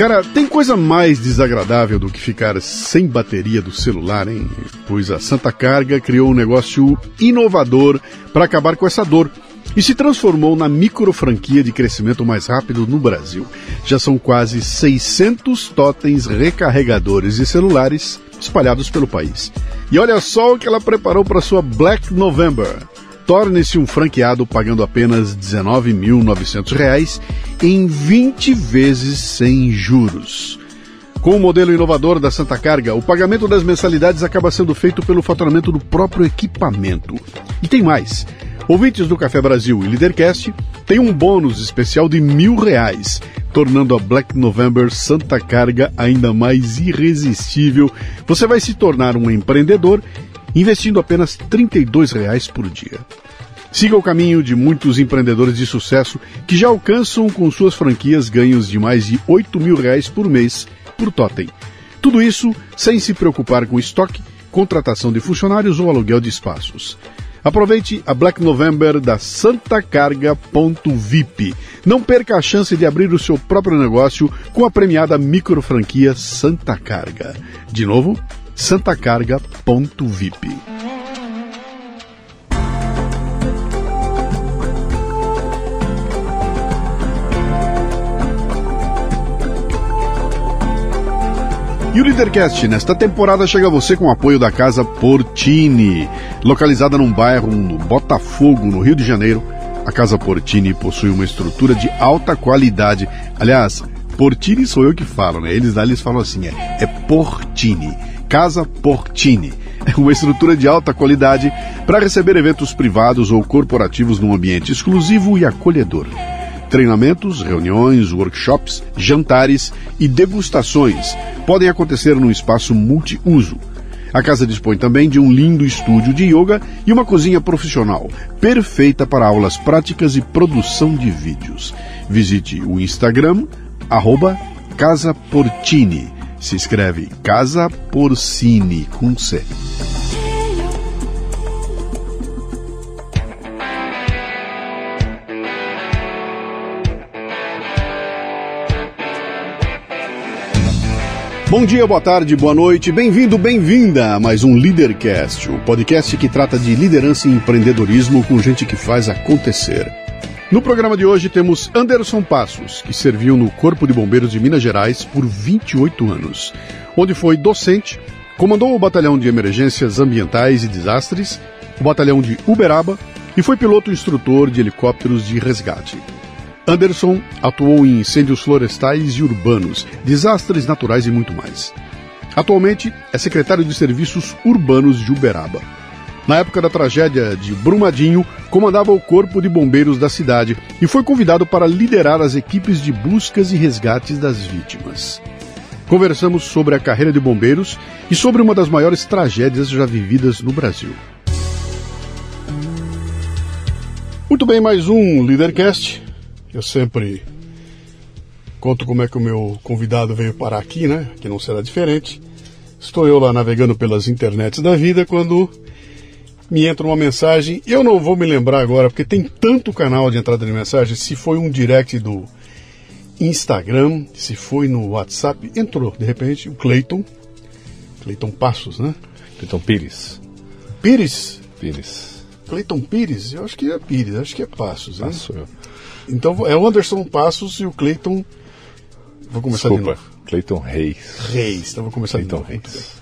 Cara, tem coisa mais desagradável do que ficar sem bateria do celular, hein? Pois a Santa Carga criou um negócio inovador para acabar com essa dor e se transformou na micro franquia de crescimento mais rápido no Brasil. Já são quase 600 totens recarregadores de celulares espalhados pelo país. E olha só o que ela preparou para sua Black November. Torne-se um franqueado pagando apenas R$ 19.900 em 20 vezes sem juros. Com o modelo inovador da Santa Carga, o pagamento das mensalidades acaba sendo feito pelo faturamento do próprio equipamento. E tem mais. Ouvintes do Café Brasil e Leadercast têm um bônus especial de mil reais, tornando a Black November Santa Carga ainda mais irresistível. Você vai se tornar um empreendedor investindo apenas 32 reais por dia. Siga o caminho de muitos empreendedores de sucesso que já alcançam com suas franquias ganhos de mais de 8 mil reais por mês por totem. Tudo isso sem se preocupar com estoque, contratação de funcionários ou aluguel de espaços. Aproveite a Black November da santacarga.vip. Não perca a chance de abrir o seu próprio negócio com a premiada micro franquia Santa Carga. De novo, santacarga.vip. E o Leadercast nesta temporada chega a você com o apoio da Casa Portini. Localizada num bairro no Botafogo, no Rio de Janeiro, a Casa Portini possui uma estrutura de alta qualidade. Aliás, Portini sou eu que falo, né? Eles lá eles falam assim, é, é Portini. Casa Portini. É uma estrutura de alta qualidade para receber eventos privados ou corporativos num ambiente exclusivo e acolhedor. Treinamentos, reuniões, workshops, jantares e degustações podem acontecer num espaço multiuso. A casa dispõe também de um lindo estúdio de yoga e uma cozinha profissional, perfeita para aulas práticas e produção de vídeos. Visite o Instagram, arroba Casa Portini. Se escreve Casa Porcini com C. Bom dia, boa tarde, boa noite, bem-vindo, bem-vinda a mais um Leadercast, o podcast que trata de liderança e empreendedorismo com gente que faz acontecer. No programa de hoje temos Anderson Passos, que serviu no Corpo de Bombeiros de Minas Gerais por 28 anos, onde foi docente, comandou o Batalhão de Emergências Ambientais e Desastres, o Batalhão de Uberaba e foi piloto instrutor de helicópteros de resgate. Anderson atuou em incêndios florestais e urbanos, desastres naturais e muito mais. Atualmente é secretário de Serviços Urbanos de Uberaba. Na época da tragédia de Brumadinho, comandava o Corpo de Bombeiros da cidade e foi convidado para liderar as equipes de buscas e resgates das vítimas. Conversamos sobre a carreira de bombeiros e sobre uma das maiores tragédias já vividas no Brasil. Muito bem, mais um Leadercast. Eu sempre conto como é que o meu convidado veio parar aqui, né? Que não será diferente. Estou eu lá navegando pelas internets da vida quando me entra uma mensagem. Eu não vou me lembrar agora, porque tem tanto canal de entrada de mensagem. Se foi um direct do Instagram, se foi no WhatsApp, entrou de repente o Cleiton. Cleiton Passos, né? Cleiton Pires. Pires? Pires. Cleiton Pires? Eu acho que é Pires, acho que é Passos, né? Passo eu. Então é o Anderson Passos e o Cleiton. Vou começar Desculpa. de novo. Cleiton Reis. Reis. Então vou começar Cleiton de novo. Reis.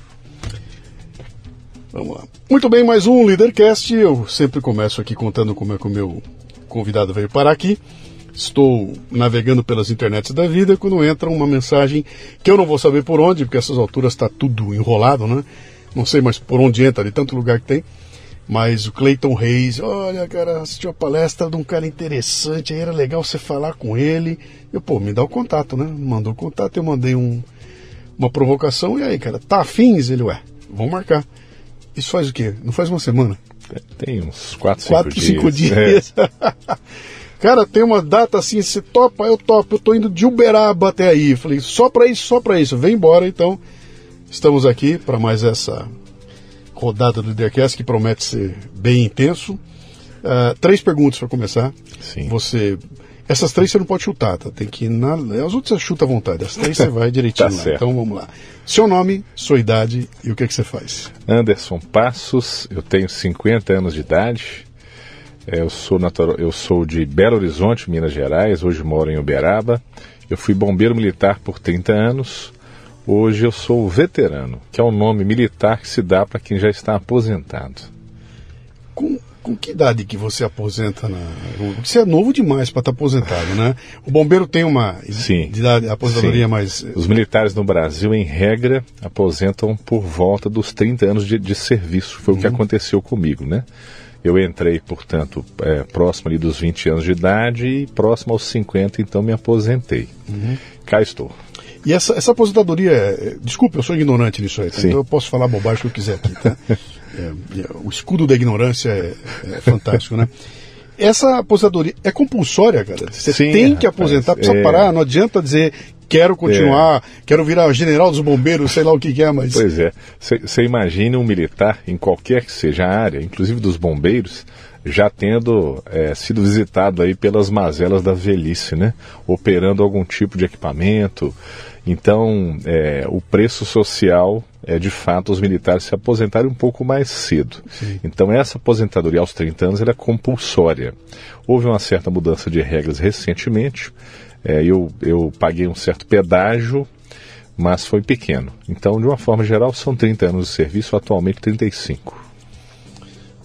Vamos lá. Muito bem, mais um Leadercast. Eu sempre começo aqui contando como é que o meu convidado veio parar aqui. Estou navegando pelas internets da vida quando entra uma mensagem que eu não vou saber por onde, porque essas alturas está tudo enrolado, né? Não sei mais por onde entra, de tanto lugar que tem. Mas o Cleiton Reis, olha, cara, assisti a palestra de um cara interessante, aí era legal você falar com ele. Eu, pô, me dá o contato, né? Mandou o contato, eu mandei um, uma provocação, e aí, cara, tá afins? Ele, ué, vamos marcar. Isso faz o quê? Não faz uma semana? Tem uns 4, 5 Quatro, dias. cinco dias. cara, tem uma data assim, você topa, eu topo, eu tô indo de Uberaba até aí. Falei, só pra isso, só pra isso, vem embora. Então, estamos aqui para mais essa rodada do Leadercast que promete ser bem intenso. Uh, três perguntas para começar. Sim. Você. Essas três você não pode chutar, tá? Tem que ir na. As outras você chuta à vontade. As três você vai direitinho tá lá. Certo. Então vamos lá. Seu nome, sua idade e o que, é que você faz? Anderson Passos, eu tenho 50 anos de idade. É, eu sou, natural, eu sou de Belo Horizonte, Minas Gerais. Hoje moro em Uberaba. Eu fui bombeiro militar por 30 anos. Hoje eu sou veterano, que é o nome militar que se dá para quem já está aposentado. Com, com que idade que você aposenta? Na... Você é novo demais para estar tá aposentado, né? O bombeiro tem uma Sim. idade, aposentadoria Sim. mais. Os militares no Brasil, em regra, aposentam por volta dos 30 anos de, de serviço. Foi uhum. o que aconteceu comigo, né? Eu entrei, portanto, é, próximo ali dos 20 anos de idade e próximo aos 50, então me aposentei. Uhum. Cá estou. E essa, essa aposentadoria, é, desculpe, eu sou ignorante nisso aí, tá? então eu posso falar bobagem que eu quiser aqui, tá? é, o escudo da ignorância é, é fantástico, né? Essa aposentadoria é compulsória, cara. Você Sim, tem que aposentar, precisa é... parar, não adianta dizer quero continuar, quero virar general dos bombeiros, sei lá o que, que é, mas. Pois é. Você imagina um militar, em qualquer que seja a área, inclusive dos bombeiros, já tendo é, sido visitado aí pelas mazelas da velhice, né? Operando algum tipo de equipamento. Então, é, o preço social é de fato os militares se aposentarem um pouco mais cedo. Sim. Então, essa aposentadoria aos 30 anos ela é compulsória. Houve uma certa mudança de regras recentemente. É, eu, eu paguei um certo pedágio, mas foi pequeno. Então, de uma forma geral, são 30 anos de serviço, atualmente 35.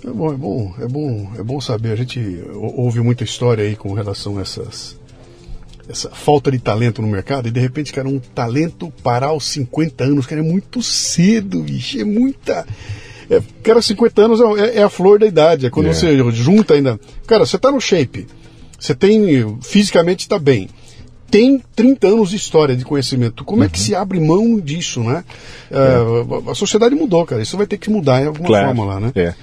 É bom, é bom, é bom, é bom saber. A gente ouve muita história aí com relação a essas essa falta de talento no mercado e de repente, cara, um talento parar aos 50 anos, cara, é muito cedo, bicho, é muita. É, cara, 50 anos é, é, a flor da idade, é quando É. você junta ainda. Cara, você tá no shape, você tem. fisicamente está bem. Tem 30 anos de história, de conhecimento. Como é que se abre mão disso, né? É, a sociedade mudou, cara. Isso vai ter que mudar em alguma Claro. forma lá, né? É.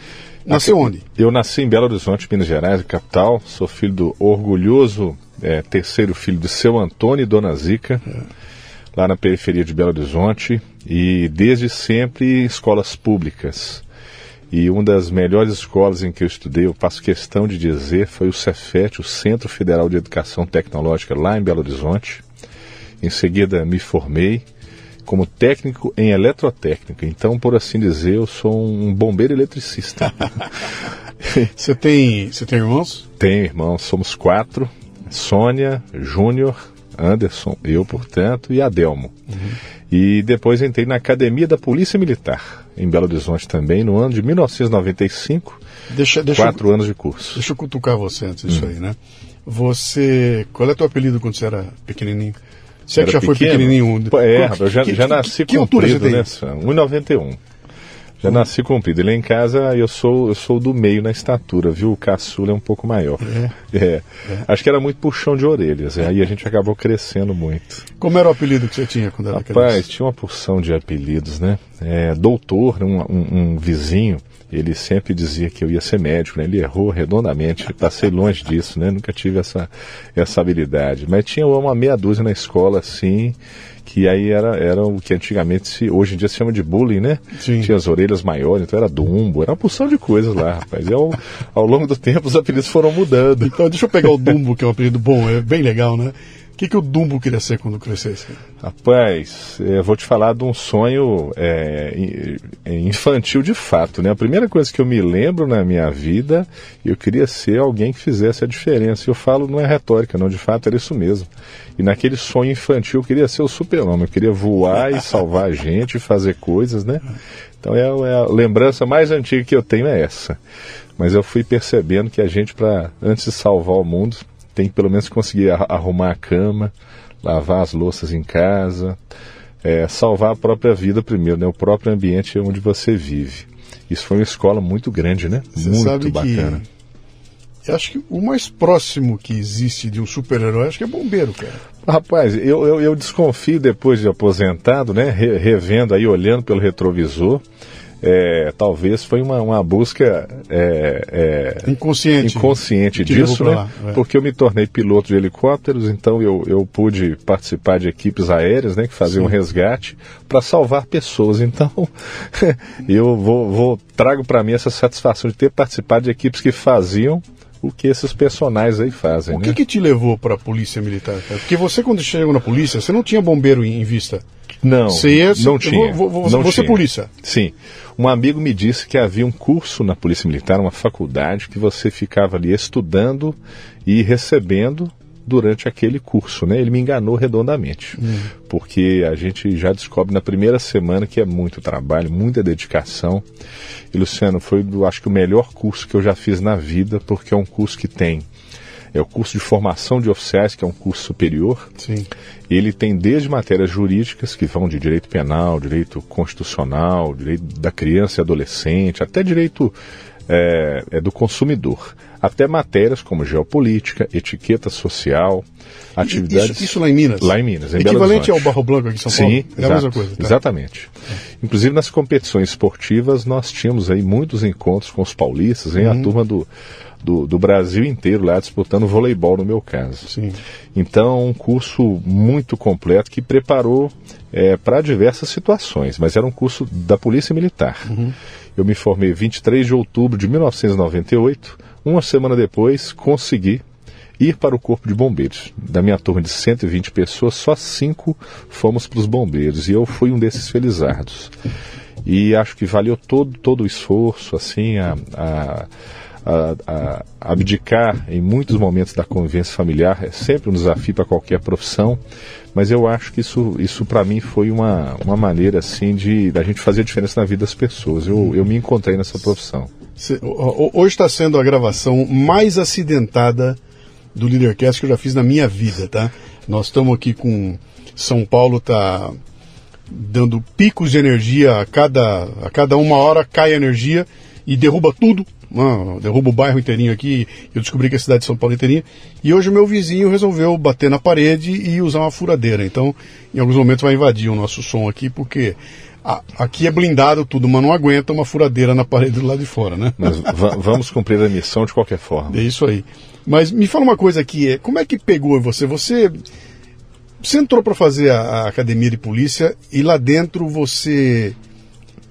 Nasceu onde? Eu nasci em Belo Horizonte, Minas Gerais, capital. Sou filho do orgulhoso é, terceiro filho de seu Antônio e Dona Zica, lá na periferia de Belo Horizonte. E desde sempre escolas públicas. E uma das melhores escolas em que eu estudei, eu faço questão de dizer, foi o Cefet, o Centro Federal de Educação Tecnológica, lá em Belo Horizonte. Em seguida, me formei como técnico em eletrotécnica. Então, por assim dizer, eu sou um bombeiro eletricista. Você tem, você tem irmãos? Tenho irmãos, somos quatro: Sônia, Júnior, Anderson, eu, portanto, e Adelmo. E depois entrei na Academia da Polícia Militar, em Belo Horizonte também, no ano de 1995, Deixa, deixa, quatro anos de curso. deixa eu cutucar você antes disso aí, né? Você. Qual é o teu apelido quando você era pequenininho? Você é que Era já foi pequeno? pequenininho? Pô, É, eu já, que- já que- nasci que altura você comprido, tem? né? Sam? 1,91. Já nasci comprido. E lá em casa eu sou, eu sou do meio na estatura, viu? O caçula é um pouco maior. É. Acho que era muito puxão de orelhas. é. Aí a gente acabou crescendo muito. Como era o apelido que você tinha quando era Rapaz, criança? tinha uma porção de apelidos, né? É, doutor, um, um- um vizinho, ele sempre dizia que eu ia ser médico, né? Ele errou redondamente, passei longe disso, né? Nunca tive essa, essa habilidade. Mas tinha uma meia dúzia na escola, assim, que aí era, era o que antigamente, se, hoje em dia se chama de bullying, né? Sim. Tinha as orelhas maiores, então era dumbo, era uma porção de coisas lá, rapaz. E ao, ao longo do tempo os apelidos foram mudando. Então, deixa eu pegar o Dumbo, que é um apelido bom, é bem legal, né? O que, que o Dumbo queria ser quando crescesse? Rapaz, eu vou te falar de um sonho é, é, infantil de fato, né? A primeira coisa que eu me lembro na minha vida, eu queria ser alguém que fizesse a diferença. Eu falo, não é retórica, não, de fato era isso mesmo. E naquele sonho infantil eu queria ser o super-homem, eu queria voar e salvar a gente, fazer coisas, né? Então é, é a lembrança mais antiga que eu tenho é essa. Mas eu fui percebendo que a gente, para antes de salvar o mundo, tem que pelo menos conseguir ar- arrumar a cama, lavar as louças em casa, é, salvar a própria vida primeiro, né? O próprio ambiente onde você vive. Isso foi uma escola muito grande, né? Você muito bacana. que. Eu acho que o mais próximo que existe de um super-herói, acho que é bombeiro, cara. Rapaz, eu, eu, eu desconfio depois de aposentado, né? re- revendo aí, olhando pelo retrovisor, é, talvez foi uma, uma busca é, é, inconsciente, inconsciente disso, né? Lá, é. Porque eu me tornei piloto de helicópteros, então eu, eu pude participar de equipes aéreas, né, que faziam Sim. resgate para salvar pessoas. Então, eu vou, vou trago para mim essa satisfação de ter participado de equipes que faziam o que esses personagens aí fazem. O que, né? que te levou para a polícia militar? Cara? Porque você, quando chegou na polícia, você não tinha bombeiro em, vista. Não, você ia, não tinha. Vou, vou, não você tinha. polícia. Sim. Um amigo me disse que havia um curso na Polícia Militar, uma faculdade, que você ficava ali estudando e recebendo durante aquele curso, né? Ele me enganou redondamente, hum. porque a gente já descobre na primeira semana que é muito trabalho, muita dedicação. E Luciano, foi, acho que o melhor curso que eu já fiz na vida, porque é um curso que tem é o curso de formação de oficiais, que é um curso superior. Sim. Ele tem desde matérias jurídicas, que vão de direito penal, direito constitucional, direito da criança e adolescente, até direito é, é do consumidor até matérias como geopolítica, etiqueta social, atividades. Isso, isso lá em Minas? Lá em Minas, em Equivalente ao Barro Branco aqui em São Paulo? Sim, é exato, a mesma coisa. Tá? Exatamente. É. Inclusive nas competições esportivas nós tínhamos aí muitos encontros com os paulistas, em uhum. a turma do, do, do, Brasil inteiro lá disputando voleibol no meu caso. Sim. Então um curso muito completo que preparou é, para diversas situações, mas era um curso da Polícia Militar. Uhum. Eu me formei 23 de outubro de 1998 uma semana depois, consegui ir para o Corpo de Bombeiros. Da minha turma de 120 pessoas, só cinco fomos para os bombeiros e eu fui um desses felizardos. E acho que valeu todo, todo o esforço, assim, a, a, a, a abdicar em muitos momentos da convivência familiar. É sempre um desafio para qualquer profissão, mas eu acho que isso, isso para mim foi uma, uma maneira, assim, de da gente fazer a diferença na vida das pessoas. Eu, eu me encontrei nessa profissão. Hoje está sendo a gravação mais acidentada do Leadercast que eu já fiz na minha vida, tá? Nós estamos aqui com São Paulo tá dando picos de energia a cada a cada uma hora cai a energia e derruba tudo, derruba o bairro inteirinho aqui. Eu descobri que é a cidade de São Paulo inteirinha. E hoje o meu vizinho resolveu bater na parede e usar uma furadeira. Então, em alguns momentos vai invadir o nosso som aqui porque aqui é blindado tudo, mas não aguenta uma furadeira na parede do lado de fora, né? Mas vamos cumprir a missão de qualquer forma. É isso aí. Mas me fala uma coisa aqui, é, como é que pegou você? Você, você entrou para fazer a, a, academia de polícia e lá dentro você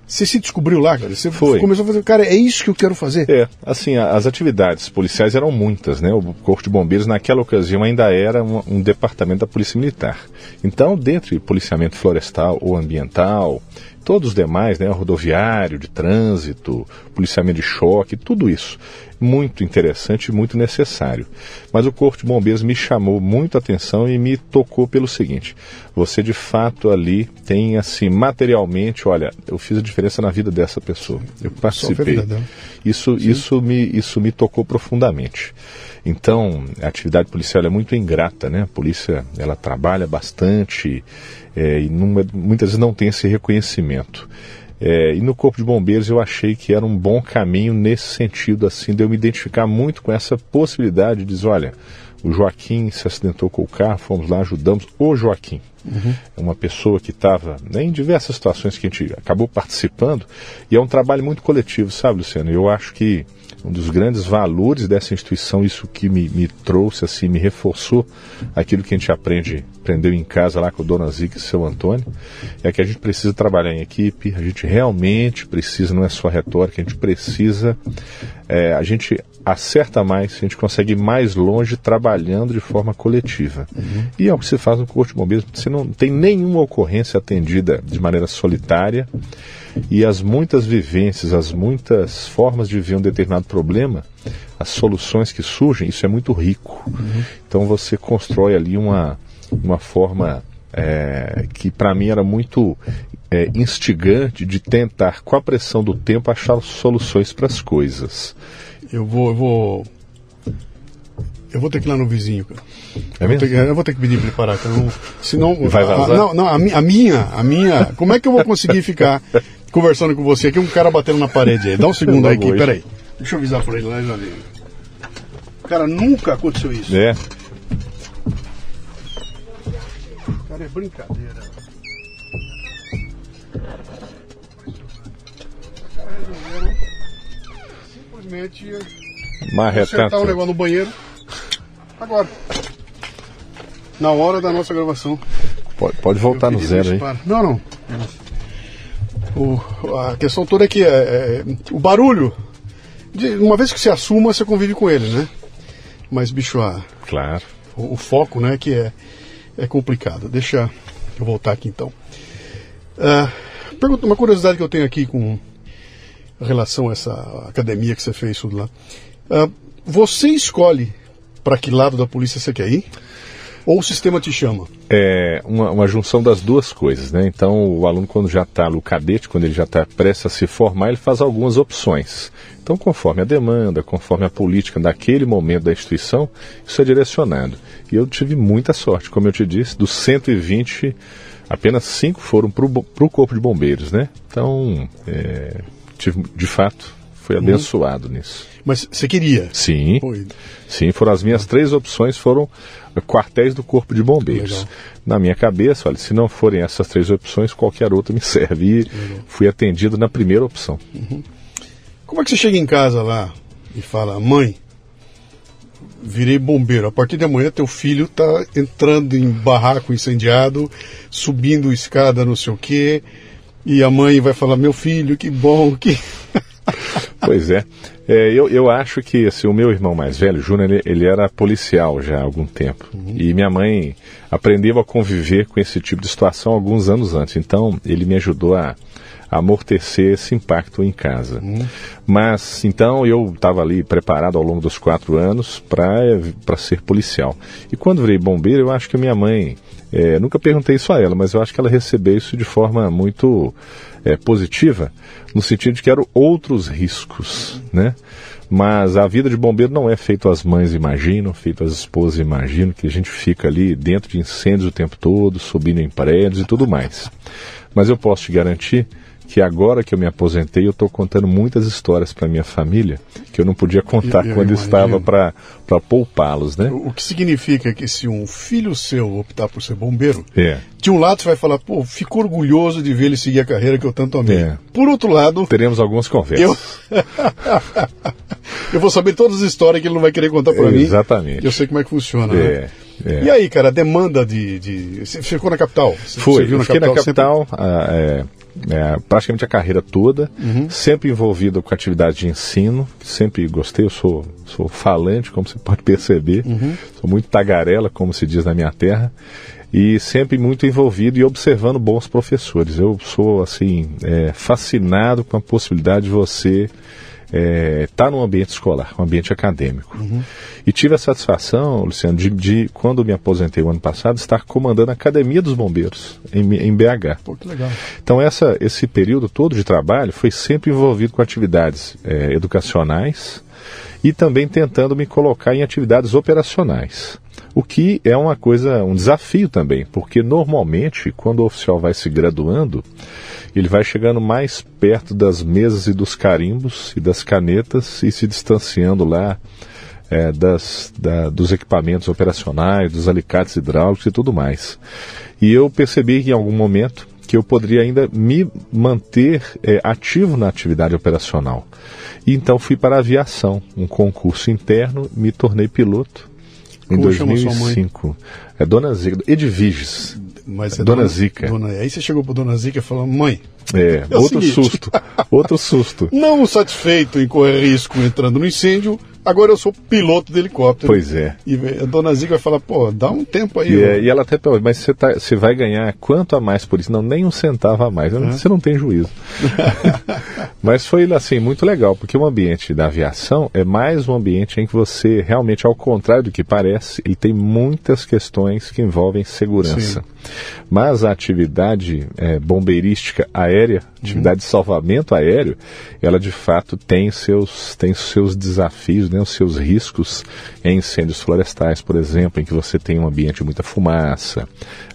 você se descobriu lá, cara? Você Foi. começou a fazer, cara, é isso que eu quero fazer. É, assim, as atividades policiais eram muitas, né? O Corpo de Bombeiros, naquela ocasião, ainda era um, um departamento da Polícia Militar. Então, dentre policiamento florestal ou ambiental, todos os demais, né, rodoviário, de trânsito, policiamento de choque, tudo isso. Muito interessante e muito necessário. Mas o Corpo de Bombeiros me chamou muito a atenção e me tocou pelo seguinte: você de fato ali tem, assim, materialmente, olha, eu fiz a diferença na vida dessa pessoa. Eu participei. Isso, isso, me, isso me tocou profundamente. Então, a atividade policial é muito ingrata, né? A polícia ela trabalha bastante é, e não, muitas vezes não tem esse reconhecimento. É, e no Corpo de Bombeiros eu achei que era um bom caminho nesse sentido, assim, de eu me identificar muito com essa possibilidade de dizer, olha, o Joaquim se acidentou com o carro, fomos lá, ajudamos o Joaquim. Uhum. É uma pessoa que estava né, em diversas situações que a gente acabou participando, e é um trabalho muito coletivo, sabe, Luciano? Eu acho que um dos grandes valores dessa instituição, isso que me, me trouxe, assim, me reforçou aquilo que a gente aprende, aprendeu em casa lá com o Dona Zica e seu Antônio, é que a gente precisa trabalhar em equipe, a gente realmente precisa, não é só retórica, a gente precisa, é, a gente acerta mais, a gente consegue ir mais longe trabalhando de forma coletiva. Uhum. E é o que se faz no Corpo de Bombeiros, você não tem nenhuma ocorrência atendida de maneira solitária, e as muitas vivências, as muitas formas de ver um determinado problema, as soluções que surgem, isso é muito rico. Uhum. Então você constrói ali uma, uma forma é, que para mim era muito é, instigante de tentar, com a pressão do tempo, achar soluções para as coisas. Eu vou, eu vou. Eu vou ter que ir lá no vizinho, cara. É mesmo? Eu, vou ter, eu vou ter que pedir para parar, cara. Não, senão. Vai vazar? A, não, não, a, a minha, a minha. Como é que eu vou conseguir ficar conversando com você aqui, um cara batendo na parede aí. Dá um segundo aí aqui, peraí. Deixa eu avisar por ele lá já vem. Cara, nunca aconteceu isso. É. Cara, é brincadeira. Simplesmente Marretar acertar o negócio no banheiro. Agora. Na hora da nossa gravação. Pode, pode voltar no zero aí. Não, não. O- a questão toda é que é, é, o barulho, de- uma vez que você assuma, você convive com ele, né? Mas, bicho, a, Claro. o, o foco, né, que é, é complicado. Deixa eu voltar aqui então. Ah, pergunta, uma curiosidade que eu tenho aqui com relação a essa academia que você fez tudo lá. Ah, você escolhe para que lado da polícia você quer ir? Ou o sistema te chama? É uma, uma junção das duas coisas, né? Então, o aluno, quando já está no cadete, quando ele já está prestes a se formar, ele faz algumas opções. Então, conforme a demanda, conforme a política daquele momento da instituição, isso é direcionado. E eu tive muita sorte, como eu te disse, dos 120, apenas cinco foram para o Corpo de Bombeiros, né? Então, é, tive, de fato, fui abençoado nisso. Mas você queria? Sim. Foi. Sim, foram as minhas três opções, foram quartéis do Corpo de Bombeiros. Legal. Na minha cabeça, olha, se não forem essas três opções, qualquer outra me serve. E fui atendido na primeira opção. Como é que você chega em casa lá e fala, mãe, virei bombeiro. A partir de amanhã teu filho tá entrando em barraco incendiado, subindo escada não sei o quê, e a mãe vai falar, meu filho, que bom, que. Pois é. É, eu, eu acho que assim, o meu irmão mais velho, Júnior, ele, ele era policial já há algum tempo. E minha mãe aprendeu a conviver com esse tipo de situação alguns anos antes. Então, ele me ajudou a amortecer esse impacto em casa. Mas, então, eu estava ali preparado ao longo dos quatro anos para ser policial. E quando virei bombeiro, eu acho que a minha mãe. é, nunca perguntei isso a ela, mas eu acho que ela recebeu isso de forma muito é, positiva, no sentido de que eram outros riscos, né? Mas a vida de bombeiro não é feito as mães imaginam, feito as esposas imaginam, que a gente fica ali dentro de incêndios o tempo todo, subindo em prédios e tudo mais. Mas eu posso te garantir que agora que eu me aposentei, eu estou contando muitas histórias para minha família que eu não podia contar Eu- eu quando imagino. estava para poupá-los, né? O que significa que se um filho seu optar por ser bombeiro, É. de um lado você vai falar, pô, fico orgulhoso de ver ele seguir a carreira que eu tanto amei. É. Por outro lado, Teremos algumas conversas. eu. eu vou saber todas as histórias que ele não vai querer contar pra mim. Exatamente. Eu sei como é que funciona. né? É, é. E aí, cara, a demanda de, de. Você ficou na capital? Você, Foi, você viu eu na fiquei capital, na capital ah, é, é, praticamente a carreira toda, Uhum. sempre envolvido com atividade de ensino, sempre gostei, eu sou, sou falante, como você pode perceber, Uhum. sou muito tagarela, como se diz na minha terra, e sempre muito envolvido e observando bons professores. Eu sou, assim, é, fascinado com a possibilidade de você estar num ambiente escolar, um ambiente acadêmico. E tive a satisfação, Luciano, de, de, quando me aposentei o ano passado, estar comandando a Academia dos Bombeiros, em, em BH. Pô, que legal. Então essa, esse período todo de trabalho foi sempre envolvido com atividades eh, educacionais e também tentando me colocar em atividades operacionais. O que é uma coisa, um desafio também, porque normalmente quando o oficial vai se graduando, ele vai chegando mais perto das mesas e dos carimbos e das canetas e se distanciando lá é, das, da- dos equipamentos operacionais, dos alicates hidráulicos e tudo mais. E eu percebi que em algum momento que eu poderia ainda me manter é, ativo na atividade operacional. E então fui para a aviação, um concurso interno, me tornei piloto em Como chama sua mãe? 2005. É Dona Zica, Edviges. Mas é Dona Zica. Dona- aí você chegou pro Dona Zica e falou, mãe, É, É outro seguinte. susto, outro susto. não satisfeito em correr risco entrando no incêndio, agora eu sou piloto de helicóptero. Pois é. E a Dona Zica vai falar, pô, dá um tempo aí. E, é, e ela até pergunta, mas você, tá, você vai ganhar quanto a mais por isso? Não, nem um centavo a mais. Não- Você não tem juízo. mas foi assim, muito legal, porque o ambiente da aviação é mais um ambiente em que você, realmente, ao contrário do que parece, ele tem muitas questões que envolvem segurança. Mas a atividade eh, bombeirística aérea, atividade de salvamento aéreo, ela de fato tem seus, tem seus desafios, né, os seus riscos em incêndios florestais, por exemplo, em que você tem um ambiente de muita fumaça,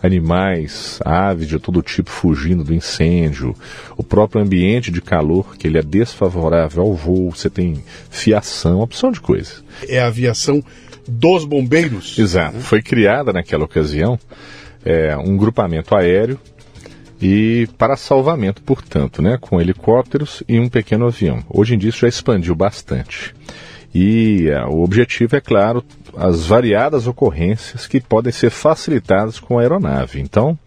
animais, aves de todo tipo fugindo do incêndio, o próprio ambiente de calor, que ele é desfavorável ao voo, você tem fiação, uma opção de coisas. É a aviação dos bombeiros. Exato. Foi criada naquela ocasião é, um grupamento aéreo e para salvamento, portanto, né, com helicópteros e um pequeno avião. Hoje em dia isso já expandiu bastante. E uh, o objetivo é, claro, as variadas ocorrências que podem ser facilitadas com a aeronave. Então,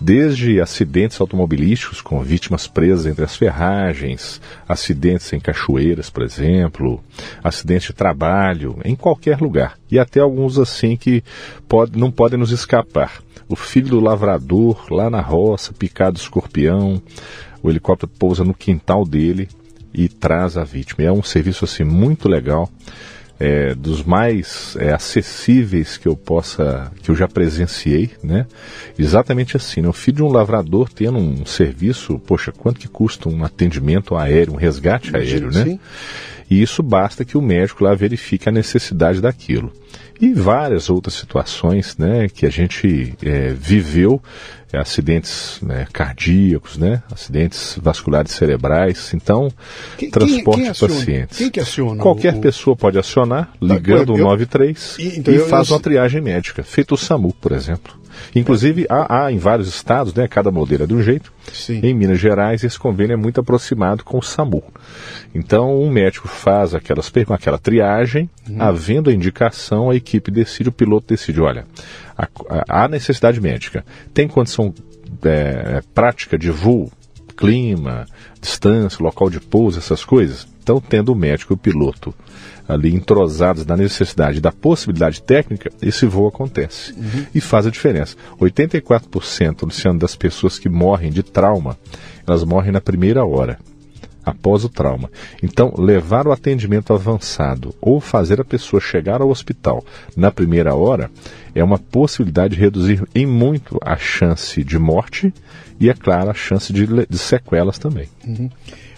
desde acidentes automobilísticos com vítimas presas entre as ferragens, acidentes em cachoeiras, por exemplo, acidentes de trabalho, em qualquer lugar, e até alguns assim que pode, não podem nos escapar. O filho do lavrador, lá na roça, picado escorpião, o helicóptero pousa no quintal dele, e traz a vítima. É um serviço assim muito legal, é, dos mais é, acessíveis que eu possa, que eu já presenciei, né? Exatamente assim, né? o filho de um lavrador tendo um serviço, poxa, quanto que custa um atendimento aéreo, um resgate aéreo, né? Sim. E isso basta que o médico lá verifique a necessidade daquilo. E várias outras situações né, que a gente é, viveu é, acidentes né, cardíacos, né, acidentes vasculares cerebrais. Então, quem, transporte quem, quem de pacientes. Quem que aciona? Qualquer o... pessoa pode acionar, ligando o 93 e, então, e eu, faz eu... uma triagem médica, feito o SAMU, por exemplo. Inclusive, há, há, em vários estados, né, cada modelo é de um jeito. Sim. Em Minas Gerais, esse convênio é muito aproximado com o SAMU. Então, um médico faz aquelas, aquela triagem, uhum. havendo a indicação, a equipe decide, o piloto decide, olha, há necessidade médica. Tem condição é, prática de voo, clima, distância, local de pouso, essas coisas? Então, tendo o médico e o piloto ali entrosados na necessidade da possibilidade técnica, esse voo acontece. Uhum. E faz a diferença. 84%, Luciano, das pessoas que morrem de trauma, elas morrem na primeira hora após o trauma. Então, levar o atendimento avançado ou fazer a pessoa chegar ao hospital na primeira hora é uma possibilidade de reduzir em muito a chance de morte e, é claro, a chance de, de sequelas também. Uhum.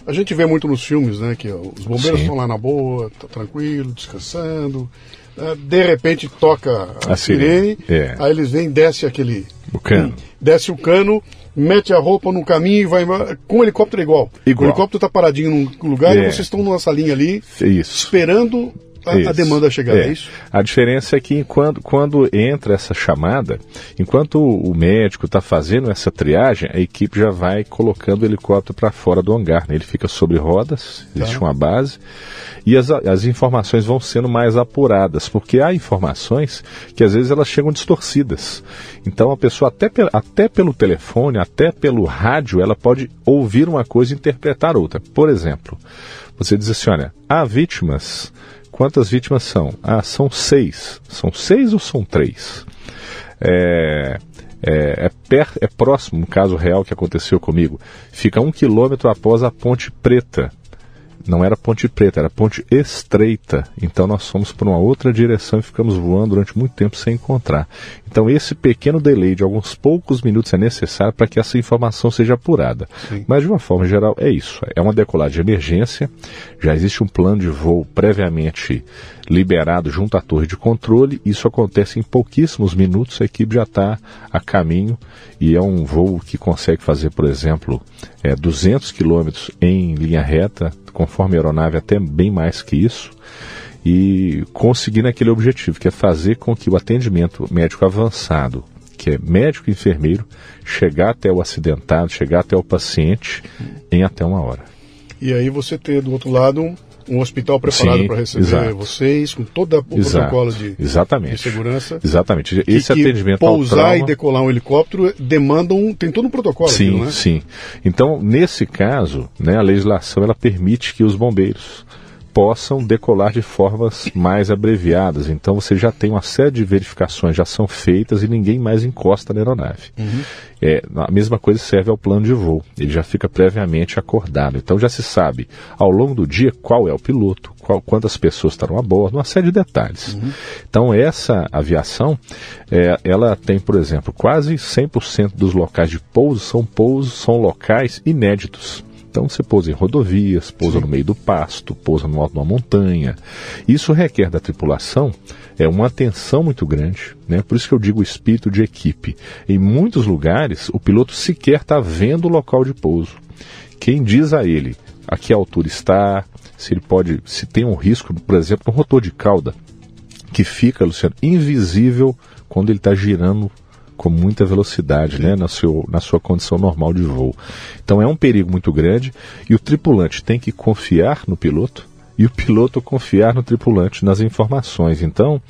A gente vê muito nos filmes, né, que os bombeiros estão lá na boa, tá tranquilo, descansando. Né, de repente toca a, a sirene, sirene é. aí eles vêm, desce aquele. O cano. Desce o cano, mete a roupa no caminho e vai embora. Com o helicóptero é igual. igual. O helicóptero está paradinho num lugar é. e vocês estão numa salinha ali, Isso. esperando a, a, demanda chegar, é. é. isso? A diferença é que quando, quando entra essa chamada, enquanto o médico está fazendo essa triagem, a equipe já vai colocando o helicóptero para fora do hangar. Né? Ele fica sobre rodas, existe tá. uma base, e as, as informações vão sendo mais apuradas, porque há informações que às vezes elas chegam distorcidas. Então a pessoa, até, até pelo telefone, até pelo rádio, ela pode ouvir uma coisa e interpretar outra. Por exemplo, você diz assim: olha, há vítimas Quantas vítimas são? Ah, são seis. São seis ou são três? É, é, é, per, é próximo, um caso real que aconteceu comigo. Fica um quilômetro após a Ponte Preta, não era ponte preta, era ponte estreita. Então nós fomos para uma outra direção e ficamos voando durante muito tempo sem encontrar. Então esse pequeno delay de alguns poucos minutos é necessário para que essa informação seja apurada. Sim. Mas de uma forma geral é isso. É uma decolagem de emergência. Já existe um plano de voo previamente liberado junto à torre de controle. Isso acontece em pouquíssimos minutos. A equipe já está a caminho e é um voo que consegue fazer, por exemplo, é, 200 quilômetros em linha reta conforme a aeronave até bem mais que isso, e conseguindo aquele objetivo, que é fazer com que o atendimento médico avançado, que é médico e enfermeiro, chegar até o acidentado, chegar até o paciente em até uma hora. E aí você ter do outro lado um hospital preparado para receber exato. vocês, com todo o exato, protocolo de, exatamente, de segurança. Exatamente. Esse que atendimento pousar trauma, e decolar um helicóptero demandam, tem todo um protocolo. Sim, aquilo, né? sim. Então, nesse caso, né, a legislação ela permite que os bombeiros possam decolar de formas mais abreviadas. Então você já tem uma série de verificações já são feitas e ninguém mais encosta na aeronave. Uhum. É, a mesma coisa serve ao plano de voo. Ele já fica previamente acordado. Então já se sabe ao longo do dia qual é o piloto, qual, quantas pessoas estarão a bordo, uma série de detalhes. Uhum. Então essa aviação, é, ela tem, por exemplo, quase 100% dos locais de pouso são pousos, são locais inéditos. Então você pousa em rodovias, pousa Sim. no meio do pasto, pousa no alto de uma montanha. Isso requer da tripulação é uma atenção muito grande, né? Por isso que eu digo espírito de equipe. Em muitos lugares, o piloto sequer está vendo o local de pouso. Quem diz a ele a que altura está, se ele pode, se tem um risco, por exemplo, no rotor de cauda, que fica, Luciano, invisível quando ele está girando com muita velocidade, né, na, seu, na sua condição normal de voo. Então é um perigo muito grande e o tripulante tem que confiar no piloto e o piloto confiar no tripulante nas informações. Então,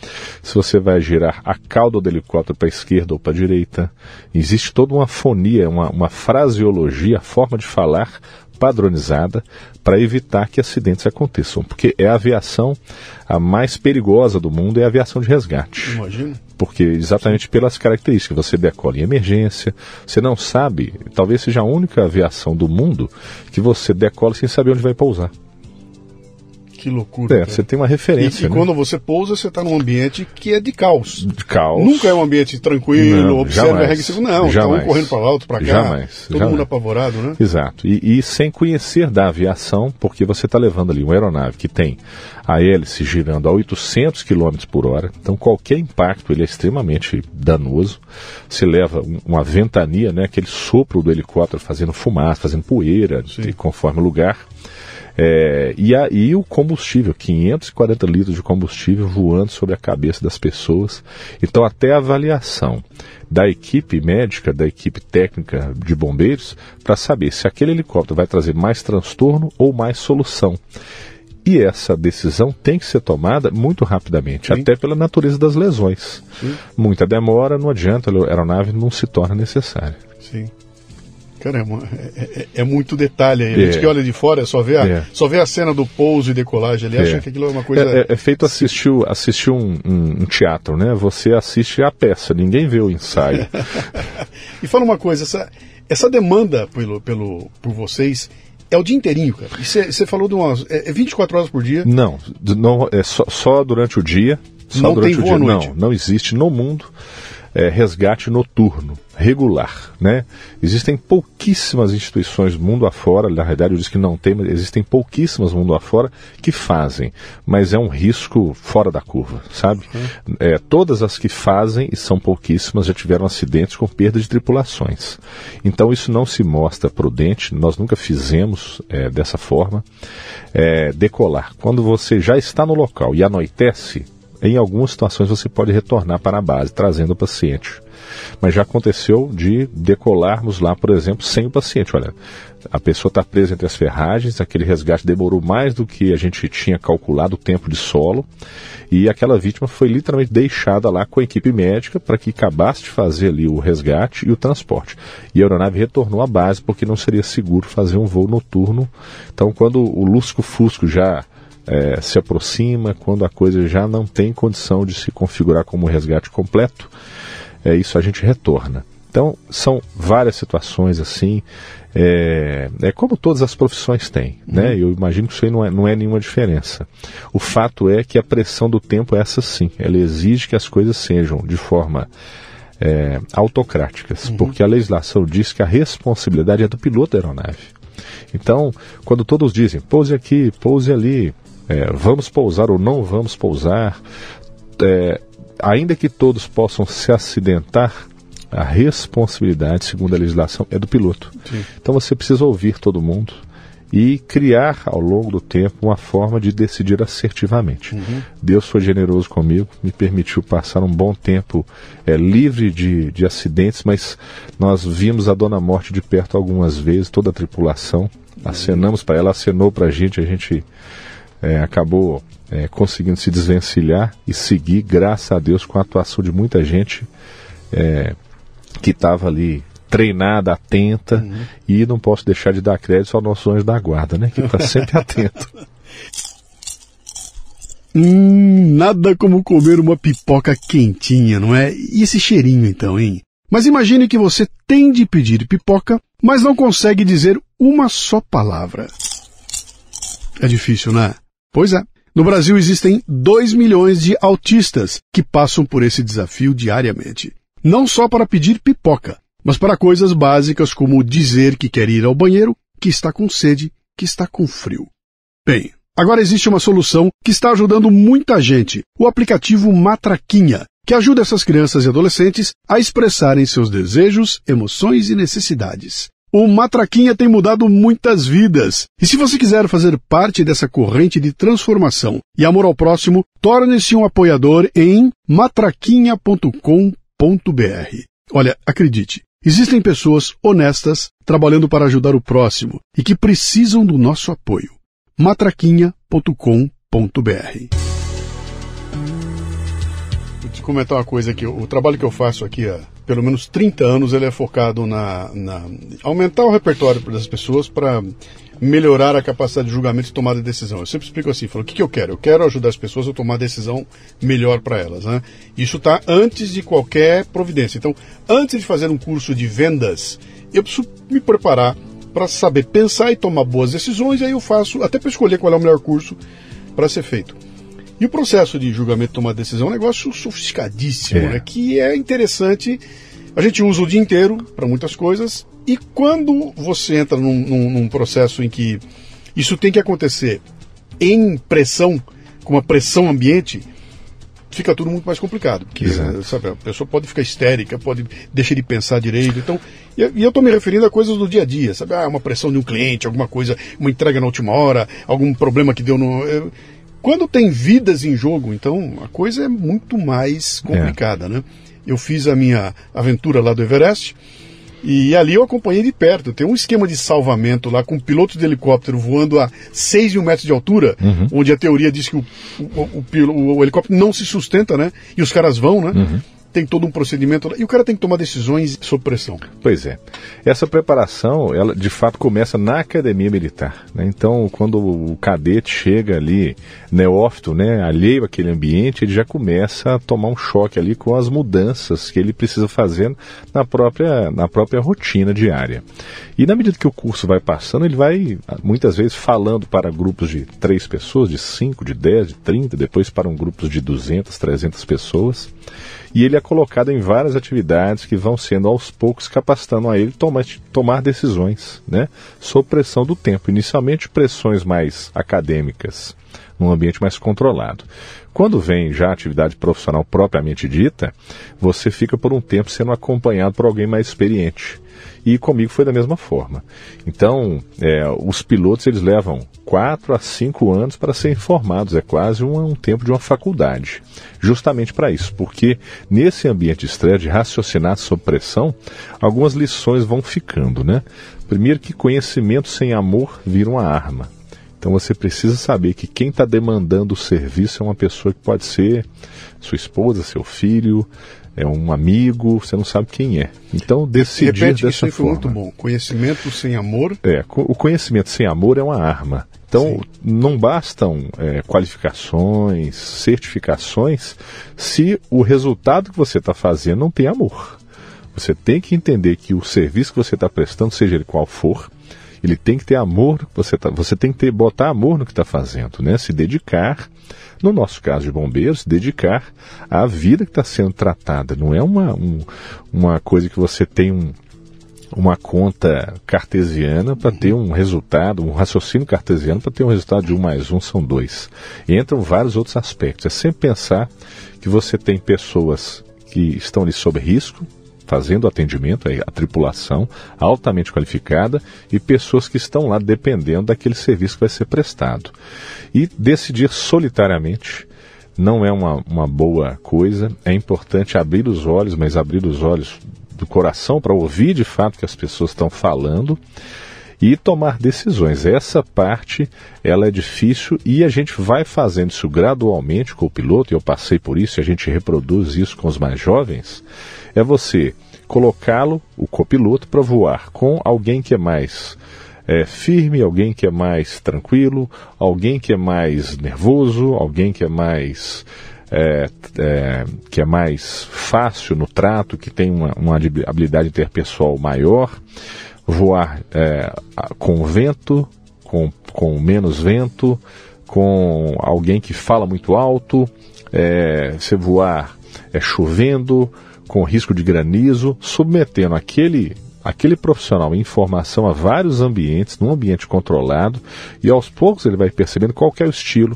se você vai girar a cauda do helicóptero para a esquerda ou para a direita, existe toda uma fonia, uma, uma fraseologia, forma de falar padronizada para evitar que acidentes aconteçam, porque é a aviação a mais perigosa do mundo, é a aviação de resgate. Imagina. Porque exatamente pelas características, você decola em emergência, você não sabe, talvez seja a única aviação do mundo que você decola sem saber onde vai pousar. Que loucura. É, você tem uma referência. E, né? quando você pousa, você está num ambiente que é de caos. De caos. Nunca é um ambiente tranquilo, Não, observa jamais. a regra. Não, Jamais. tá um correndo para lá, outro para cá. Jamais, Todo jamais. mundo apavorado, né? Exato. E, e sem conhecer da aviação, porque você está levando ali uma aeronave que tem a hélice girando a 800 km por hora, então qualquer impacto ele é extremamente danoso. Você leva um- uma ventania, né, aquele sopro do helicóptero fazendo fumaça, fazendo poeira, Sim. e conforme o lugar. É, e aí o combustível, 540 litros de combustível voando sobre a cabeça das pessoas. Então até a avaliação da equipe médica, da equipe técnica de bombeiros, para saber se aquele helicóptero vai trazer mais transtorno ou mais solução. E essa decisão tem que ser tomada muito rapidamente, Sim. até pela natureza das lesões. Sim. Muita demora, não adianta, a aeronave não se torna necessária. Sim. Caramba, é, é- é muito detalhe aí. A gente É. que olha de fora só vê a, É. só vê a cena do pouso e decolagem ali, É. acha que aquilo é uma coisa. É, é- é feito assistir, assistir um, um- um teatro, né? Você assiste a peça, ninguém vê o ensaio. E fala uma coisa, essa, essa demanda pelo, pelo, por vocês é o dia inteirinho, cara. Você falou de umas. É, é 24 horas por dia. não, não é só, só durante o dia. Só Não durante tem o dia. Não, não existe no mundo é, resgate noturno regular, né? Existem pouquíssimas instituições mundo afora, na realidade eu disse que não tem, mas existem pouquíssimas mundo afora que fazem, mas é um risco fora da curva, sabe? É, todas as que fazem, e são pouquíssimas, já tiveram acidentes com perda de tripulações. Então isso não se mostra prudente, nós nunca fizemos é, dessa forma. É, decolar. Quando você já está no local e anoitece, em algumas situações você pode retornar para a base, trazendo o paciente. Mas já aconteceu de decolarmos lá, por exemplo, sem o paciente. Olha, a pessoa está presa entre as ferragens, aquele resgate demorou mais do que a gente tinha calculado o tempo de solo, e aquela vítima foi literalmente deixada lá com a equipe médica para que acabasse de fazer ali o resgate e o transporte. E a aeronave retornou à base porque não seria seguro fazer um voo noturno. Então, quando o lusco-fusco já eh, se aproxima, quando a coisa já não tem condição de se configurar como um resgate completo, é isso a gente retorna. Então, são várias situações assim. É, é como todas as profissões têm, né? Eu imagino que isso aí não é, não é nenhuma diferença. O fato é que a pressão do tempo é essa sim. Ela exige que as coisas sejam de forma é, autocráticas, porque a legislação diz que a responsabilidade é do piloto da aeronave. Então, quando todos dizem pouse aqui, pouse ali, é, vamos pousar ou não vamos pousar, é, ainda que todos possam se acidentar, a responsabilidade, segundo a legislação, é do piloto. Sim. Então você precisa ouvir todo mundo e criar ao longo do tempo uma forma de decidir assertivamente. Deus foi generoso comigo, me permitiu passar um bom tempo é, livre de, de acidentes, mas nós vimos a Dona Morte de perto algumas vezes, toda a tripulação, acenamos para ela, acenou para a gente, a gente é, acabou é, conseguindo se desvencilhar e seguir, graças a Deus, com a atuação de muita gente é, que estava ali treinada, atenta, e não posso deixar de dar crédito ao nosso anjo da guarda, né? Que está sempre atento. Hum, nada como comer uma pipoca quentinha, não é? E esse cheirinho então, hein? Mas imagine que você tem de pedir pipoca, mas não consegue dizer uma só palavra. É difícil, né? Pois é. No Brasil existem 2 milhões de autistas que passam por esse desafio diariamente. Não só para pedir pipoca, mas para coisas básicas como dizer que quer ir ao banheiro, que está com sede, que está com frio. Bem, agora existe uma solução que está ajudando muita gente, o aplicativo Matraquinha, que ajuda essas crianças e adolescentes a expressarem seus desejos, emoções e necessidades. O Matraquinha tem mudado muitas vidas. E se você quiser fazer parte dessa corrente de transformação e amor ao próximo, torne-se um apoiador em matraquinha.com.br. Olha, acredite, existem pessoas honestas trabalhando para ajudar o próximo e que precisam do nosso apoio. matraquinha.com.br Vou te comentar uma coisa aqui. O trabalho que eu faço aqui pelo menos 30 anos ele é focado na, na aumentar o repertório das pessoas para melhorar a capacidade de julgamento e tomada de decisão. Eu sempre explico assim, falo, o que, que eu quero? Eu quero ajudar as pessoas a tomar decisão melhor para elas. Né? Isso está antes de qualquer providência. Então, antes de fazer um curso de vendas, eu preciso me preparar para saber pensar e tomar boas decisões, e aí eu faço, até para escolher qual é o melhor curso para ser feito. E o processo de julgamento e tomar decisão é um negócio sofisticadíssimo, é. né? que é interessante. A gente usa o dia inteiro para muitas coisas, e quando você entra num, num, num, processo em que isso tem que acontecer em pressão, com uma pressão ambiente, fica tudo muito mais complicado. Porque sabe, a pessoa pode ficar histérica, pode deixar de pensar direito. Então, e, e eu estou me referindo a coisas do dia a dia, sabe? Ah, uma pressão de um cliente, alguma coisa, uma entrega na última hora, algum problema que deu no. Quando tem vidas em jogo, então a coisa é muito mais complicada, é. né? Eu fiz a minha aventura lá do Everest e ali eu acompanhei de perto. Tem um esquema de salvamento lá com um piloto de helicóptero voando a 6 mil metros de altura, uhum. onde a teoria diz que o, o, o, o, helicóptero não se sustenta, né? E os caras vão, né? Uhum tem todo um procedimento e o cara tem que tomar decisões sob pressão. Pois é. Essa preparação, ela de fato começa na academia militar. Né? Então, quando o cadete chega ali, neófito, né, alheio àquele ambiente, ele já começa a tomar um choque ali com as mudanças que ele precisa fazer na própria, na própria rotina diária. E na medida que o curso vai passando, ele vai muitas vezes falando para grupos de três pessoas, de cinco, de dez, de trinta, depois para um grupos de duzentas, trezentas pessoas e ele é colocado em várias atividades que vão sendo aos poucos capacitando a ele tomar, tomar decisões, né, sob pressão do tempo. Inicialmente pressões mais acadêmicas, num ambiente mais controlado. Quando vem já a atividade profissional propriamente dita, você fica por um tempo sendo acompanhado por alguém mais experiente e comigo foi da mesma forma. Então, é, os pilotos eles levam quatro a cinco anos para serem formados, é quase um, um tempo de uma faculdade, justamente para isso, porque nesse ambiente de estresse, de raciocinar sob pressão, algumas lições vão ficando, né? Primeiro que conhecimento sem amor vira uma arma. Então você precisa saber que quem está demandando o serviço é uma pessoa que pode ser sua esposa, seu filho, é um amigo, você não sabe quem é. Então, decidir Repete, dessa isso forma. foi muito bom. Conhecimento sem amor. É, o conhecimento sem amor é uma arma. Então, Sim. não bastam é, qualificações, certificações, se o resultado que você está fazendo não tem amor. Você tem que entender que o serviço que você está prestando, seja ele qual for, ele tem que ter amor, você, tá, você tem que ter, botar amor no que está fazendo, né? Se dedicar, no nosso caso de bombeiros, se dedicar à vida que está sendo tratada. Não é uma, um, uma coisa que você tem um, uma conta cartesiana para ter um resultado, um raciocínio cartesiano para ter um resultado de um mais um são dois. E entram vários outros aspectos. É sempre pensar que você tem pessoas que estão ali sob risco, fazendo atendimento, a tripulação altamente qualificada e pessoas que estão lá dependendo daquele serviço que vai ser prestado. E decidir solitariamente não é uma, uma boa coisa, é importante abrir os olhos, mas abrir os olhos do coração para ouvir de fato o que as pessoas estão falando e tomar decisões. Essa parte ela é difícil e a gente vai fazendo isso gradualmente com o piloto, e eu passei por isso, e a gente reproduz isso com os mais jovens é você colocá-lo, o copiloto, para voar com alguém que é mais é, firme, alguém que é mais tranquilo, alguém que é mais nervoso, alguém que é mais é, é, que é mais fácil no trato, que tem uma, uma habilidade interpessoal maior, voar é, com vento, com, com menos vento, com alguém que fala muito alto, é, você voar é, chovendo, com risco de granizo, submetendo aquele aquele profissional em informação a vários ambientes, num ambiente controlado, e aos poucos ele vai percebendo qual é o estilo,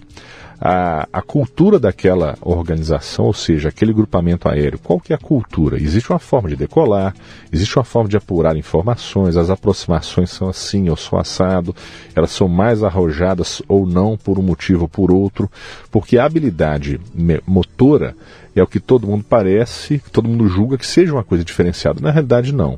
a, a cultura daquela organização, ou seja, aquele grupamento aéreo, qual que é a cultura? Existe uma forma de decolar, existe uma forma de apurar informações, as aproximações são assim ou são assado, elas são mais arrojadas ou não por um motivo ou por outro, porque a habilidade motora é o que todo mundo parece, todo mundo julga que seja uma coisa diferenciada. Na realidade, não.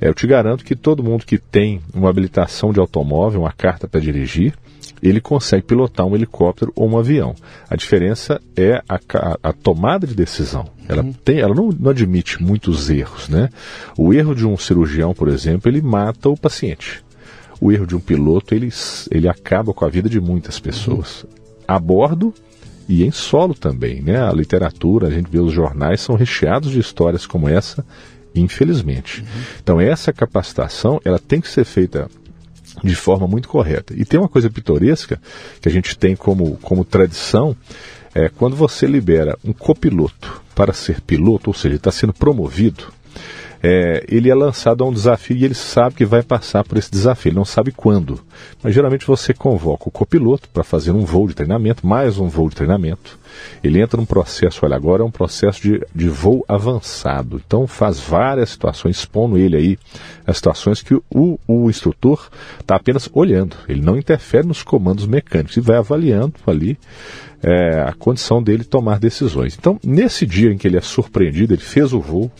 É, eu te garanto que todo mundo que tem uma habilitação de automóvel, uma carta para dirigir, ele consegue pilotar um helicóptero ou um avião. A diferença é a, a, tomada de decisão. Ela, uhum. tem, ela não, não, admite muitos erros. Né? O erro de um cirurgião, por exemplo, ele mata o paciente. O erro de um piloto, ele, ele acaba com a vida de muitas pessoas. Uhum. A bordo e em solo também. Né? A literatura, a gente vê os jornais, são recheados de histórias como essa, infelizmente. Uhum. Então essa capacitação ela tem que ser feita de forma muito correta. E tem uma coisa pitoresca que a gente tem como, como tradição, é quando você libera um copiloto para ser piloto, ou seja, está sendo promovido, é, ele é lançado a um desafio e ele sabe que vai passar por esse desafio, ele não sabe quando. Mas geralmente você convoca o copiloto para fazer um voo de treinamento, mais um voo de treinamento. Ele entra num processo, olha, agora é um processo de, de voo avançado. Então faz várias situações, expondo ele aí as situações que o, o instrutor está apenas olhando. Ele não interfere nos comandos mecânicos e vai avaliando ali é, a condição dele tomar decisões. Então, nesse dia em que ele é surpreendido, ele fez o voo,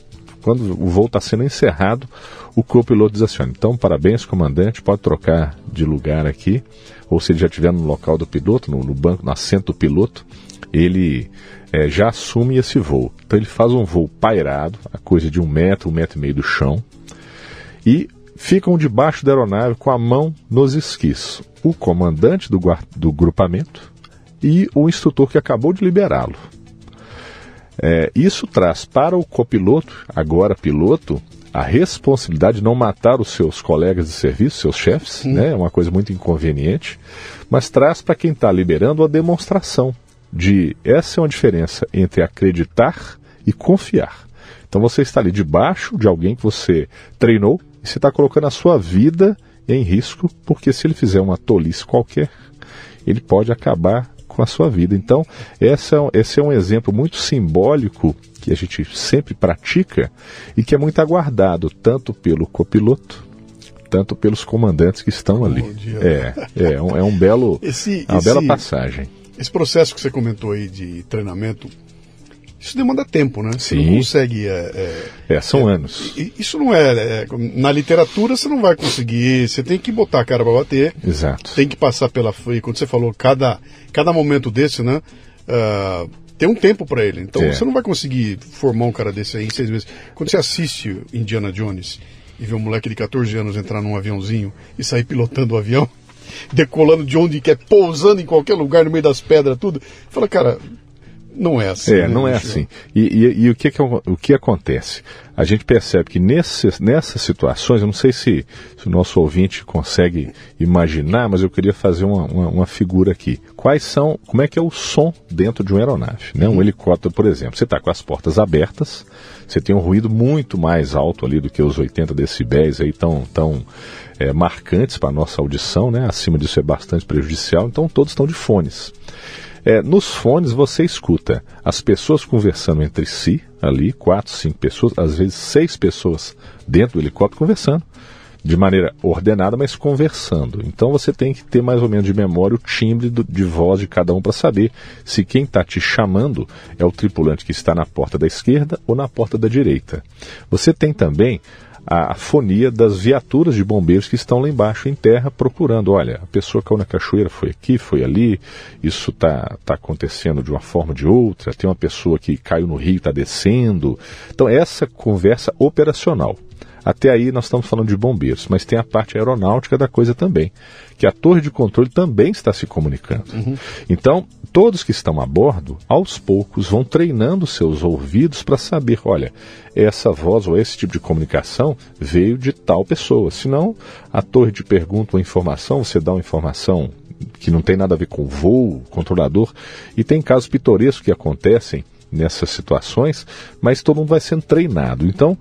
quando o voo está sendo encerrado, o copiloto diz assim: então, parabéns, comandante, pode trocar de lugar aqui. Ou se ele já estiver no local do piloto, no, no banco, no assento do piloto, ele é, já assume esse voo. Então, ele faz um voo pairado, a coisa de um metro, um metro e meio do chão, e ficam debaixo da aeronave com a mão nos esquis. O comandante do, do grupamento e o instrutor que acabou de liberá-lo. É, isso traz para o copiloto, agora piloto, a responsabilidade de não matar os seus colegas de serviço, seus chefes, né? é uma coisa muito inconveniente, mas traz para quem está liberando a demonstração de essa é uma diferença entre acreditar e confiar. Então você está ali debaixo de alguém que você treinou e você está colocando a sua vida em risco, porque se ele fizer uma tolice qualquer, ele pode acabar com a sua vida. Então, esse é, esse é um exemplo muito simbólico que a gente sempre pratica e que é muito aguardado, tanto pelo copiloto, tanto pelos comandantes que estão ali. É, é, um, é um belo, esse, uma esse, bela passagem. Esse processo que você comentou aí de treinamento isso demanda tempo, né? Sim. Você não consegue. É, é, é são é, anos. Isso não é, é, Na literatura você não vai conseguir. Você tem que botar a cara para bater. Exato. Tem que passar pela. E quando você falou, cada, cada momento desse, né? Uh, tem um tempo para ele. Então é. você não vai conseguir formar um cara desse aí em seis meses. Quando você assiste Indiana Jones e vê um moleque de 14 anos entrar num aviãozinho e sair pilotando o avião, decolando de onde quer, pousando em qualquer lugar no meio das pedras, tudo, fala, cara não é assim. É, né, não é assim. E, e, e, o, que, que, o que acontece? A gente percebe que nesse, nessas situações, eu não sei se, se, o nosso ouvinte consegue imaginar, mas eu queria fazer uma, uma, uma, figura aqui. Quais são, como é que é o som dentro de uma aeronave? Né? Um helicóptero, por exemplo, você está com as portas abertas, você tem um ruído muito mais alto ali do que os 80 decibéis aí tão, tão é, marcantes para a nossa audição, né? acima disso é bastante prejudicial, então todos estão de fones. É, nos fones você escuta as pessoas conversando entre si, ali, quatro, cinco pessoas, às vezes seis pessoas dentro do helicóptero conversando, de maneira ordenada, mas conversando. Então você tem que ter mais ou menos de memória o timbre do, de voz de cada um para saber se quem está te chamando é o tripulante que está na porta da esquerda ou na porta da direita. Você tem também a, fonia das viaturas de bombeiros que estão lá embaixo em terra procurando. Olha, a pessoa caiu na cachoeira, foi aqui, foi ali, isso está tá acontecendo de uma forma ou de outra, tem uma pessoa que caiu no rio, está descendo. Então, essa conversa operacional. Até aí nós estamos falando de bombeiros, mas tem a parte aeronáutica da coisa também, que a torre de controle também está se comunicando. Uhum. Então, todos que estão a bordo, aos poucos, vão treinando seus ouvidos para saber, olha, essa voz ou esse tipo de comunicação veio de tal pessoa. Senão, a torre te pergunta uma informação, você dá uma informação que não tem nada a ver com voo, controlador, e tem casos pitorescos que acontecem nessas situações, mas todo mundo vai sendo treinado. Então,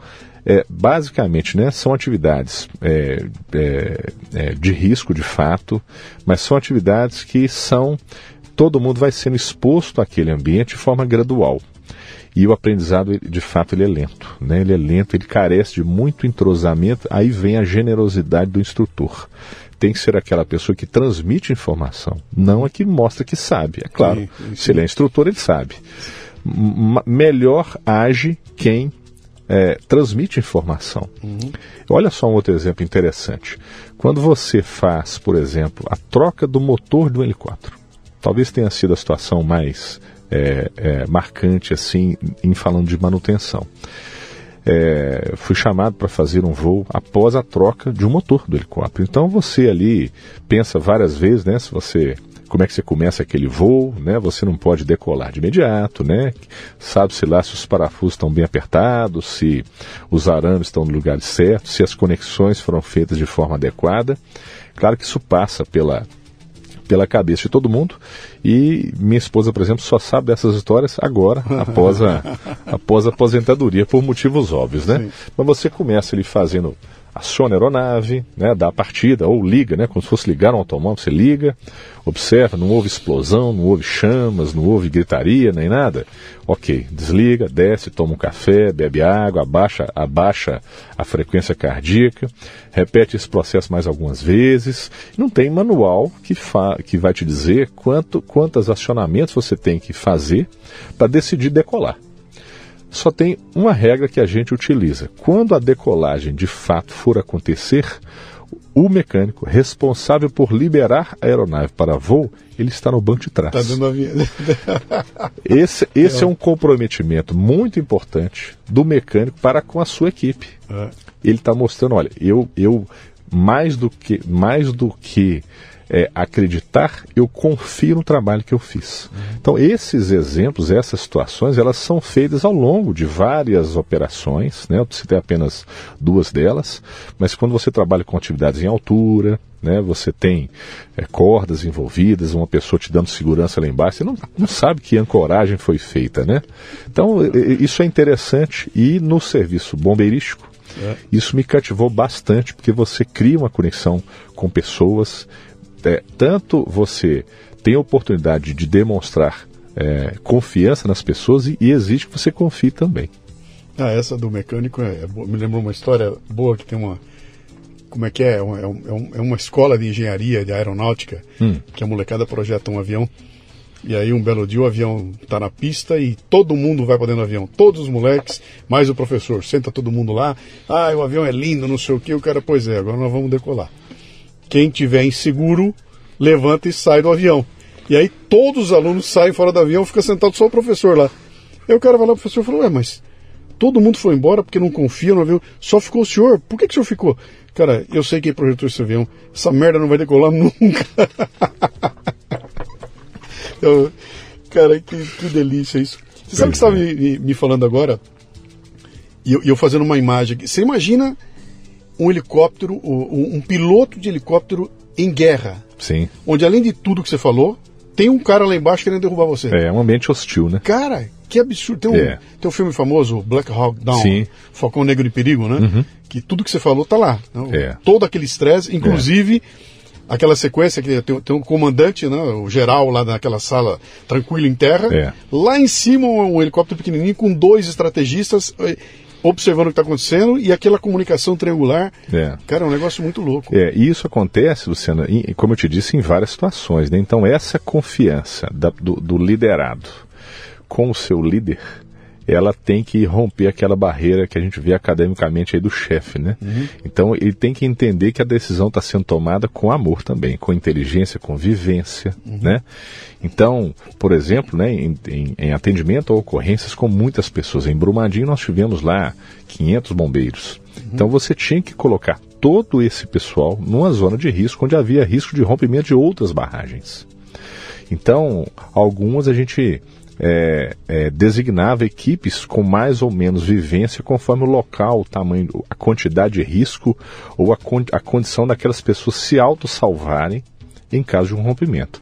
é, basicamente, né, são atividades é, é, é, de risco, de fato, mas são atividades que são todo mundo vai sendo exposto àquele ambiente de forma gradual. E o aprendizado, de fato, ele é lento. Né? Ele é lento, ele carece de muito entrosamento. Aí vem a generosidade do instrutor. Tem que ser aquela pessoa que transmite informação, não a que mostra que sabe. É claro, sim, sim. se ele é instrutor, ele sabe. M melhor age quem é, transmite informação. Uhum. Olha só um outro exemplo interessante. Quando você faz, por exemplo, a troca do motor do helicóptero, talvez tenha sido a situação mais é, é, marcante assim em falando de manutenção. É, fui chamado para fazer um voo após a troca de um motor do helicóptero. Então você ali pensa várias vezes, né? Se você como é que você começa aquele voo, né? Você não pode decolar de imediato, né? Sabe-se lá se os parafusos estão bem apertados, se os arames estão no lugar certo, se as conexões foram feitas de forma adequada. Claro que isso passa pela pela cabeça de todo mundo. E minha esposa, por exemplo, só sabe dessas histórias agora, após a, após a aposentadoria, por motivos óbvios, né? Sim. Mas você começa ali fazendo aciona a aeronave, né, dá a partida, ou liga, né, como se fosse ligar um automóvel, você liga, observa, não houve explosão, não houve chamas, não houve gritaria, nem nada. Ok, desliga, desce, toma um café, bebe água, abaixa, abaixa a frequência cardíaca, repete esse processo mais algumas vezes. Não tem manual que, fa que vai te dizer quanto, quantos acionamentos você tem que fazer para decidir decolar só tem uma regra que a gente utiliza. Quando a decolagem de fato for acontecer, o mecânico responsável por liberar a aeronave para voo, ele está no banco de trás. Tá dando a esse esse é. é um comprometimento muito importante do mecânico para com a sua equipe. É. Ele está mostrando, olha, eu, eu mais do que mais do que é, acreditar, eu confio no trabalho que eu fiz. Então, esses exemplos, essas situações, elas são feitas ao longo de várias operações, né? eu citei apenas duas delas, mas quando você trabalha com atividades em altura, né? Você tem é, cordas envolvidas, uma pessoa te dando segurança lá embaixo, você não, não sabe que ancoragem foi feita, né? Então, isso é interessante e no serviço bombeirístico, é. isso me cativou bastante, porque você cria uma conexão com pessoas, é, tanto você tem a oportunidade de demonstrar é, confiança nas pessoas e, e, exige que você confie também. Ah, essa do mecânico é, é me lembrou uma história boa que tem uma. Como é que é? É, um, é, é uma escola de engenharia, de aeronáutica, hum. que a molecada projeta um avião. E aí um belo dia o avião está na pista e todo mundo vai para dentro do avião. Todos os moleques, mais o professor. Senta todo mundo lá. Ah, o avião é lindo, não sei o que. O cara, pois é, agora nós vamos decolar. Quem tiver inseguro, levanta e sai do avião. E aí todos os alunos saem fora do avião, fica sentado só o professor lá. Aí o cara vai lá, o professor falou, ué, mas todo mundo foi embora porque não confia no avião, só ficou o senhor. Por que, que o senhor ficou? Cara, eu sei quem projetou esse avião. Essa merda não vai decolar nunca. eu, cara, que, que delícia isso. Você sabe o que você estava me, me, falando agora? E eu, eu fazendo uma imagem. Você imagina um helicóptero, um, um piloto de helicóptero em guerra. Sim. Onde além de tudo que você falou, tem um cara lá embaixo querendo derrubar você. É, é um ambiente hostil, né? Cara, que absurdo. Tem um, é. tem um filme famoso, Black Hawk Down, Sim. Falcão Negro de Perigo, né? Uhum. Que tudo que você falou tá lá. Né? É. Todo aquele estresse, inclusive é. aquela sequência que tem, tem um comandante, né? o geral lá naquela sala tranquilo em terra. É. Lá em cima um helicóptero pequenininho com dois estrategistas observando o que está acontecendo e aquela comunicação triangular. É. Cara, é um negócio muito louco. É, e isso acontece, Luciano, em, como eu te disse, em várias situações. Né? Então, essa confiança da, do, do liderado com o seu líder ela tem que romper aquela barreira que a gente vê academicamente aí do chefe, né? Uhum. Então ele tem que entender que a decisão está sendo tomada com amor também, com inteligência, com vivência, uhum. né? Então, por exemplo, né, em, em, em, atendimento a ocorrências com muitas pessoas, em Brumadinho nós tivemos lá 500 bombeiros. Uhum. Então você tinha que colocar todo esse pessoal numa zona de risco onde havia risco de rompimento de outras barragens. Então, algumas a gente é, é, designava equipes com mais ou menos vivência conforme o local, o tamanho, a quantidade de risco ou a, a condição daquelas pessoas se auto-salvarem em caso de um rompimento.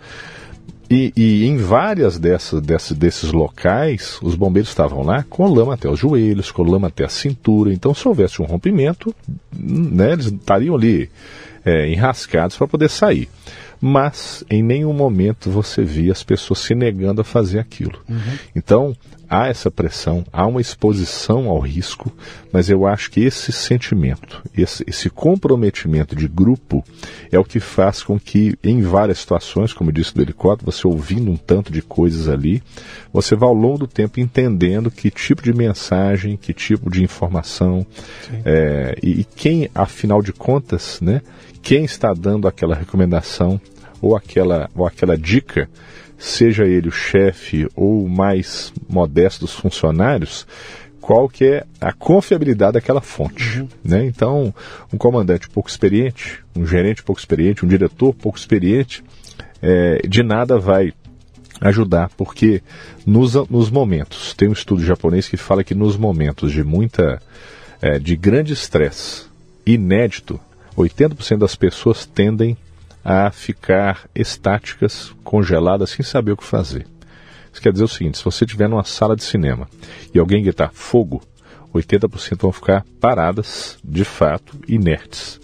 E, e, em várias dessas, dessas, desses locais, os bombeiros estavam lá com lama até os joelhos, com lama até a cintura. Então, se houvesse um rompimento, né, eles estariam ali é, enrascados para poder sair mas em nenhum momento você via as pessoas se negando a fazer aquilo. Uhum. Então, há essa pressão, há uma exposição ao risco, mas eu acho que esse sentimento, esse, esse, comprometimento de grupo é o que faz com que, em várias situações, como eu disse do helicóptero, você ouvindo um tanto de coisas ali, você vá ao longo do tempo entendendo que tipo de mensagem, que tipo de informação, é, e, e quem, afinal de contas, né, quem está dando aquela recomendação ou aquela, ou aquela dica, seja ele o chefe ou o mais modesto dos funcionários, qual que é a confiabilidade daquela fonte. Uhum. Né? Então, um comandante pouco experiente, um gerente pouco experiente, um diretor pouco experiente, é, de nada vai ajudar, porque nos, nos momentos, tem um estudo japonês que fala que nos momentos de muita, é, de grande estresse, inédito, 80% das pessoas tendem a ficar estáticas, congeladas, sem saber o que fazer. Isso quer dizer o seguinte: se você estiver numa sala de cinema e alguém gritar fogo, 80% vão ficar paradas, de fato, inertes.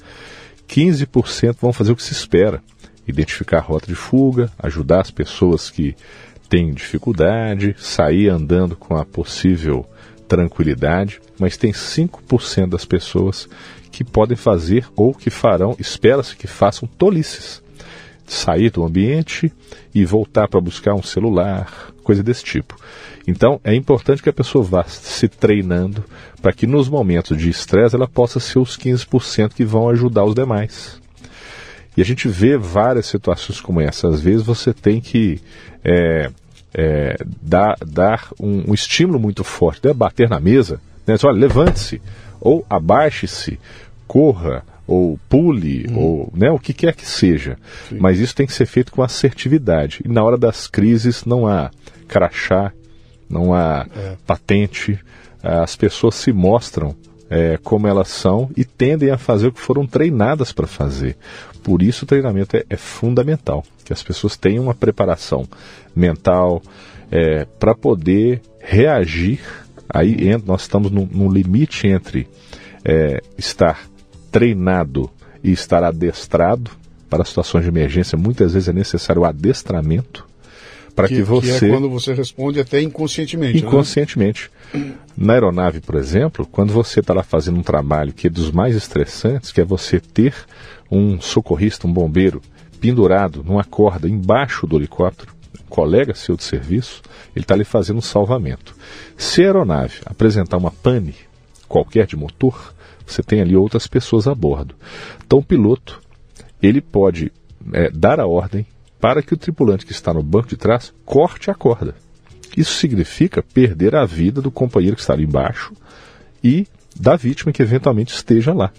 15% vão fazer o que se espera: identificar a rota de fuga, ajudar as pessoas que têm dificuldade, sair andando com a possível tranquilidade, mas tem 5% das pessoas que podem fazer ou que farão, espera-se que façam tolices. Sair do ambiente e voltar para buscar um celular, coisa desse tipo. Então é importante que a pessoa vá se treinando para que nos momentos de estresse ela possa ser os 15% que vão ajudar os demais. E a gente vê várias situações como essa. Às vezes você tem que é, é, dar, dar um, um, estímulo muito forte, né? bater na mesa, né? Olha, levante-se, ou abaixe-se, corra, ou pule, hum. ou né, o que quer que seja. Sim. Mas isso tem que ser feito com assertividade. E na hora das crises não há crachá, não há é. patente. As pessoas se mostram é, como elas são e tendem a fazer o que foram treinadas para fazer. Por isso o treinamento é, é, fundamental, que as pessoas tenham uma preparação mental é, para poder reagir Aí nós estamos num, num limite entre é, estar treinado e estar adestrado. Para situações de emergência, muitas vezes é necessário o adestramento para que, que, você. Que é quando você responde até inconscientemente. Né? Inconscientemente. Né? Na aeronave, por exemplo, quando você está lá fazendo um trabalho que é dos mais estressantes, que é você ter um socorrista, um bombeiro, pendurado numa corda embaixo do helicóptero, colega seu de serviço, ele está ali fazendo um salvamento. Se a aeronave apresentar uma pane qualquer de motor, você tem ali outras pessoas a bordo. Então o piloto ele pode é, dar a ordem para que o tripulante que está no banco de trás corte a corda. Isso significa perder a vida do companheiro que está ali embaixo e da vítima que eventualmente esteja lá.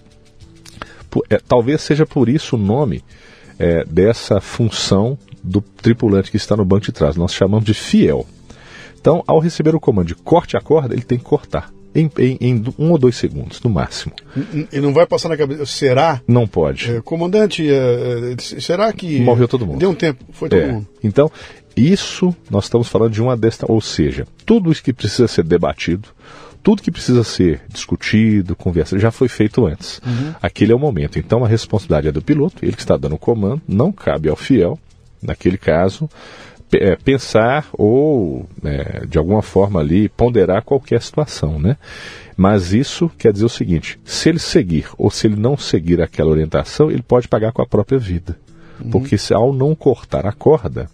Por, é, talvez seja por isso o nome é, dessa função do tripulante que está no banco de trás. Nós chamamos de fiel. Então, ao receber o comando de corte a corda, ele tem que cortar. Em, em, em, um ou dois segundos, no máximo. E não vai passar na cabeça. Será? Não pode. É, comandante, é, é será que. Morreu todo mundo. Deu um tempo, foi todo é. mundo. Então, isso nós estamos falando de uma desta. Ou seja, tudo isso que precisa ser debatido, tudo que precisa ser discutido, conversado, já foi feito antes. Uhum. Aquele é o momento. Então a responsabilidade é do piloto, ele que está dando o comando, não cabe ao fiel, naquele caso, é, pensar ou, é, de alguma forma ali, ponderar qualquer situação, né? Mas isso quer dizer o seguinte: se ele seguir ou se ele não seguir aquela orientação, ele pode pagar com a própria vida. Uhum. Porque se, ao não cortar a corda,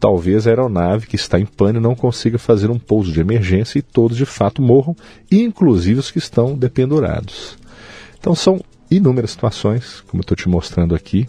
talvez a aeronave que está em pane não consiga fazer um pouso de emergência e todos de fato morram, inclusive os que estão dependurados. Então são inúmeras situações, como eu estou te mostrando aqui.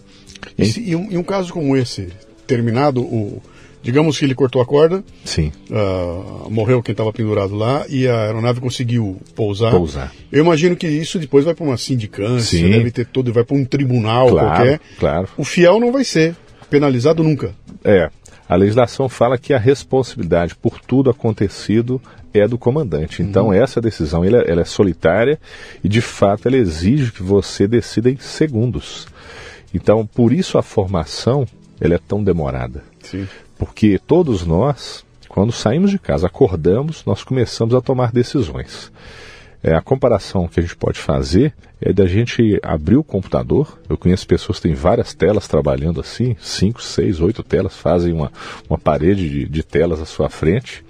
E, e, um, e um caso como esse, terminado o, Digamos que ele cortou a corda. Sim. Uh, morreu quem estava pendurado lá e a aeronave conseguiu pousar. Pousar. Eu imagino que isso depois vai para uma sindicância, Sim. deve ter todo, vai para um tribunal claro, qualquer. Claro. O fiel não vai ser penalizado nunca. É. A legislação fala que a responsabilidade por tudo acontecido é do comandante. Então uhum. essa decisão ela, ela é solitária e de fato ela exige que você decida em segundos. Então por isso a formação ela é tão demorada. Sim. porque todos nós, quando saímos de casa, acordamos, nós começamos a tomar decisões. É, a comparação que a gente pode fazer é da gente abrir o computador. Eu conheço pessoas que têm várias telas trabalhando assim, cinco, seis, oito telas, fazem uma, uma parede de, de telas à sua frente.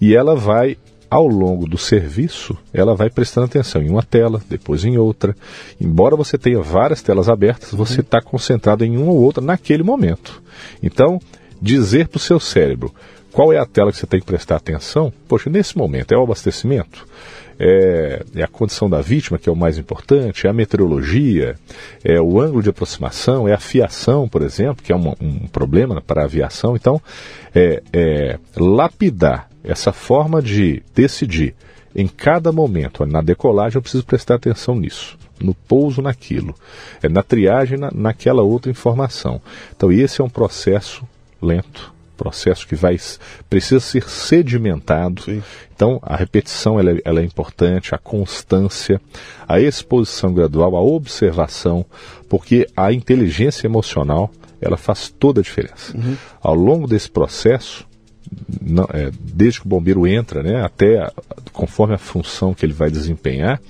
E ela vai ao longo do serviço, ela vai prestando atenção em uma tela, depois em outra. Embora você tenha várias telas abertas, você está concentrado em uma ou outra naquele momento. Então, dizer para o seu cérebro qual é a tela que você tem que prestar atenção, poxa, nesse momento é o abastecimento, é, é, a condição da vítima, que é o mais importante, é a meteorologia, é o ângulo de aproximação, é a fiação, por exemplo, que é um, um problema para a aviação. Então, é, é, lapidar essa forma de decidir em cada momento, na decolagem eu preciso prestar atenção nisso, no pouso naquilo, é na triagem na, naquela outra informação. Então esse é um processo lento, processo que vai precisa ser sedimentado. Sim. Então a repetição ela, é, ela, é importante, a constância, a exposição gradual, a observação, porque a inteligência emocional ela faz toda a diferença. Uhum. Ao longo desse processo, não, é, desde que o bombeiro entra, né, até conforme a função que ele vai desempenhar,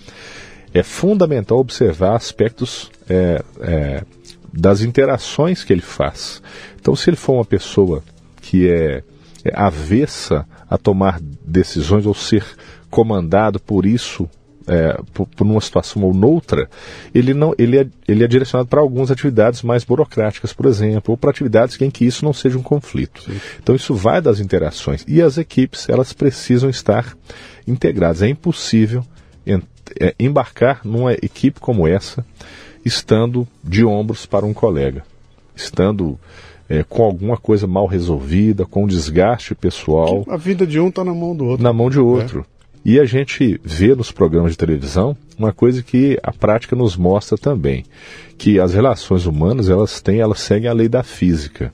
é fundamental observar aspectos é, é, das interações que ele faz. Então, se ele for uma pessoa que é, é avessa a tomar decisões ou ser comandado por isso, é, por, por, uma situação ou noutra, ele, não, ele, é, ele é direcionado para algumas atividades mais burocráticas, por exemplo, ou para atividades em que isso não seja um conflito. Sim. Então isso vai das interações. E as equipes, elas precisam estar integradas. É impossível é, embarcar numa equipe como essa estando de ombros para um colega, estando é, com alguma coisa mal resolvida, com desgaste pessoal. A vida de um está na mão do outro. Na mão de outro. É. E a gente vê nos programas de televisão uma coisa que a prática nos mostra também, que as relações humanas elas têm, elas seguem a lei da física,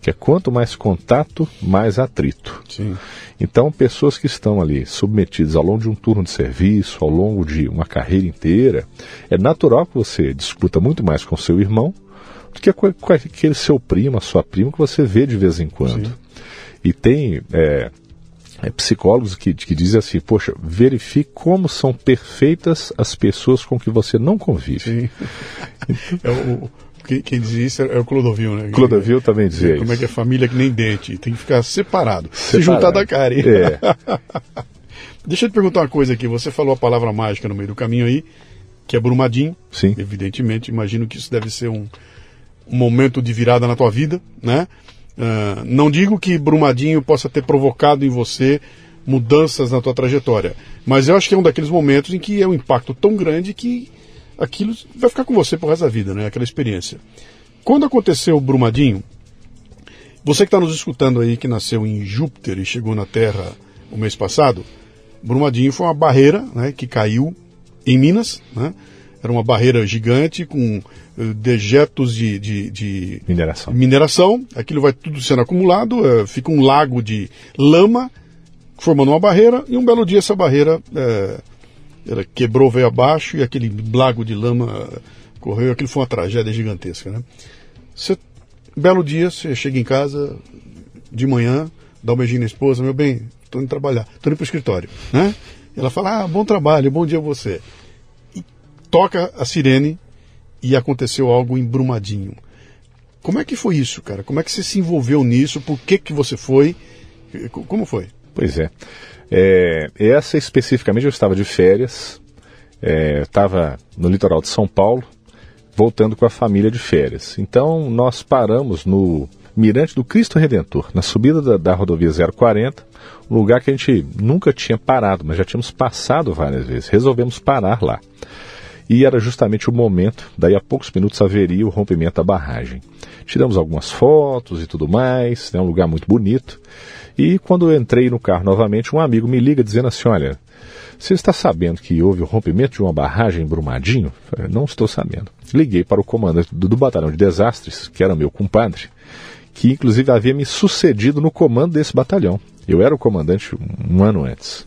que é quanto mais contato, mais atrito. Sim. Então, pessoas que estão ali submetidas ao longo de um turno de serviço, ao longo de uma carreira inteira, é natural que você discuta muito mais com seu irmão do que com aquele seu primo, a sua prima que você vê de vez em quando. Sim. E tem é, é, psicólogos que, que dizem assim, poxa, verifique como são perfeitas as pessoas com que você não convive. é o, quem, quem dizia isso é o Clodovil, né? Clodovil também dizia Como isso. é que é família que nem dente, tem que ficar separado, separado. se juntar da cara. É. Deixa eu te perguntar uma coisa aqui, você falou a palavra mágica no meio do caminho aí, que é Brumadinho. Sim. Evidentemente, imagino que isso deve ser um, um momento de virada na tua vida, né? Uh, não digo que Brumadinho possa ter provocado em você mudanças na tua trajetória, mas eu acho que é um daqueles momentos em que é um impacto tão grande que aquilo vai ficar com você pro resto da vida, né? Aquela experiência. Quando aconteceu o Brumadinho, você que está nos escutando aí, que nasceu em Júpiter e chegou na Terra o mês passado, Brumadinho foi uma barreira né, que caiu em Minas, né? Era uma barreira gigante com uh, dejetos de, de, de, mineração. mineração. Aquilo vai tudo sendo acumulado, uh, fica um lago de lama formando uma barreira e um belo dia essa barreira ela quebrou, veio abaixo e aquele lago de lama correu. Aquilo foi uma tragédia gigantesca. Né? Você, belo dia, você chega em casa de manhã, dá um beijinho na esposa, meu bem, estou indo trabalhar, estou indo para o escritório. Né? Ela fala, ah, bom trabalho, bom dia a você toca a sirene e aconteceu algo embrumadinho. Como é que foi isso, cara? Como é que você se envolveu nisso? Por que, que você foi? Como foi? Pois é. é essa especificamente eu estava de férias, é, estava no litoral de São Paulo, voltando com a família de férias. Então nós paramos no Mirante do Cristo Redentor, na subida da, da rodovia 040, um lugar que a gente nunca tinha parado, mas já tínhamos passado várias vezes. Resolvemos parar lá e era justamente o momento, daí a poucos minutos haveria o rompimento da barragem. Tiramos algumas fotos e tudo mais, é né, um lugar muito bonito. E quando eu entrei no carro novamente, um amigo me liga dizendo assim: Olha, você está sabendo que houve o rompimento de uma barragem em Brumadinho? Falei, não estou sabendo. Liguei para o comandante do, do batalhão de desastres, que era meu compadre, que inclusive havia me sucedido no comando desse batalhão. Eu era o comandante um ano antes.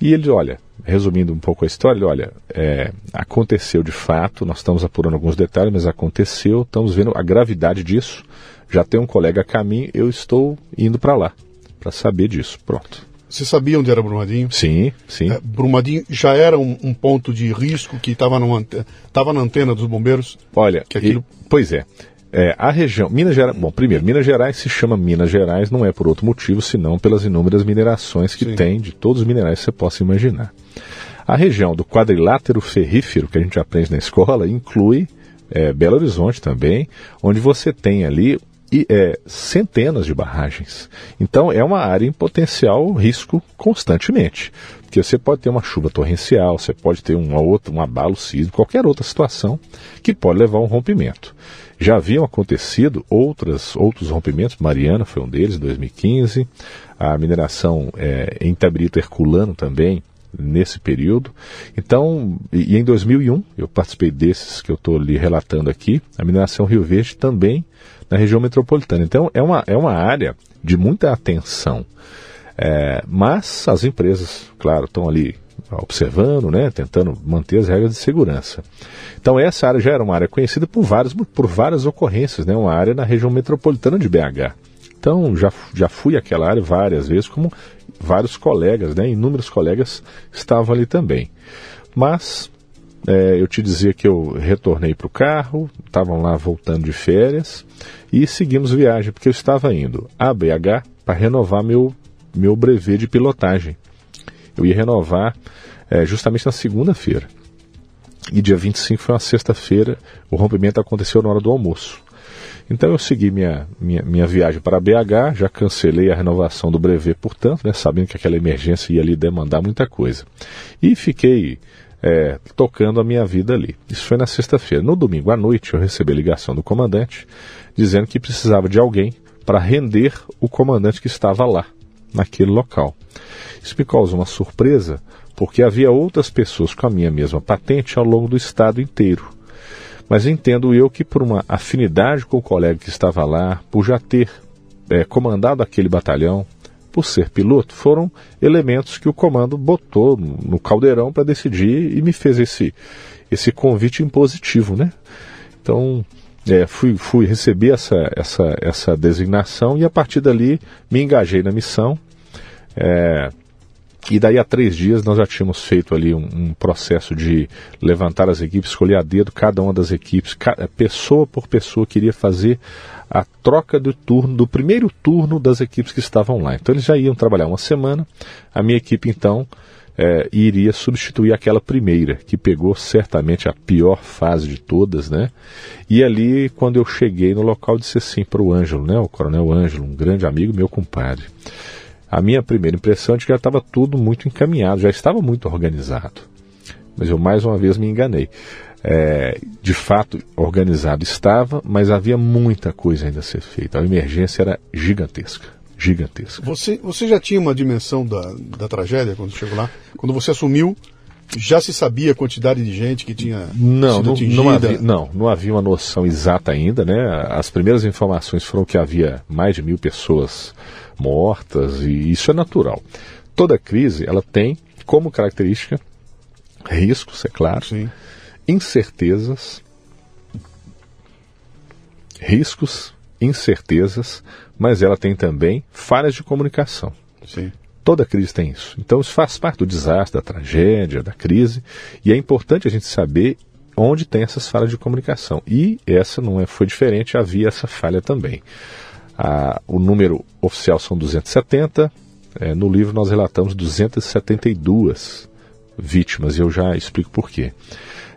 E ele, olha, resumindo um pouco a história, olha, é, aconteceu de fato, nós estamos apurando alguns detalhes, mas aconteceu, estamos vendo a gravidade disso, já tem um colega a caminho, eu estou indo para lá para saber disso. Pronto. Você sabia onde era Brumadinho? Sim, sim. É, Brumadinho já era um, um, ponto de risco que estava na antena dos bombeiros? Olha, aquilo... E, pois é. É, a região, Minas Gerais, bom, primeiro, Minas Gerais se chama Minas Gerais, não é por outro motivo, senão pelas inúmeras minerações que Sim. tem de todos os minerais que você possa imaginar. A região do quadrilátero ferrífero, que a gente aprende na escola, inclui é, Belo Horizonte também, onde você tem ali e, é, centenas de barragens. Então é uma área em potencial risco constantemente. Porque você pode ter uma chuva torrencial, você pode ter uma outra, um abalo sísmico, qualquer outra situação que pode levar a um rompimento. Já haviam acontecido outras, outros rompimentos, Mariana foi um deles, em 2015, a mineração é, em Tabrito Herculano também, nesse período. Então, e, em 2001, eu participei desses que eu estou lhe relatando aqui, a mineração Rio Verde também na região metropolitana. Então é uma, é uma área de muita atenção. É, mas as empresas, claro, estão ali observando, né, tentando manter as regras de segurança. Então essa área já era uma área conhecida por várias, por várias ocorrências, né, uma área na região metropolitana de BH. Então já, já fui àquela área várias vezes, como vários colegas, né, inúmeros colegas estavam ali também. Mas é, eu te dizia que eu retornei para o carro, estavam lá voltando de férias e seguimos viagem, porque eu estava indo a BH para renovar meu, meu brevet de pilotagem. Eu ia renovar é, justamente na segunda-feira. E dia 25 foi uma sexta-feira, o rompimento aconteceu na hora do almoço. Então eu segui minha, minha, minha viagem para BH, já cancelei a renovação do brevet, portanto, né, sabendo que aquela emergência ia ali demandar muita coisa. E fiquei é, tocando a minha vida ali. Isso foi na sexta-feira. No domingo à noite eu recebi a ligação do comandante dizendo que precisava de alguém para render o comandante que estava lá, naquele local. Isso me causou uma surpresa, porque havia outras pessoas com a minha mesma patente ao longo do estado inteiro. Mas entendo eu que por uma afinidade com o colega que estava lá, por já ter é, comandado aquele batalhão, por ser piloto, foram elementos que o comando botou no caldeirão para decidir e me fez esse, esse convite impositivo, né? Então, é, fui, fui receber essa, essa, essa designação e a partir dali me engajei na missão. É, e daí a três dias nós já tínhamos feito ali um, um, processo de levantar as equipes, escolher a dedo cada uma das equipes, pessoa por pessoa queria fazer a troca do turno, do primeiro turno das equipes que estavam lá. Então eles já iam trabalhar uma semana, a minha equipe então é, iria substituir aquela primeira, que pegou certamente a pior fase de todas, né? E ali, quando eu cheguei no local, disse assim para o Ângelo, né? O coronel Ângelo, um grande amigo, meu compadre. A minha primeira impressão é de que já estava tudo muito encaminhado, já estava muito organizado. Mas eu mais uma vez me enganei é, de fato organizado estava, mas havia muita coisa ainda a ser feita. A emergência era gigantesca. Gigantesca. Você, você já tinha uma dimensão da, da tragédia quando chegou lá? Quando você assumiu, já se sabia a quantidade de gente que tinha não, sido atingida? Não, havia, não, não havia uma noção exata ainda, né? As primeiras informações foram que havia mais de mil pessoas mortas e isso é natural. Toda crise, ela tem como característica riscos, é claro. Sim incertezas, riscos, incertezas, mas ela tem também falhas de comunicação. Sim. Toda crise tem isso. Então isso faz parte do desastre, da tragédia, da crise, e é importante a gente saber onde tem essas falhas de comunicação. E essa não é, foi diferente, havia essa falha também. Ah, o número oficial são 270, é, no livro nós relatamos 272 vítimas, e eu já explico por quê.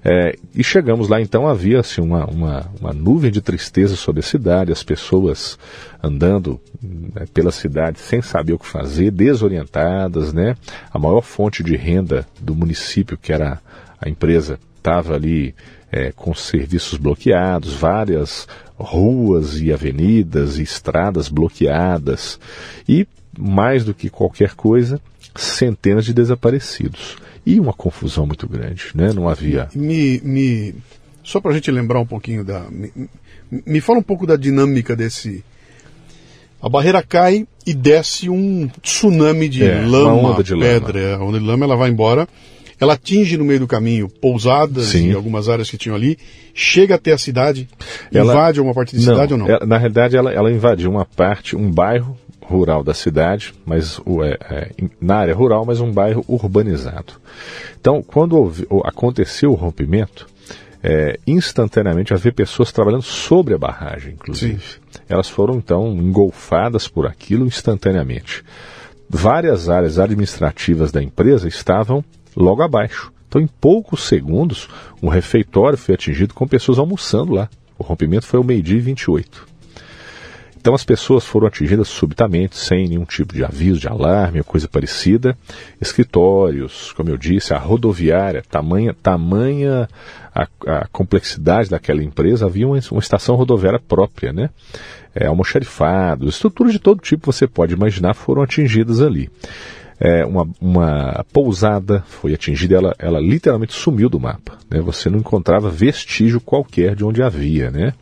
É, e chegamos lá, então havia assim, uma, uma, uma, nuvem de tristeza sobre a cidade, as pessoas andando né, pela cidade sem saber o que fazer, desorientadas, né? A maior fonte de renda do município, que era a empresa, estava ali é, com serviços bloqueados, várias ruas e avenidas e estradas bloqueadas e mais do que qualquer coisa, centenas de desaparecidos e uma confusão muito grande, né? Não havia. Me, me só para a gente lembrar um pouquinho da, me, me fala um pouco da dinâmica desse. A barreira cai e desce um tsunami de é, lama, de pedra. Lama. A onda de lama ela vai embora ela atinge no meio do caminho pousadas Sim. em algumas áreas que tinham ali, chega até a cidade, Ela- invade uma parte de cidade ou não? ela- na realidade, ela, ela invadiu uma parte, um bairro rural da cidade, mas é, é, na área rural, mas um bairro urbanizado. Então, quando houve- aconteceu o rompimento, é, instantaneamente havia pessoas trabalhando sobre a barragem, inclusive. Elas foram então engolfadas por aquilo instantaneamente. Várias áreas administrativas da empresa estavam logo abaixo. Então, em poucos segundos, um refeitório foi atingido com pessoas almoçando lá. O rompimento foi ao meio-dia e 28. Então as pessoas foram atingidas subitamente, sem nenhum tipo de aviso, de alarme ou coisa parecida. Escritórios, como eu disse, a rodoviária, tamanha, tamanha a, a complexidade daquela empresa, havia uma, uma estação rodoviária própria, né? É, almoxarifados, estruturas de todo tipo você pode imaginar foram atingidas ali. É, uma, uma pousada foi atingida, ela, ela literalmente sumiu do mapa. Né? Você não encontrava vestígio qualquer de onde havia, né?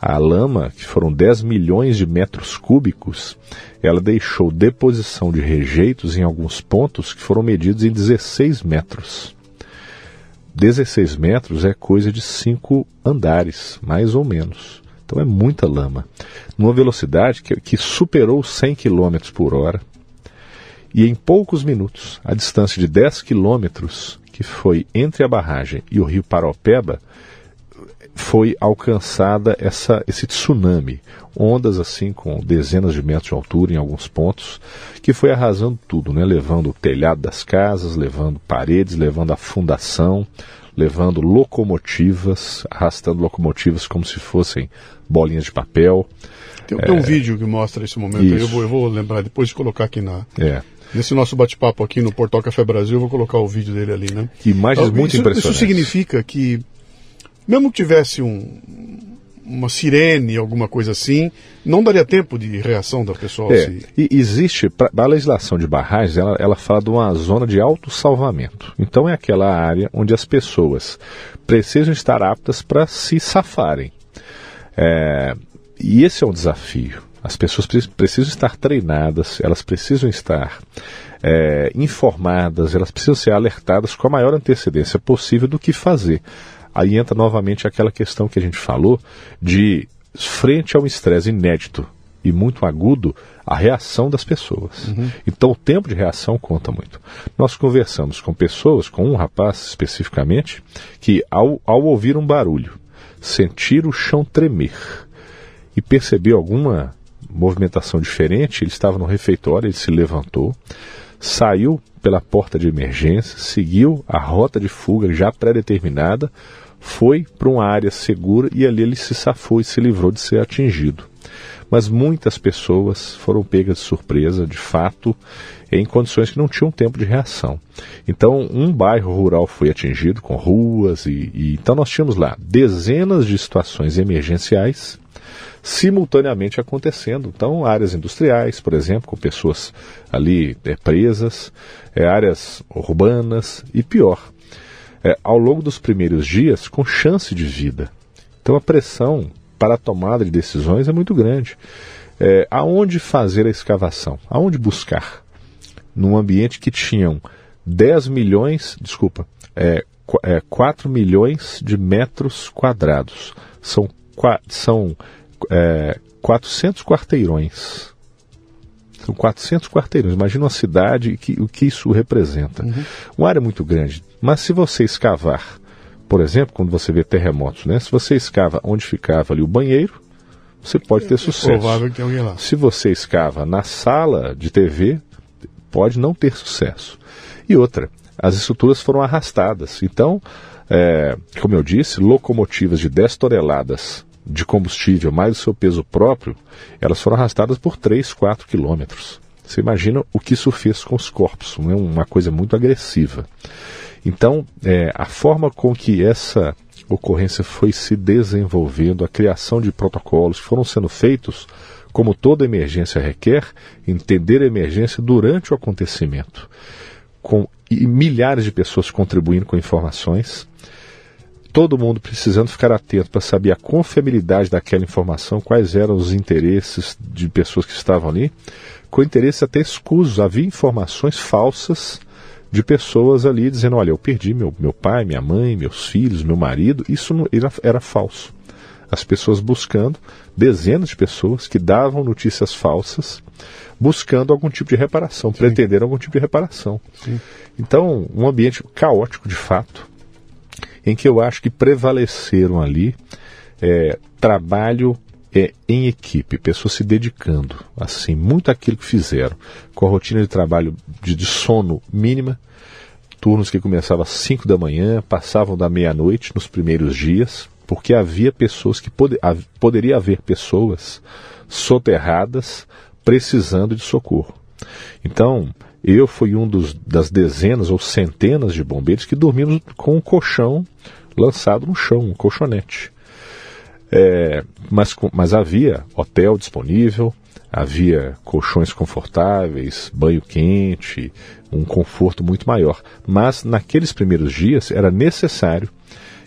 A lama, que foram 10 milhões de metros cúbicos, ela deixou deposição de rejeitos em alguns pontos que foram medidos em 16 metros. 16 metros é coisa de 5 andares, mais ou menos. Então é muita lama. Numa velocidade que, que superou 100 km por hora. E em poucos minutos, a distância de 10 quilômetros que foi entre a barragem e o rio Paraopeba, foi alcançada essa, esse tsunami, ondas assim com dezenas de metros de altura em alguns pontos, que foi arrasando tudo, né? levando o telhado das casas, levando paredes, levando a fundação, levando locomotivas, arrastando locomotivas como se fossem bolinhas de papel. Tem, tem um vídeo que mostra esse momento. aí, Eu vou, eu vou lembrar depois de colocar aqui na. É. Nesse nosso bate-papo aqui no Portal Café Brasil, eu vou colocar o vídeo dele ali, né? Imagens Então, muito isso, impressionantes. Isso significa que, mesmo que tivesse um, uma sirene, alguma coisa assim, não daria tempo de reação da pessoa. É, se- e existe, pra- a legislação de barragens, ela, ela fala de uma zona de autossalvamento. Então é aquela área onde as pessoas precisam estar aptas para se safarem. É, e esse é um desafio. As pessoas pre- precisam estar treinadas, elas precisam estar é, informadas, elas precisam ser alertadas com a maior antecedência possível do que fazer. Aí entra novamente aquela questão que a gente falou de frente a um estresse inédito e muito agudo, a reação das pessoas. Então o tempo de reação conta muito. Nós conversamos com pessoas, com um rapaz especificamente, que ao, ao ouvir um barulho, sentir o chão tremer e perceber alguma movimentação diferente, ele estava no refeitório, ele se levantou, saiu pela porta de emergência, seguiu a rota de fuga já pré-determinada, foi para uma área segura e ali ele se safou e se livrou de ser atingido. Mas muitas pessoas foram pegas de surpresa, de fato, em condições que não tinham tempo de reação. Então, um bairro rural foi atingido com ruas e, e então nós tínhamos lá dezenas de situações emergenciais simultaneamente acontecendo. Então, áreas industriais, por exemplo, com pessoas ali é, presas, é, áreas urbanas e pior, é, ao longo dos primeiros dias, com chance de vida. Então, a pressão para a tomada de decisões é muito grande. É, aonde fazer a escavação? Aonde buscar? Num ambiente que tinham 10 milhões, desculpa, é, é, 4 milhões de metros quadrados. São, são é, 400 quarteirões. São 400 quarteirões. Imagina uma cidade e que, o que isso representa. Uma área muito grande. Mas se você escavar, por exemplo, quando você vê terremotos, né? Se você escava onde ficava ali o banheiro, você pode ter sucesso. provável que alguém lá. Se você escava na sala de TV, pode não ter sucesso. E outra, as estruturas foram arrastadas. Então, é, como eu disse, locomotivas de 10 toneladas de combustível mais o seu peso próprio, elas foram arrastadas por 3, 4 quilômetros. Você imagina o que isso fez com os corpos, não é uma coisa muito agressiva. Então, é, a forma com que essa ocorrência foi se desenvolvendo, a criação de protocolos que foram sendo feitos, como toda emergência requer, entender a emergência durante o acontecimento, com milhares de pessoas contribuindo com informações, todo mundo precisando ficar atento para saber a confiabilidade daquela informação, quais eram os interesses de pessoas que estavam ali, com interesses até escusos. Havia informações falsas de pessoas ali dizendo: olha, eu perdi meu, meu pai, minha mãe, meus filhos, meu marido. Isso não, era, era falso. As pessoas buscando, dezenas de pessoas que davam notícias falsas, buscando algum tipo de reparação, Sim. pretendendo algum tipo de reparação. Sim. Então, um ambiente caótico de fato, em que eu acho que prevaleceram ali é, trabalho é, em equipe, pessoas se dedicando, assim, muito aquilo que fizeram, com a rotina de trabalho de, de sono mínima, turnos que começavam às 5 da manhã, passavam da meia-noite nos primeiros dias, porque havia pessoas que pode, poderia haver pessoas soterradas precisando de socorro. Então, eu fui um dos, das dezenas ou centenas de bombeiros que dormimos com um colchão lançado no chão, um colchonete. É, mas, mas havia hotel disponível, havia colchões confortáveis, banho quente, um conforto muito maior. Mas naqueles primeiros dias era necessário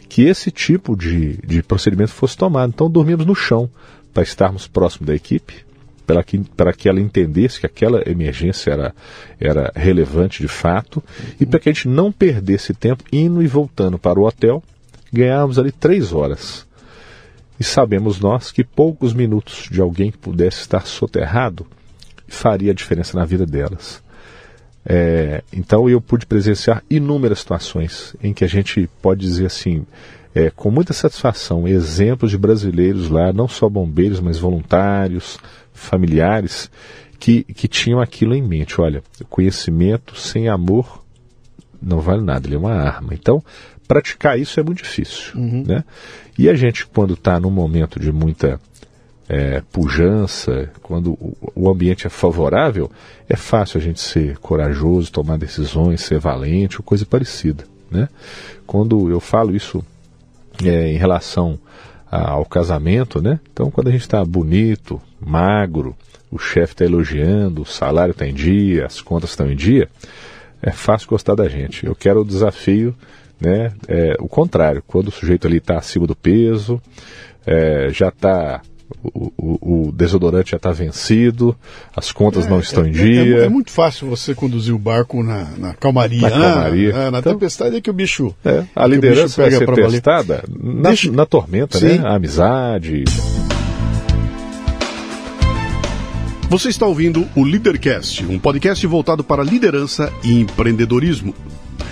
que esse tipo de, de procedimento fosse tomado. Então dormimos no chão para estarmos próximo da equipe, para que, para que ela entendesse que aquela emergência era, era relevante de fato e para que a gente não perdesse tempo indo e voltando para o hotel. Ganhávamos ali três horas e sabemos nós que poucos minutos de alguém que pudesse estar soterrado faria a diferença na vida delas. É, então eu pude presenciar inúmeras situações em que a gente pode dizer assim, é, com muita satisfação, exemplos de brasileiros lá, não só bombeiros, mas voluntários, familiares, que, que tinham aquilo em mente. Olha, conhecimento sem amor não vale nada, ele é uma arma. Então, praticar isso é muito difícil. Uhum. Né? E a gente, quando está num momento de muita é, pujança, quando o, o, ambiente é favorável, é fácil a gente ser corajoso, tomar decisões, ser valente ou coisa parecida. Né? Quando eu falo isso é, em relação a, ao casamento, né? então quando a gente está bonito, magro, o chefe está elogiando, o salário está em dia, as contas estão em dia, é fácil gostar da gente. Eu quero o desafio né? É, o contrário, quando o sujeito ali está acima do peso, é, já está o, o, o, desodorante já está vencido, as contas é, não estão é, em dia. É, é, muito fácil você conduzir o barco na, na calmaria. Na, calmaria. Ah, na então, tempestade é que o bicho. É, a liderança vai ser testada na, na, tormenta, né? Sim. né? A amizade. Você está ouvindo o Leadercast, um podcast voltado para liderança e empreendedorismo.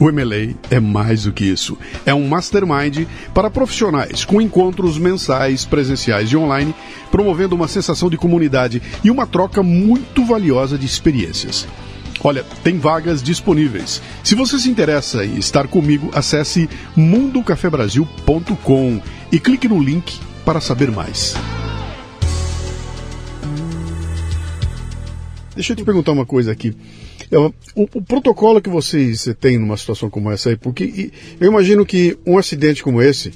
O MLA é mais do que isso. É um mastermind para profissionais, com encontros mensais, presenciais e online, promovendo uma sensação de comunidade e uma troca muito valiosa de experiências. Olha, tem vagas disponíveis. Se você se interessa em estar comigo, acesse mundocafebrasil.com e clique no link para saber mais. Deixa eu te perguntar uma coisa aqui. O, o, protocolo que vocês têm numa situação como essa aí, porque eu imagino que um acidente como esse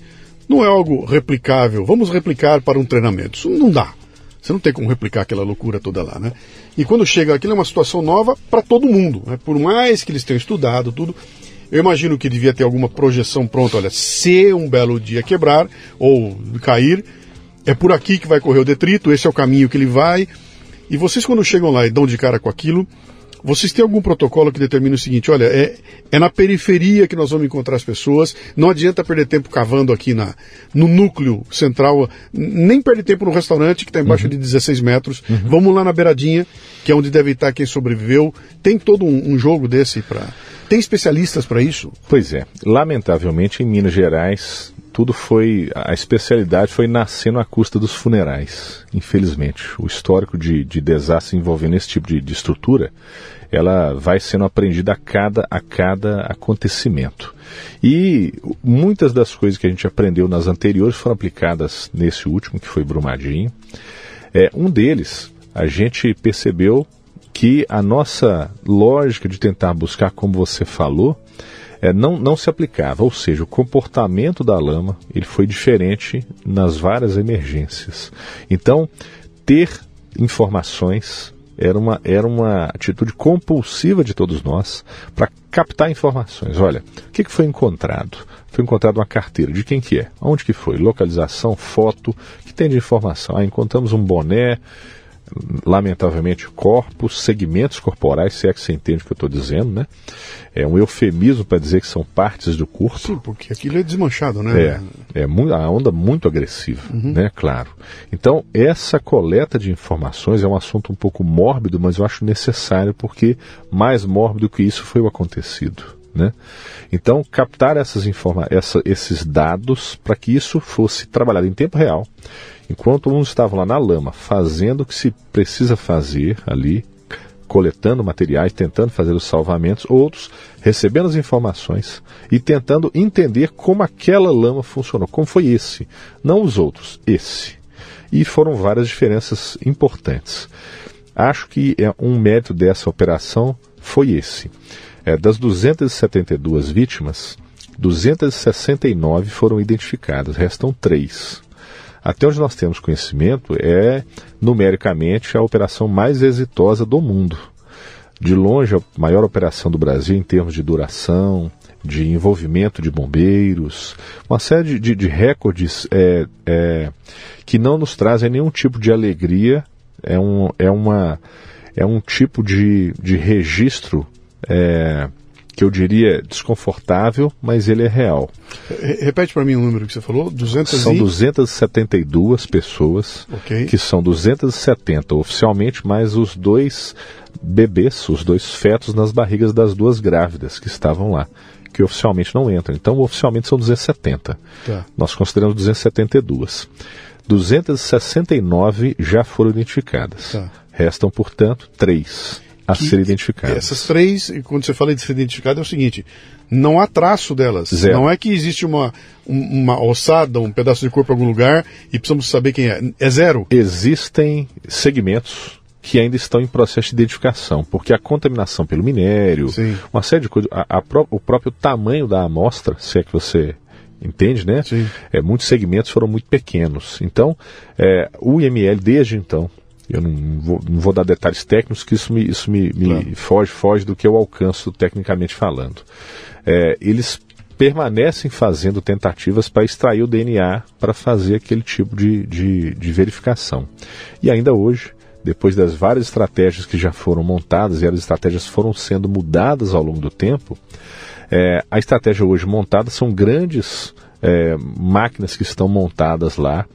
não é algo replicável. Vamos replicar para um treinamento. Isso não dá. Você não tem como replicar aquela loucura toda lá, né? E quando chega aquilo é uma situação nova para todo mundo, né? Por mais que eles tenham estudado tudo, eu imagino que devia ter alguma projeção pronta. Olha, se um belo dia quebrar ou cair, é por aqui que vai correr o detrito, esse é o caminho que ele vai. E vocês quando chegam lá e dão de cara com aquilo, vocês têm algum protocolo que determina o seguinte: olha, é, é na periferia que nós vamos encontrar as pessoas, não adianta perder tempo cavando aqui na, no núcleo central, nem perder tempo no restaurante que está embaixo uhum. de 16 metros, uhum. vamos lá na beiradinha, que é onde deve estar quem sobreviveu. Tem todo um, um jogo desse para. Tem especialistas para isso? Pois é. Lamentavelmente, em Minas Gerais, tudo foi. A especialidade foi nascendo à custa dos funerais, infelizmente. O histórico de, de desastre envolvendo esse tipo de, de estrutura ela vai sendo aprendida a cada, a cada acontecimento. E muitas das coisas que a gente aprendeu nas anteriores foram aplicadas nesse último, que foi Brumadinho. É, um deles, a gente percebeu que a nossa lógica de tentar buscar, como você falou, é, não, não se aplicava, ou seja, o comportamento da lama ele foi diferente nas várias emergências. Então, ter informações era uma, era uma atitude compulsiva de todos nós para captar informações. Olha, o que, que foi encontrado? Foi encontrada uma carteira. De quem que é? Onde que foi? Localização, foto, que tem de informação? Ah, encontramos um boné lamentavelmente, corpos, segmentos corporais, se é que você entende o que eu estou dizendo, né? É um eufemismo para dizer que são partes do corpo. Sim, porque aquilo é desmanchado, né? É, é a onda muito agressiva, uhum. né? Claro. Então, essa coleta de informações é um assunto um pouco mórbido, mas eu acho necessário porque mais mórbido que isso foi o acontecido. Né? Então, captar essas informa essa, esses dados para que isso fosse trabalhado em tempo real Enquanto uns estavam lá na lama, fazendo o que se precisa fazer ali, coletando materiais, tentando fazer os salvamentos, outros recebendo as informações e tentando entender como aquela lama funcionou, como foi esse, não os outros, esse. E foram várias diferenças importantes. Acho que é um mérito dessa operação foi esse. É, das 272 vítimas, 269 foram identificadas, restam três. Até onde nós temos conhecimento, é numericamente a operação mais exitosa do mundo. De longe, a maior operação do Brasil em termos de duração, de envolvimento de bombeiros, uma série de, de recordes é, é, que não nos trazem nenhum tipo de alegria, é, um, é, uma, é um tipo de, de registro é, que eu diria desconfortável, mas ele é real. Repete para mim o número que você falou: 200 São 272 pessoas, okay. que são 270 oficialmente, mais os dois bebês, os dois fetos nas barrigas das duas grávidas que estavam lá, que oficialmente não entram. Então, oficialmente são 270. Tá. Nós consideramos 272. 269 já foram identificadas. Tá. Restam, portanto, três a ser identificadas. Essas três, quando você fala de ser identificada, é o seguinte: não há traço delas. Zero. Não é que existe uma, uma ossada, um pedaço de corpo em algum lugar e precisamos saber quem é. É zero. Existem segmentos que ainda estão em processo de identificação, porque a contaminação pelo minério, Sim. uma série de coisas, a, a, o próprio tamanho da amostra, se é que você entende, né? Sim. É, muitos segmentos foram muito pequenos. Então, é, o IML, desde então, eu não vou, não vou, dar detalhes técnicos, que isso me, isso me, me claro. foge, foge do que eu alcanço tecnicamente falando. É, eles permanecem fazendo tentativas para extrair o DNA para fazer aquele tipo de, de, de, verificação. E ainda hoje, depois das várias estratégias que já foram montadas e as estratégias foram sendo mudadas ao longo do tempo, é, a estratégia hoje montada são grandes é, máquinas que estão montadas lá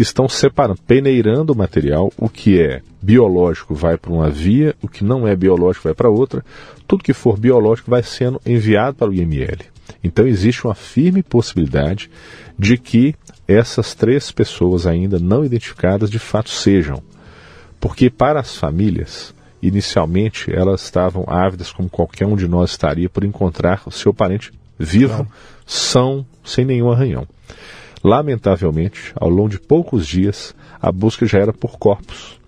que estão separando, peneirando o material, o que é biológico vai para uma via, o que não é biológico vai para outra, tudo que for biológico vai sendo enviado para o IML. Então existe uma firme possibilidade de que essas três pessoas ainda não identificadas de fato sejam. Porque para as famílias, inicialmente elas estavam ávidas, como qualquer um de nós estaria, por encontrar o seu parente vivo, claro. são, sem nenhum arranhão. Lamentavelmente, ao longo de poucos dias, a busca já era por corpos.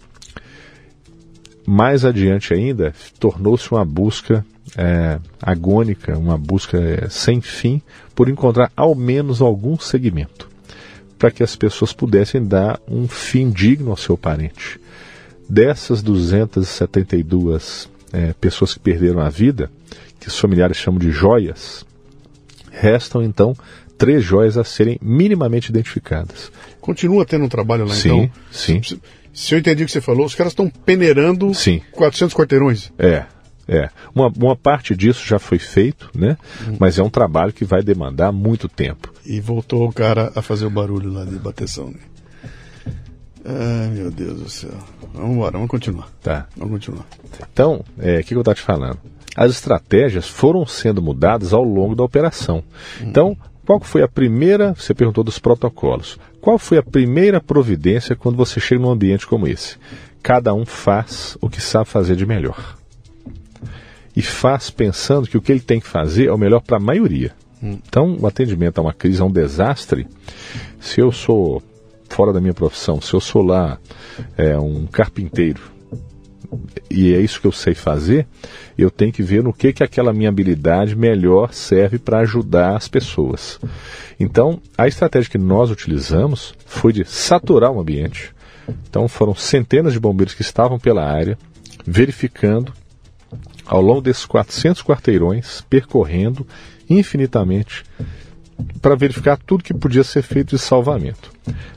Mais adiante ainda, tornou-se uma busca é, agônica, uma busca é, sem fim, por encontrar ao menos algum segmento, para que as pessoas pudessem dar um fim digno ao seu parente. Dessas 272 é, pessoas que perderam a vida, que os familiares chamam de joias, restam então três joias a serem minimamente identificadas. Continua tendo um trabalho lá sim, então? Sim, sim. Se eu entendi o que você falou, os caras estão peneirando sim. 400 quarteirões. É, é. Uma, uma parte disso já foi feito, né? Hum. Mas é um trabalho que vai demandar muito tempo. E voltou o cara a fazer o barulho lá de bateção, né? Ai, meu Deus do céu. Vamos embora, vamos continuar. Tá. Vamos continuar. Então, é, o é, que, que eu estou te falando? As estratégias foram sendo mudadas ao longo da operação. Hum. Então, qual foi a primeira, você perguntou dos protocolos, qual foi a primeira providência quando você chega num ambiente como esse? Cada um faz o que sabe fazer de melhor. E faz pensando que o que ele tem que fazer é o melhor para a maioria. Hum. Então, o atendimento a uma crise, a um desastre, se eu sou fora da minha profissão, se eu sou lá é, um carpinteiro, e é isso que eu sei fazer, eu tenho que ver no que, que aquela minha habilidade melhor serve para ajudar as pessoas. Então, a estratégia que nós utilizamos foi de saturar o ambiente. Então, foram centenas de bombeiros que estavam pela área, verificando ao longo desses 400 quarteirões, percorrendo infinitamente para verificar tudo que podia ser feito de salvamento.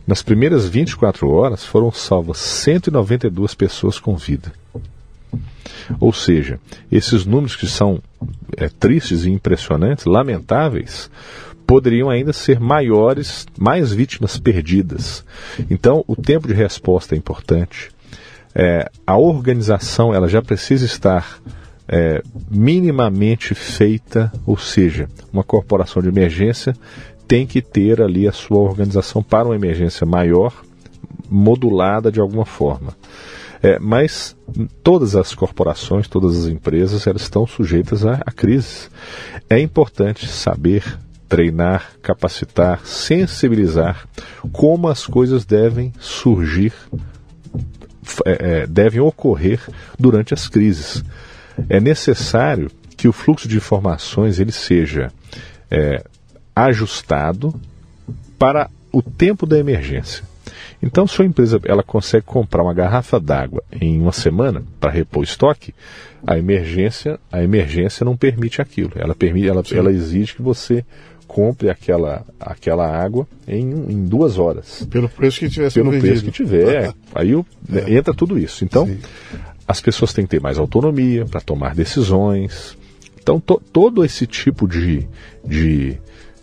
Nas primeiras 24 horas foram salvas 192 pessoas com vida. Ou seja, esses números que são é, tristes e impressionantes, lamentáveis, poderiam ainda ser maiores, mais vítimas perdidas. Então, o tempo de resposta é importante. É, a organização ela já precisa estar é, minimamente feita, ou seja, uma corporação de emergência tem que ter ali a sua organização para uma emergência maior, modulada de alguma forma. É, mas todas as corporações, todas as empresas, elas estão sujeitas a, a crises. É importante saber treinar, capacitar, sensibilizar como as coisas devem surgir, é, é, devem ocorrer durante as crises é necessário que o fluxo de informações ele seja é, ajustado para o tempo da emergência. Então, se a empresa ela consegue comprar uma garrafa d'água em uma semana para repor estoque, a emergência a emergência não permite aquilo. Ela permite, ela, ela exige que você compre aquela, aquela água em, em duas horas. Pelo preço que tiver Pelo preço que tiver. aí é. entra tudo isso. Então, Sim as pessoas têm que ter mais autonomia para tomar decisões. Então, to, todo esse tipo de, de,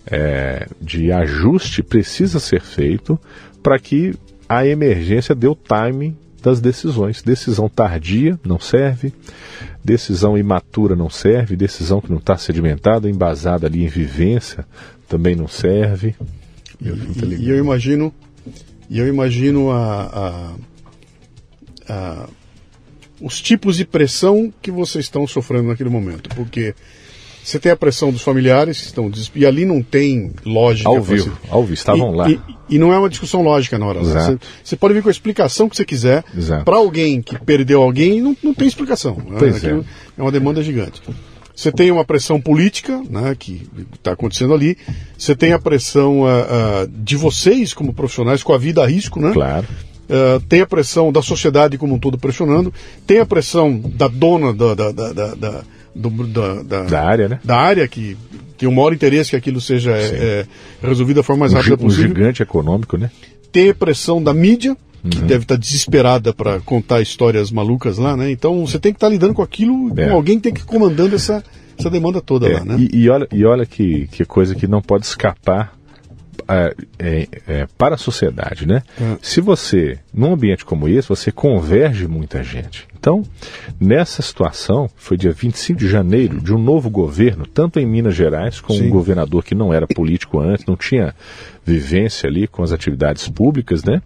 é, de ajuste precisa ser feito para que a emergência dê o time das decisões. Decisão tardia não serve, decisão imatura não serve, decisão que não está sedimentada, embasada ali em vivência também não serve. E, e, e eu imagino, e eu imagino a, a, a os tipos de pressão que vocês estão sofrendo naquele momento. Porque você tem a pressão dos familiares que estão e ali não tem lógica. Ao vivo, você... ao vivo, estavam e, lá. E, e, não é uma discussão lógica na hora. Você, você, pode vir com a explicação que você quiser. Para alguém que perdeu alguém, não, não tem explicação. Né? É. é uma demanda gigante. Você tem uma pressão política, né, que está acontecendo ali. Você tem a pressão uh, uh, de vocês como profissionais com a vida a risco, né? Claro. Uh, tem a pressão da sociedade como um todo pressionando, tem a pressão da dona da, da, da, da, do, da, da, da, área, né? Da área que tem o maior interesse que aquilo seja é, é, resolvido da forma mais um rápida possível. Um gigante econômico, né? Tem a pressão da mídia, que uhum. deve estar desesperada para contar histórias malucas lá, né? Então você tem que estar lidando com aquilo, é. com alguém que tem que ir comandando essa, essa demanda toda é. lá, né? E, e, olha, e olha que, que coisa que não pode escapar é, é, é, para a sociedade, né? Hum. Se você, num ambiente como esse, você converge muita gente. Então, nessa situação, foi dia 25 de janeiro de um novo governo, tanto em Minas Gerais, com Sim. um governador que não era político antes, não tinha vivência ali com as atividades públicas, né?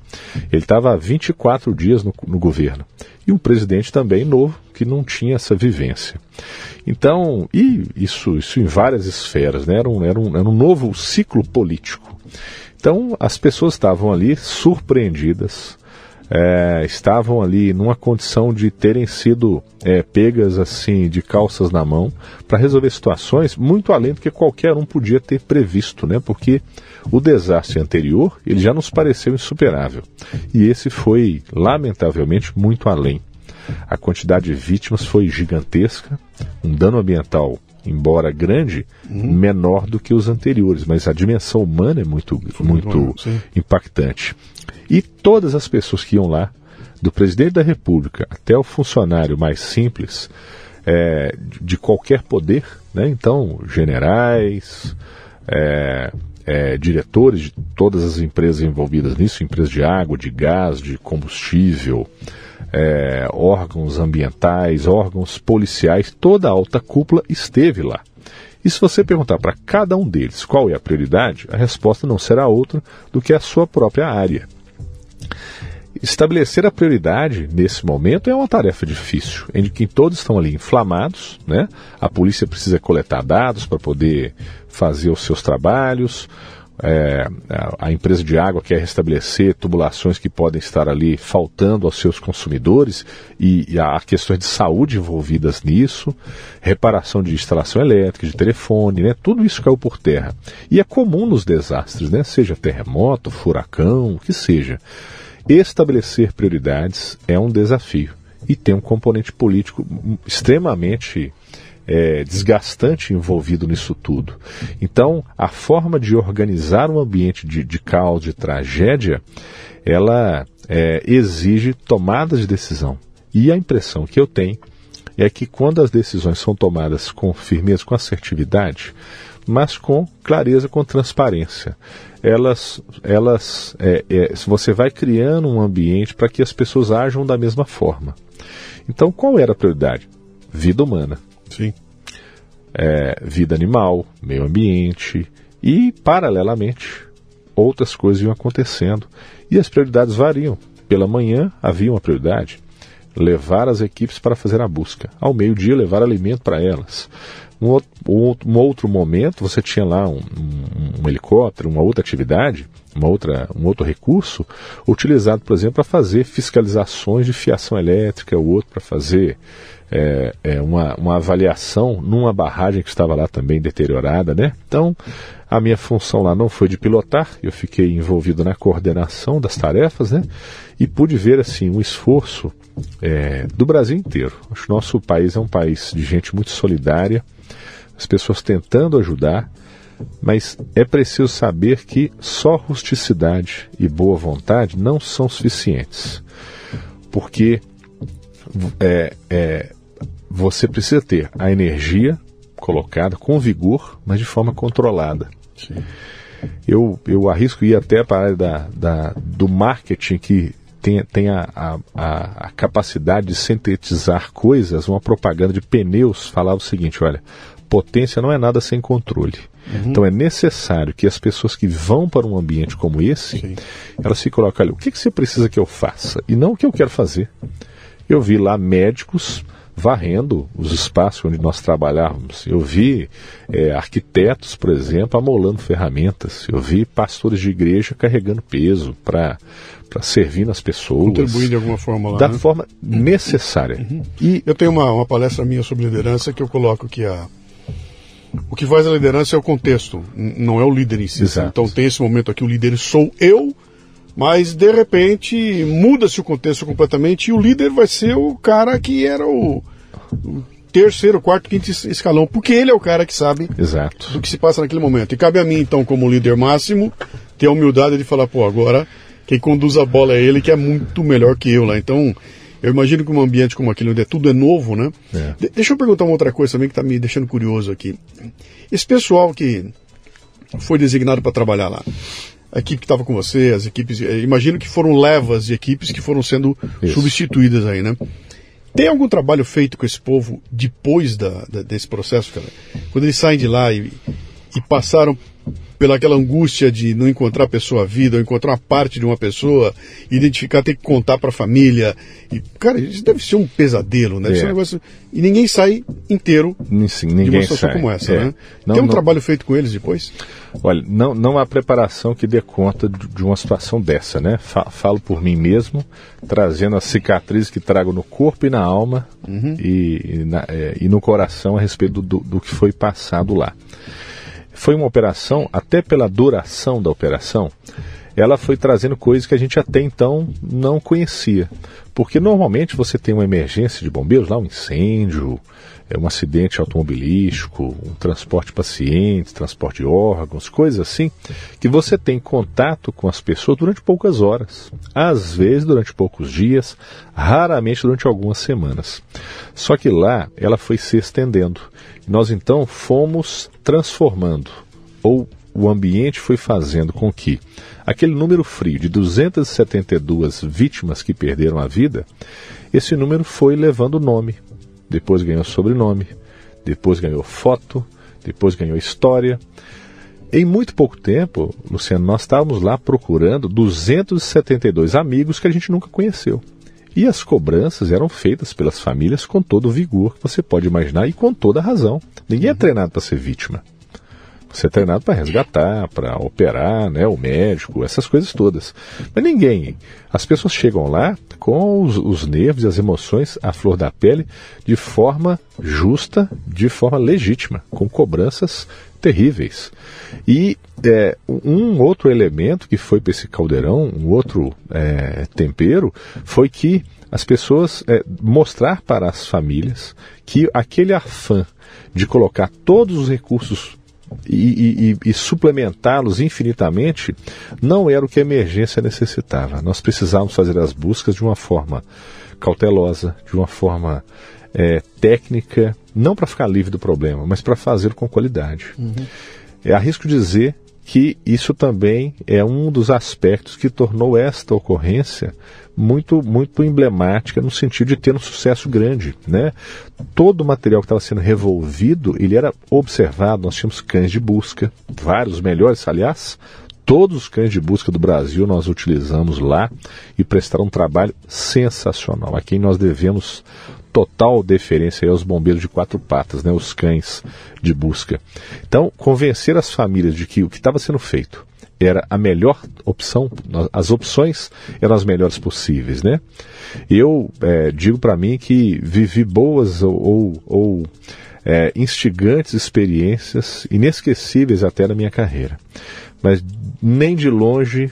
Ele estava há 24 dias no, no governo. E um presidente também novo, que não tinha essa vivência. Então, e isso, isso em várias esferas, né? Era um, era um, era um novo ciclo político. Então as pessoas estavam ali surpreendidas, é, estavam ali numa condição de terem sido é, pegas assim de calças na mão para resolver situações muito além do que qualquer um podia ter previsto, né? Porque o desastre anterior ele já nos pareceu insuperável e esse foi lamentavelmente muito além. A quantidade de vítimas foi gigantesca, um dano ambiental embora grande, uhum. menor do que os anteriores, mas a dimensão humana é muito, muito impactante. E todas as pessoas que iam lá, do presidente da República até o funcionário mais simples, é, de qualquer poder, né? então generais, é, é, diretores de todas as empresas envolvidas nisso, empresas de água, de gás, de combustível, é, órgãos ambientais, órgãos policiais, toda a alta cúpula esteve lá. E se você perguntar para cada um deles qual é a prioridade, a resposta não será outra do que a sua própria área. Estabelecer a prioridade nesse momento é uma tarefa difícil, em que todos estão ali inflamados, né? A polícia precisa coletar dados para poder fazer os seus trabalhos, é, a, empresa de água quer restabelecer tubulações que podem estar ali faltando aos seus consumidores e, e há questões de saúde envolvidas nisso, reparação de instalação elétrica, de telefone, né? Tudo isso caiu por terra. E é comum nos desastres, né? Seja terremoto, furacão, o que seja. Estabelecer prioridades é um desafio e tem um componente político extremamente é, desgastante envolvido nisso tudo. Então, a forma de organizar um ambiente de, de caos, de tragédia, ela é, exige tomadas de decisão. E a impressão que eu tenho é que quando as decisões são tomadas com firmeza, com assertividade, mas com clareza, com transparência, elas, elas, é, é, você vai criando um ambiente para que as pessoas ajam da mesma forma. Então, qual era a prioridade? Vida humana. Sim. É, vida animal, meio ambiente e, paralelamente, outras coisas iam acontecendo. E as prioridades variam. Pela manhã havia uma prioridade: levar as equipes para fazer a busca. Ao meio-dia, levar alimento para elas. Um outro, um outro momento, você tinha lá um, um, um, helicóptero, uma outra atividade, uma outra, um outro recurso, utilizado, por exemplo, para fazer fiscalizações de fiação elétrica, o outro para fazer é, é uma, uma avaliação numa barragem que estava lá também deteriorada, né? Então, a minha função lá não foi de pilotar, eu fiquei envolvido na coordenação das tarefas, né? E pude ver, assim, um esforço é, do Brasil inteiro. Acho que nosso país é um país de gente muito solidária, as pessoas tentando ajudar, mas é preciso saber que só rusticidade e boa vontade não são suficientes. Porque é, é, você precisa ter a energia colocada com vigor, mas de forma controlada. Sim. Eu, eu arrisco ir até para a área da, da, do marketing que tem, tem a, a, a, capacidade de sintetizar coisas. Uma propaganda de pneus falava o seguinte: olha, potência não é nada sem controle. Uhum. Então é necessário que as pessoas que vão para um ambiente como esse, Sim. elas se colocam, olha, o que, que você precisa que eu faça? E não o que eu quero fazer. Eu vi lá médicos varrendo os espaços onde nós trabalhávamos. Eu vi é, arquitetos, por exemplo, amolando ferramentas. Eu vi pastores de igreja carregando peso para para servir nas pessoas. Contribuir de alguma forma lá. Da né? forma necessária. Uhum. E eu tenho uma, uma palestra minha sobre liderança que eu coloco que a o que faz a liderança é o contexto, não é o líder em si. Exato. Então tem esse momento aqui, o líder sou eu, mas de repente muda-se o contexto completamente e o líder vai ser o cara que era o, o terceiro, quarto, quinto escalão, porque ele é o cara que sabe Exato. do que se passa naquele momento. E cabe a mim, então, como líder máximo, ter a humildade de falar, pô, agora quem conduz a bola é ele, que é muito melhor que eu lá. Então, eu imagino que um ambiente como aquele, onde é tudo é novo, né? É. De deixa eu perguntar uma outra coisa também que está me deixando curioso aqui. Esse pessoal que foi designado para trabalhar lá, a equipe que estava com você, as equipes, eh, imagino que foram levas de equipes que foram sendo Isso. substituídas aí, né? Tem algum trabalho feito com esse povo depois da, da, desse processo, cara? Quando eles saem de lá e, e passaram pelaquela angústia de não encontrar a pessoa vida, ou encontrar uma parte de uma pessoa, identificar, ter que contar para a família. E, cara, isso deve ser um pesadelo, né? É. Um negócio... E ninguém sai inteiro Sim, de uma situação sai. como essa, é. né? Não, Tem um não... trabalho feito com eles depois? Olha, não, não há preparação que dê conta de uma situação dessa, né? Falo por mim mesmo, trazendo as cicatrizes que trago no corpo e na alma uhum. e, e, na, é, e, no coração a respeito do, do que foi passado lá. Foi uma operação, até pela duração da operação, ela foi trazendo coisas que a gente até então não conhecia. Porque normalmente você tem uma emergência de bombeiros, lá um incêndio, é um acidente automobilístico, um transporte de pacientes, transporte de órgãos, coisas assim, que você tem contato com as pessoas durante poucas horas, às vezes durante poucos dias, raramente durante algumas semanas. Só que lá ela foi se estendendo. Nós então fomos transformando, ou o ambiente foi fazendo com que aquele número frio de 272 vítimas que perderam a vida, esse número foi levando nome, depois ganhou sobrenome, depois ganhou foto, depois ganhou história. Em muito pouco tempo, Luciano, nós estávamos lá procurando 272 amigos que a gente nunca conheceu. E as cobranças eram feitas pelas famílias com todo o vigor que você pode imaginar e com toda a razão. Ninguém é uhum. treinado para ser vítima. Você é treinado para resgatar, para operar, né, o médico, essas coisas todas. Mas ninguém. As pessoas chegam lá com os, os nervos e as emoções à flor da pele de forma justa, de forma legítima, com cobranças terríveis. E é, um outro elemento que foi para esse caldeirão, um outro é, tempero, foi que as pessoas é, mostrar para as famílias que aquele afã de colocar todos os recursos e, e, e suplementá-los infinitamente não era o que a emergência necessitava. Nós precisávamos fazer as buscas de uma forma cautelosa, de uma forma é, técnica, não para ficar livre do problema, mas para fazer com qualidade. Uhum. É, arrisco dizer que isso também é um dos aspectos que tornou esta ocorrência muito muito emblemática no sentido de ter um sucesso grande, né? Todo o material que estava sendo revolvido, ele era observado, nós tínhamos cães de busca, vários melhores, aliás, todos os cães de busca do Brasil nós utilizamos lá e prestaram um trabalho sensacional. A quem nós devemos total deferência aos bombeiros de quatro patas, né, os cães de busca. Então, convencer as famílias de que o que estava sendo feito era a melhor opção, as opções eram as melhores possíveis, né? Eu é, digo para mim que vivi boas ou, ou, ou é, instigantes experiências, inesquecíveis até na minha carreira, mas nem de longe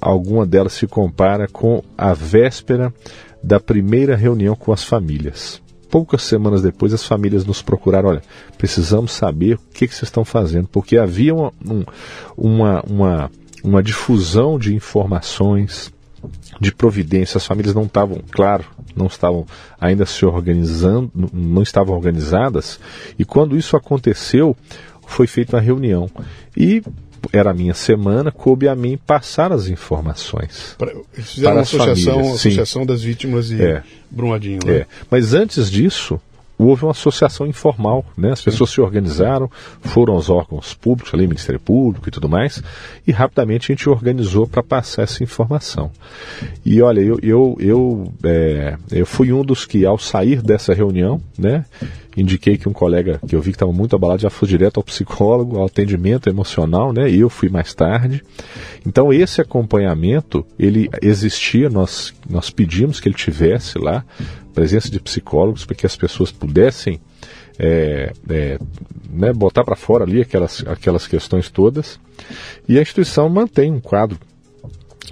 alguma delas se compara com a véspera da primeira reunião com as famílias. Poucas semanas depois, as famílias nos procuraram: olha, precisamos saber o que, que vocês estão fazendo, porque havia uma, um, uma, uma, uma difusão de informações, de providência. As famílias não estavam, claro, não estavam ainda se organizando, não estavam organizadas. E quando isso aconteceu, foi feita uma reunião. E era a minha semana, coube a mim passar as informações. Pra, eles fizeram uma associação, associação das vítimas e é. Brumadinho. Né? É. Mas antes disso, houve uma associação informal, né? As pessoas Sim. se organizaram, foram aos órgãos públicos, ali, Ministério Público e tudo mais, e rapidamente a gente organizou para passar essa informação. E olha, eu, eu, eu, é, eu fui um dos que, ao sair dessa reunião, né? Indiquei que um colega que eu vi que estava muito abalado já foi direto ao psicólogo, ao atendimento emocional, né? Eu fui mais tarde. Então esse acompanhamento ele existia, nós nós pedimos que ele tivesse lá presença de psicólogos para que as pessoas pudessem é, é, né, botar para fora ali aquelas, aquelas questões todas. E a instituição mantém um quadro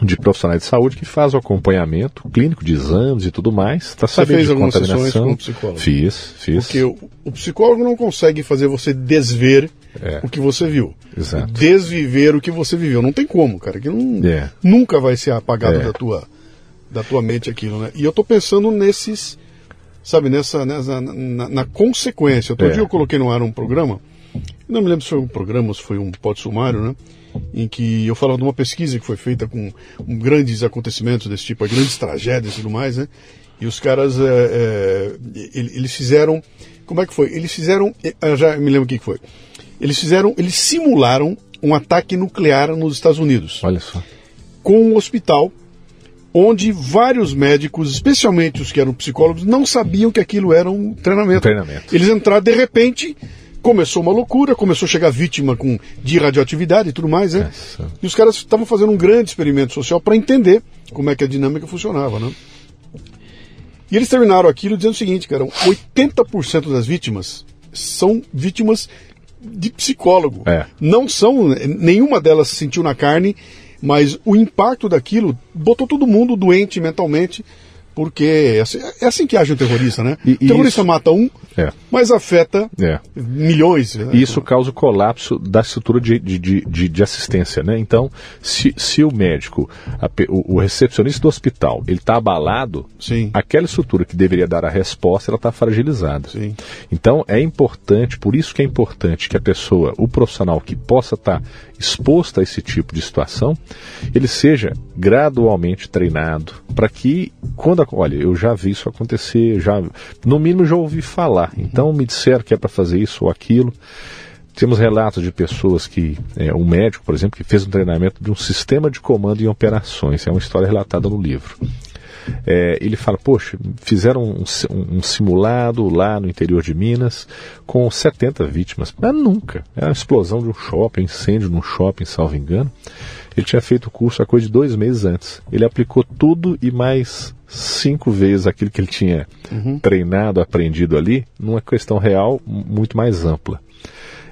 de profissionais de saúde que faz o acompanhamento clínico de exames e tudo mais. Tá você fez algumas sessões com o psicólogo? Fiz, fiz. Porque o, o psicólogo não consegue fazer você desver é. o que você viu. Exato. Desviver o que você viveu. Não tem como, cara. Que não, é. nunca vai ser apagado é. da, tua, da tua mente aquilo, né? E eu tô pensando nesses, sabe, nessa, nessa na, na consequência. Outro é. dia eu coloquei no ar um programa, não me lembro se foi um programa ou se foi um pod sumário, né? em que eu falava de uma pesquisa que foi feita com grandes acontecimentos desse tipo, grandes tragédias e tudo mais, né? E os caras, é, é, eles fizeram, como é que foi? Eles fizeram, eu já me lembro o que foi. Eles fizeram, eles simularam um ataque nuclear nos Estados Unidos. Olha só. Com um hospital onde vários médicos, especialmente os que eram psicólogos, não sabiam que aquilo era um treinamento. Um treinamento. Eles entraram de repente, começou uma loucura, começou a chegar vítima com, de radioatividade e tudo mais, né? Essa. E os caras estavam fazendo um grande experimento social para entender como é que a dinâmica funcionava, né? E eles terminaram aquilo dizendo o seguinte, cara, 80% das vítimas são vítimas de psicólogo. É. Não são, nenhuma delas se sentiu na carne, mas o impacto daquilo botou todo mundo doente mentalmente porque é assim, é assim que age o terrorista, né? E, o terrorista isso, mata um, é. mas afeta é. milhões. Né? Isso causa o colapso da estrutura de, de, de, de assistência, né? Então, se, se o médico, a, o, o, recepcionista do hospital, ele está abalado, Sim. aquela estrutura que deveria dar a resposta, ela está fragilizada. Sim. Então, é importante, por isso que é importante que a pessoa, o profissional que possa estar tá exposto a esse tipo de situação, ele seja gradualmente treinado para que quando olha, eu já vi isso acontecer, já no mínimo já ouvi falar. Então me disseram que é para fazer isso ou aquilo. Temos relatos de pessoas que, é, um médico, por exemplo, que fez um treinamento de um sistema de comando em operações. É uma história relatada no livro. É, ele fala, poxa, fizeram um, um, simulado lá no interior de Minas com 70 vítimas. Mas nunca. É uma explosão de um shopping, incêndio num shopping, salvo engano. Ele tinha feito o curso há coisa de dois meses antes. Ele aplicou tudo e mais cinco vezes aquilo que ele tinha uhum. treinado, aprendido ali, numa questão real muito mais ampla.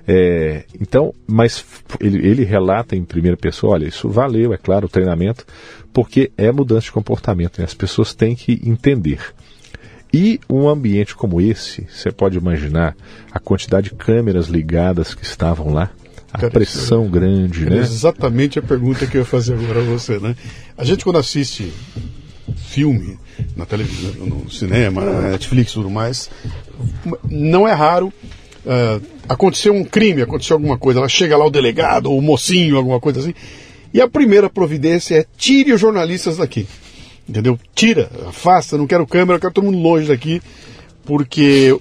É, então, mas ele, ele, relata em primeira pessoa, olha, isso valeu, é claro, o treinamento, porque é mudança de comportamento, né? as pessoas têm que entender. E um ambiente como esse, você pode imaginar a quantidade de câmeras ligadas que estavam lá, a Cara, pressão é, grande, né? É exatamente a pergunta que eu ia fazer agora a você, né? A gente quando assiste filme na televisão, no cinema, na Netflix e tudo mais, não é raro uh, aconteceu um crime, aconteceu alguma coisa, ela chega lá o delegado, o mocinho, alguma coisa assim, e a primeira providência é tire os jornalistas daqui. Entendeu? Tira, afasta, não quero câmera, quero todo mundo longe daqui porque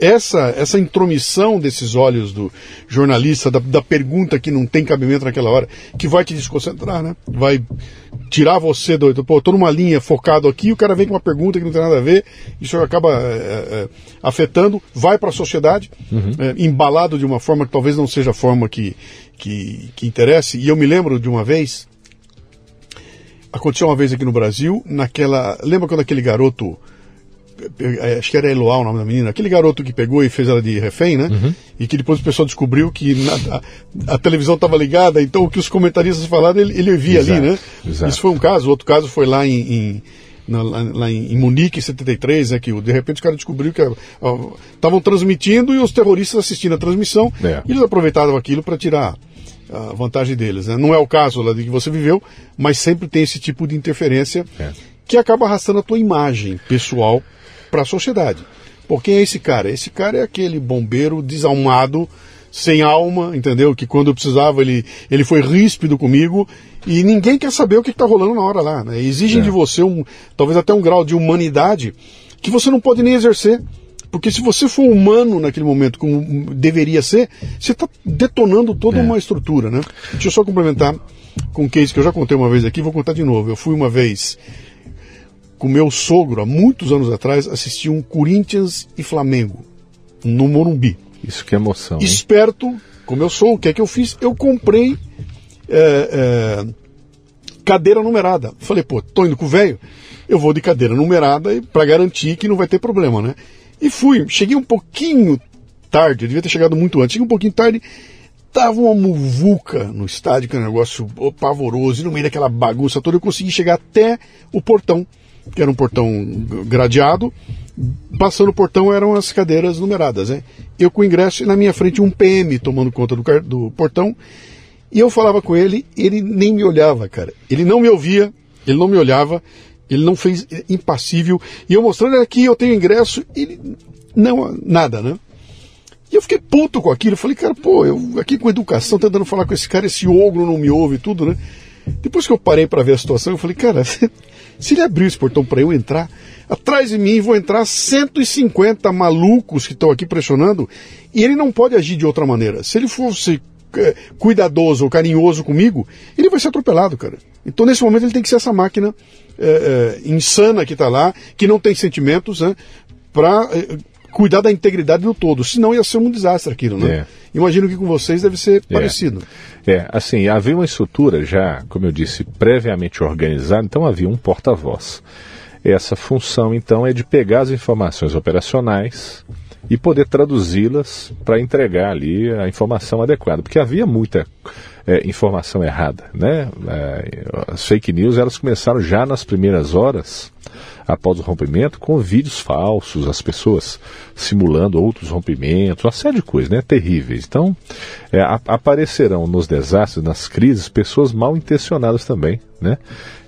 essa, essa intromissão desses olhos do jornalista, da, da, pergunta que não tem cabimento naquela hora, que vai te desconcentrar, né? Vai tirar você do. Pô, tô numa linha focado aqui, o cara vem com uma pergunta que não tem nada a ver, isso acaba é, é, afetando, vai para a sociedade, uhum. é, embalado de uma forma que talvez não seja a forma que, que, que interesse. E eu me lembro de uma vez, aconteceu uma vez aqui no Brasil, naquela. Lembra quando aquele garoto acho que era Eloá o nome da menina, aquele garoto que pegou e fez ela de refém, né? Uhum. E que depois o pessoal descobriu que na, a, a, televisão estava ligada, então o que os comentaristas falaram, ele, ele via exato, ali, né? Exato. Isso foi um caso, outro caso foi lá em, em na, lá em, Munique, em 73, né, que de repente os caras descobriram que estavam transmitindo e os terroristas assistindo a transmissão, é. e eles aproveitavam aquilo para tirar a vantagem deles. Né? Não é o caso lá de que você viveu, mas sempre tem esse tipo de interferência é. que acaba arrastando a tua imagem pessoal para a sociedade. Por quem é esse cara? Esse cara é aquele bombeiro desalmado, sem alma, entendeu? Que quando eu precisava ele, ele foi ríspido comigo e ninguém quer saber o que está rolando na hora lá. Né? Exigem é. de você um, talvez até um grau de humanidade que você não pode nem exercer. Porque se você for humano naquele momento, como deveria ser, você está detonando toda é. uma estrutura, né? Deixa eu só complementar com um case que eu já contei uma vez aqui, vou contar de novo. Eu fui uma vez com meu sogro, há muitos anos atrás, assisti um Corinthians e Flamengo no Morumbi. Isso que é emoção. Hein? Esperto, como eu sou, o que é que eu fiz? Eu comprei é, é, cadeira numerada. Falei, pô, tô indo com o velho, eu vou de cadeira numerada para garantir que não vai ter problema, né? E fui, cheguei um pouquinho tarde, eu devia ter chegado muito antes, cheguei um pouquinho tarde, tava uma muvuca no estádio, que é um negócio pavoroso, e no meio daquela bagunça toda eu consegui chegar até o portão que era um portão gradeado. Passando o portão eram as cadeiras numeradas, né? Eu com o ingresso e na minha frente um PM tomando conta do, do portão. E eu falava com ele, ele nem me olhava, cara. Ele não me ouvia, ele não me olhava, ele não fez impassível. E eu mostrando aqui, eu tenho ingresso, ele não, nada, né? E eu fiquei puto com aquilo. Eu falei, cara, pô, eu aqui com educação, tentando falar com esse cara, esse ogro não me ouve tudo, né? Depois que eu parei para ver a situação, eu falei, cara, se ele abrir esse portão para eu entrar, atrás de mim vão entrar 150 malucos que estão aqui pressionando e ele não pode agir de outra maneira. Se ele fosse é, cuidadoso ou carinhoso comigo, ele vai ser atropelado, cara. Então, nesse momento, ele tem que ser essa máquina é, é, insana que está lá, que não tem sentimentos, né, para é, cuidar da integridade do todo. Senão ia ser um desastre aquilo, né? Imagino que com vocês deve ser é. parecido. É, assim, havia uma estrutura já, como eu disse, previamente organizada, então havia um porta-voz. Essa função, então, é de pegar as informações operacionais e poder traduzi-las para entregar ali a informação adequada, porque havia muita é, informação errada, né? É, as fake news elas começaram já nas primeiras horas após o rompimento com vídeos falsos, as pessoas simulando outros rompimentos, uma série de coisas, né? Terríveis. Então, é, aparecerão nos desastres, nas crises, pessoas mal intencionadas também, né?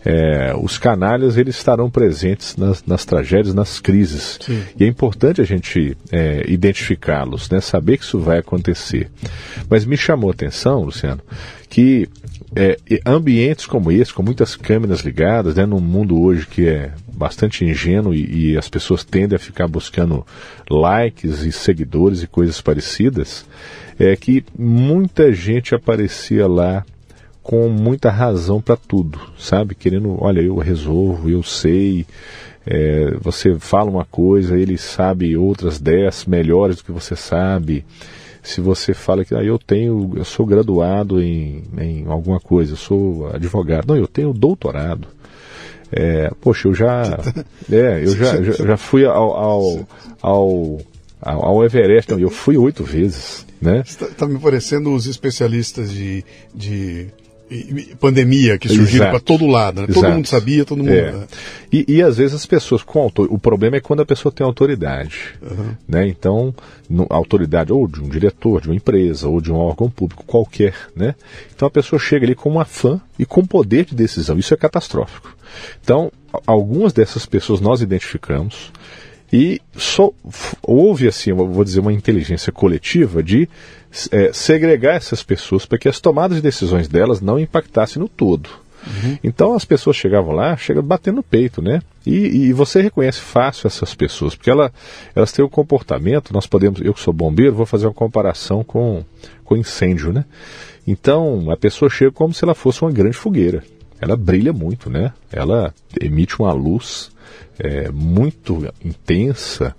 É, os canalhas eles estarão presentes nas, nas tragédias, nas crises. Sim. E é importante a gente é, identificá-los, né? saber que isso vai acontecer. Mas me chamou a atenção, Luciano, que é, ambientes como esse, com muitas câmeras ligadas, né, num mundo hoje que é bastante ingênuo e, e, as pessoas tendem a ficar buscando likes e seguidores e coisas parecidas, é que muita gente aparecia lá com muita razão para tudo, sabe? Querendo, olha, eu resolvo, eu sei. É, você fala uma coisa, ele sabe outras dez melhores do que você sabe. Se você fala que ah, eu tenho, eu sou graduado em, em alguma coisa, eu sou advogado, não, eu tenho doutorado. É, poxa, eu já, é, eu já, já, já fui ao, ao, ao, ao Everest, não, eu fui oito vezes, né? Está tá me parecendo os especialistas de, de pandemia que surgiram para todo lado. Né? Todo mundo sabia, todo mundo. É. Né? E, e, às vezes as pessoas com autor... o problema é quando a pessoa tem autoridade, uhum. né? Então no, autoridade ou de um diretor de uma empresa ou de um órgão público qualquer, né? Então a pessoa chega ali com uma fã e com poder de decisão. Isso é catastrófico. Então algumas dessas pessoas nós identificamos. E só houve assim, vou dizer, uma inteligência coletiva de é, segregar essas pessoas para que as tomadas de decisões delas não impactassem no todo. Uhum. Então as pessoas chegavam lá, chegam batendo no peito, né? E, e, você reconhece fácil essas pessoas, porque ela, elas têm o um comportamento, nós podemos, eu que sou bombeiro, vou fazer uma comparação com, com incêndio, né? Então a pessoa chega como se ela fosse uma grande fogueira. Ela brilha muito, né? Ela emite uma luz é, muito intensa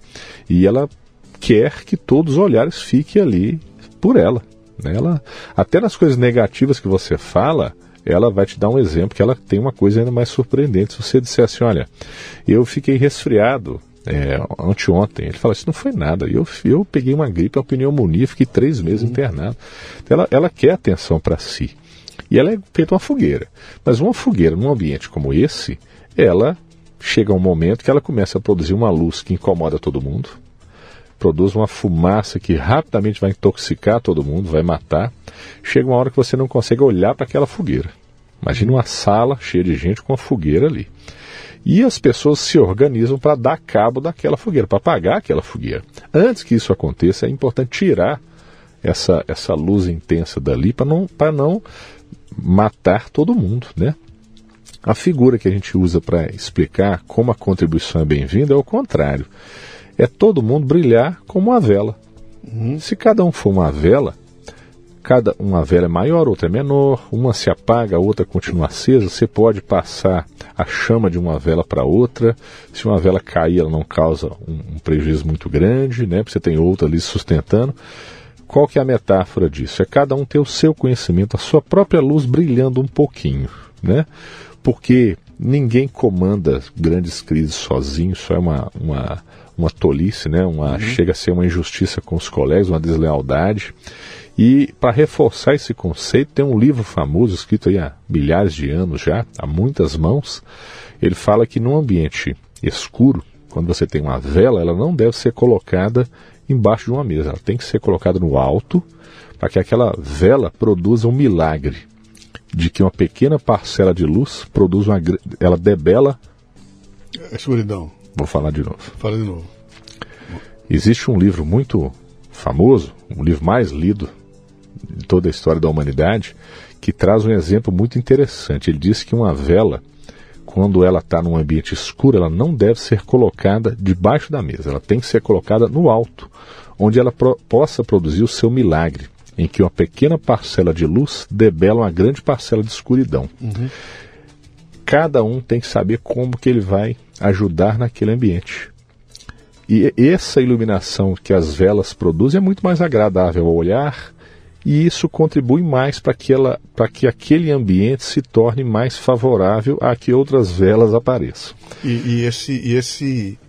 e ela quer que todos os olhares fiquem ali por ela. Né? ela até nas coisas negativas que você fala, ela vai te dar um exemplo que ela tem uma coisa ainda mais surpreendente. Se você disser assim, olha, eu fiquei resfriado é, anteontem, ele fala, isso não foi nada. Eu, eu peguei uma gripe, uma pneumonia, fiquei três meses uhum. internado. Ela, ela quer atenção para si. E ela é feita uma fogueira. Mas uma fogueira num ambiente como esse, ela chega um momento que ela começa a produzir uma luz que incomoda todo mundo, produz uma fumaça que rapidamente vai intoxicar todo mundo, vai matar. Chega uma hora que você não consegue olhar para aquela fogueira. Imagina uma sala cheia de gente com uma fogueira ali. E as pessoas se organizam para dar cabo daquela fogueira, para apagar aquela fogueira. Antes que isso aconteça, é importante tirar essa, essa luz intensa dali para não, não matar todo mundo, né? A figura que a gente usa para explicar como a contribuição é bem-vinda é o contrário é todo mundo brilhar como uma vela. Uhum. Se cada um for uma vela, cada uma vela é maior, outra é menor, uma se apaga, a outra continua acesa, você pode passar a chama de uma vela para outra. Se uma vela cair, ela não causa um, um prejuízo muito grande, né? Porque você tem outra ali sustentando. Qual que é a metáfora disso? É cada um ter o seu conhecimento, a sua própria luz brilhando um pouquinho, né? Porque ninguém comanda grandes crises sozinho, isso é uma, uma uma tolice, né? Uma, uhum. Chega a ser uma injustiça com os colegas, uma deslealdade. E para reforçar esse conceito, tem um livro famoso, escrito aí há milhares de anos já, há muitas mãos. Ele fala que num ambiente escuro, quando você tem uma vela, ela não deve ser colocada embaixo de uma mesa, ela tem que ser colocada no alto, para que aquela vela produza um milagre de que uma pequena parcela de luz produz uma ela debela a escuridão. Vou falar de novo. Fala de novo. Existe um livro muito famoso, um livro mais lido de toda a história da humanidade, que traz um exemplo muito interessante. Ele diz que uma vela, quando ela está num ambiente escuro, ela não deve ser colocada debaixo da mesa, ela tem que ser colocada no alto, onde ela pro possa produzir o seu milagre, em que uma pequena parcela de luz debela uma grande parcela de escuridão. Uhum. Cada um tem que saber como que ele vai ajudar naquele ambiente. E essa iluminação que as velas produzem é muito mais agradável ao olhar e isso contribui mais para que, ela, que aquele ambiente se torne mais favorável a que outras velas apareçam. E, e esse, e esse,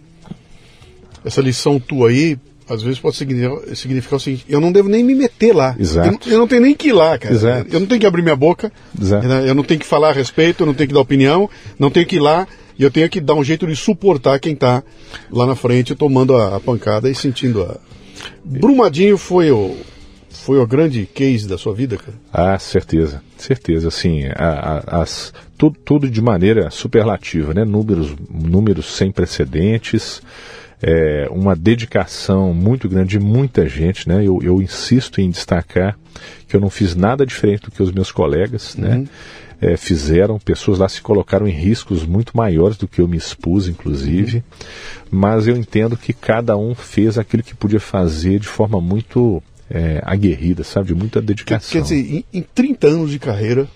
essa lição tua aí, às vezes pode significar, significar o seguinte: eu não devo nem me meter lá. Exato. Eu, eu não tenho nem que ir lá, cara. Exato. Eu não tenho que abrir minha boca. Exato. Eu não tenho que falar a respeito, eu não tenho que dar opinião, não tenho que ir lá e eu tenho que dar um jeito de suportar quem está lá na frente tomando a, a, pancada e sentindo a. Brumadinho foi o. Foi o grande case da sua vida, cara? Ah, certeza, certeza. Assim, a, a, as, tudo, tudo de maneira superlativa, né? Números, números sem precedentes, é, uma dedicação muito grande de muita gente, né? Eu, eu insisto em destacar que eu não fiz nada diferente do que os meus colegas, né? uhum. né? é, fizeram, pessoas lá se colocaram em riscos muito maiores do que eu me expus, inclusive, uhum. mas eu entendo que cada um fez aquilo que podia fazer de forma muito é, aguerrida, sabe, de muita dedicação. Quer, quer dizer, em, em 30 anos de carreira,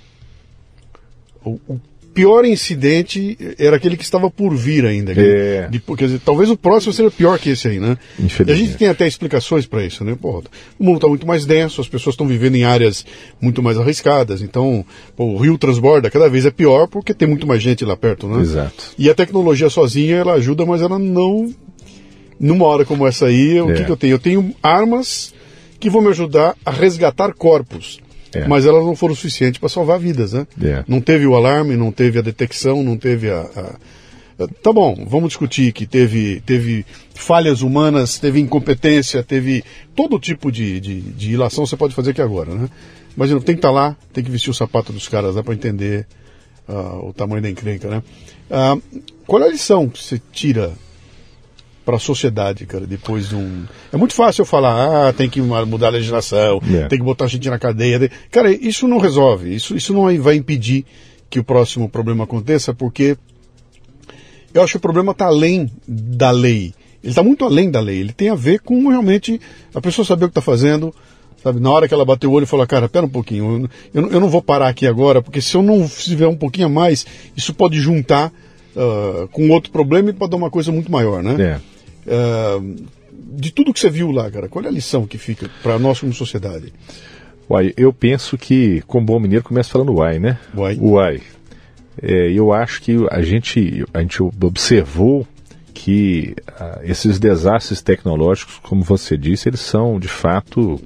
o, o pior incidente era aquele que estava por vir ainda. É. De, quer dizer, talvez o próximo seja pior que esse aí, né? E a gente tem até explicações para isso, né? Pô, o mundo está muito mais denso, as pessoas estão vivendo em áreas muito mais arriscadas. Então, pô, o rio transborda, cada vez é pior porque tem muito mais gente lá perto, né? Exato. E a tecnologia sozinha, ela ajuda, mas ela não. Numa hora como essa aí, o É. que, que eu tenho? Eu tenho armas que vão me ajudar a resgatar corpos. É. Mas elas não foram suficientes para salvar vidas, né? É. Não teve o alarme, não teve a detecção, não teve a. a- Tá bom, vamos discutir que teve, teve falhas humanas, teve incompetência, teve todo tipo de, de, de ilação você pode fazer aqui agora, né? Mas tem que estar lá, tem que vestir o sapato dos caras lá para entender ah, o tamanho da encrenca, né? Ah, qual é a lição que você tira para a sociedade, cara, depois de um... É muito fácil eu falar, ah, tem que mudar a legislação, É. tem que botar a gente na cadeia. tem- Cara, isso não resolve, isso, isso não vai impedir que o próximo problema aconteça, porque eu acho que o problema está além da lei. Ele está muito além da lei. Ele tem a ver com realmente a pessoa saber o que está fazendo. Sabe? Na hora que ela bateu o olho e falou, cara, pera um pouquinho, eu, não- eu não vou parar aqui agora, porque se eu não fizer um pouquinho a mais, isso pode juntar ah, com outro problema e pode dar uma coisa muito maior, né? É. Ah, de tudo que você viu lá, cara, qual é a lição que fica para nós como sociedade? Uai, eu penso que, com bom mineiro, começa falando uai, né? Uai. Uai. É, eu acho que a gente, a gente observou que ah, esses desastres tecnológicos, como você disse, eles são, de fato,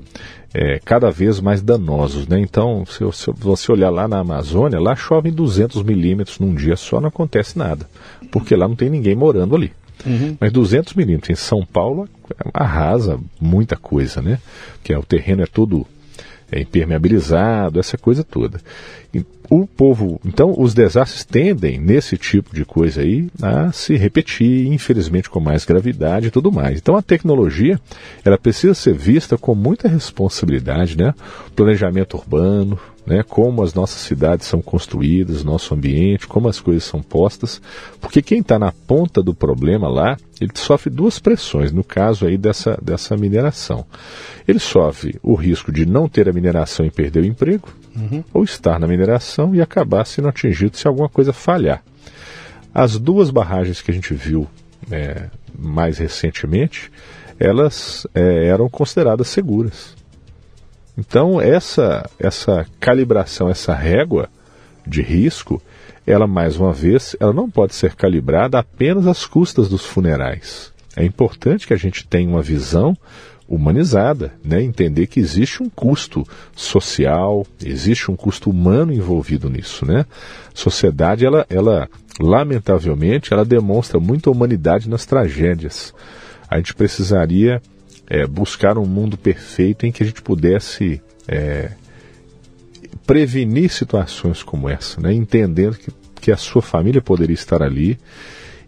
é, cada vez mais danosos, né? Então, se, se você olhar lá na Amazônia, lá chove 200 milímetros num dia só, não acontece nada, porque lá não tem ninguém morando ali. Mas 200 milímetros em São Paulo arrasa muita coisa, né? Porque o terreno é todo é, impermeabilizado, essa coisa toda. E o povo, então, os desastres tendem, nesse tipo de coisa aí, a se repetir, infelizmente com mais gravidade e tudo mais. Então, a tecnologia, ela precisa ser vista com muita responsabilidade, né? Planejamento urbano, né? Como as nossas cidades são construídas, nosso ambiente, como as coisas são postas, porque quem está na ponta do problema lá, ele sofre duas pressões, no caso aí dessa, dessa mineração. Ele sofre o risco de não ter a mineração e perder o emprego, ou estar na mineração e acabar sendo atingido se alguma coisa falhar. As duas barragens que a gente viu é, mais recentemente, elas é, eram consideradas seguras. Então essa essa calibração, essa régua de risco, ela mais uma vez, ela não pode ser calibrada apenas às custas dos funerais. É importante que a gente tenha uma visão humanizada, né? entender que existe um custo social, existe um custo humano envolvido nisso, né? Sociedade, ela, ela lamentavelmente, ela demonstra muita humanidade nas tragédias. A gente precisaria é, buscar um mundo perfeito em que a gente pudesse é, prevenir situações como essa, né? entendendo que, que a sua família poderia estar ali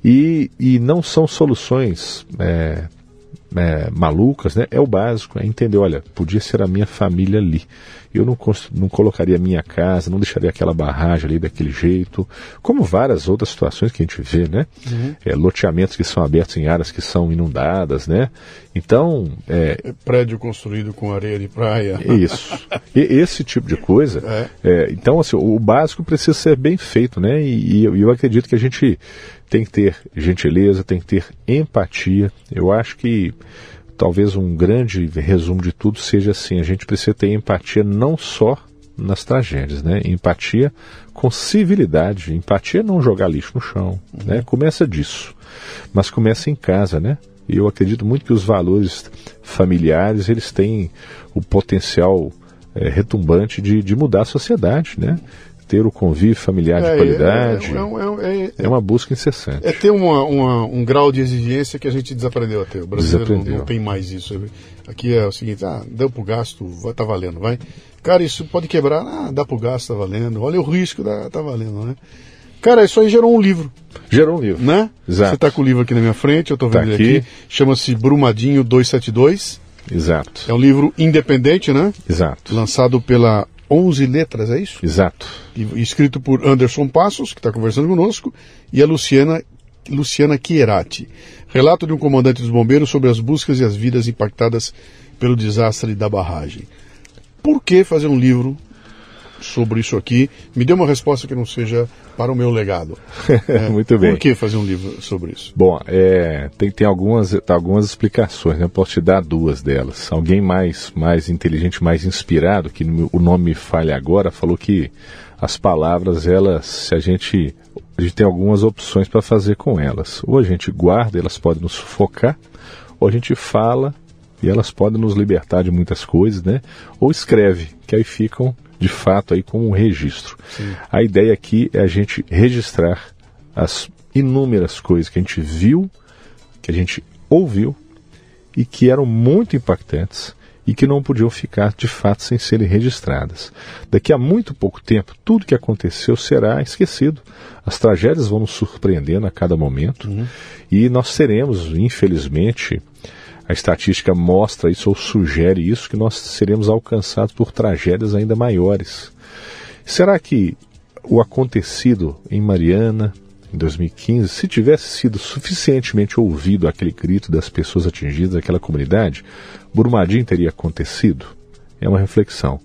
e, e não são soluções é, é, malucas, né? É o básico, é entender, olha, podia ser a minha família ali. Eu não, não colocaria a minha casa, não deixaria aquela barragem ali daquele jeito, como várias outras situações que a gente vê, né? É, loteamentos que são abertos em áreas que são inundadas, né? Então, é, É prédio construído com areia de praia. isso. E esse tipo de coisa. É. é, então, assim, o básico precisa ser bem feito, né? E, e eu, eu acredito que a gente tem que ter gentileza, tem que ter empatia. Eu acho que talvez um grande resumo de tudo seja assim: a gente precisa ter empatia não só nas tragédias, né? Empatia com civilidade. Empatia é não jogar lixo no chão, né? Começa disso, mas começa em casa, né? E eu acredito muito que os valores familiares eles têm o potencial eh, retumbante de, de mudar a sociedade, né? Ter o convívio familiar de qualidade É, é, é, é- é uma busca incessante. é ter uma- uma- um grau de exigência que a gente desaprendeu a ter. O brasileiro não, não tem mais isso. Aqui é o seguinte, ah, deu pro gasto, vai tá valendo, vai. Cara, isso pode quebrar, ah, dá pro gasto, tá valendo. Olha o risco, dá, tá valendo, né? Cara, isso aí gerou um livro, Gerou um livro. né? Exato. Você tá com o livro aqui na minha frente, eu tô Tá vendo ele aqui. aqui. Chama-se Brumadinho 272. Exato. É um livro independente, né? Exato. Lançado pela 11 Letras, é isso? Exato. E- escrito por Anderson Passos, que está conversando conosco, e a Luciana, Luciana Chierati. Relato de um comandante dos bombeiros sobre as buscas e as vidas impactadas pelo desastre da barragem. Por que fazer um livro sobre isso aqui. Me dê uma resposta que não seja para o meu legado. É, Muito bem. Por que fazer um livro sobre isso? Bom, é, tem, tem algumas, algumas explicações, né? Posso te dar duas delas. Alguém mais, mais inteligente, mais inspirado, que o nome me falha agora, falou que as palavras, elas, se a gente, a gente tem algumas opções para fazer com elas. Ou a gente guarda, elas podem nos sufocar, ou a gente fala e elas podem nos libertar de muitas coisas, né? Ou escreve, que aí ficam de fato aí como um registro. Sim. A ideia aqui é a gente registrar as inúmeras coisas que a gente viu, que a gente ouviu e que eram muito impactantes e que não podiam ficar de fato sem serem registradas. Daqui a muito pouco tempo, tudo que aconteceu será esquecido. As tragédias vão nos surpreendendo a cada momento uhum. e nós teremos, infelizmente, a estatística mostra isso ou sugere isso, que nós seremos alcançados por tragédias ainda maiores. Será que o acontecido em Mariana, em 2015, se tivesse sido suficientemente ouvido aquele grito das pessoas atingidas daquela comunidade, Brumadinho teria acontecido? É uma reflexão.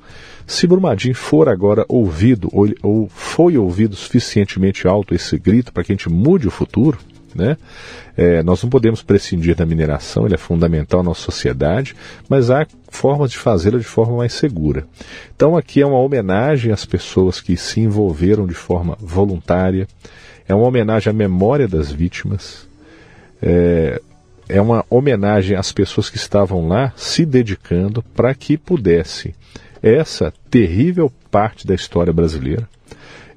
Se Brumadinho for agora ouvido, ou, ou foi ouvido suficientemente alto esse grito para que a gente mude o futuro, né? É, nós não podemos prescindir da mineração, ele é fundamental na nossa sociedade, mas há formas de fazê-la de forma mais segura. Então aqui é uma homenagem às pessoas que se envolveram de forma voluntária, é uma homenagem à memória das vítimas, é, é uma homenagem às pessoas que estavam lá se dedicando para que pudesse essa terrível parte da história brasileira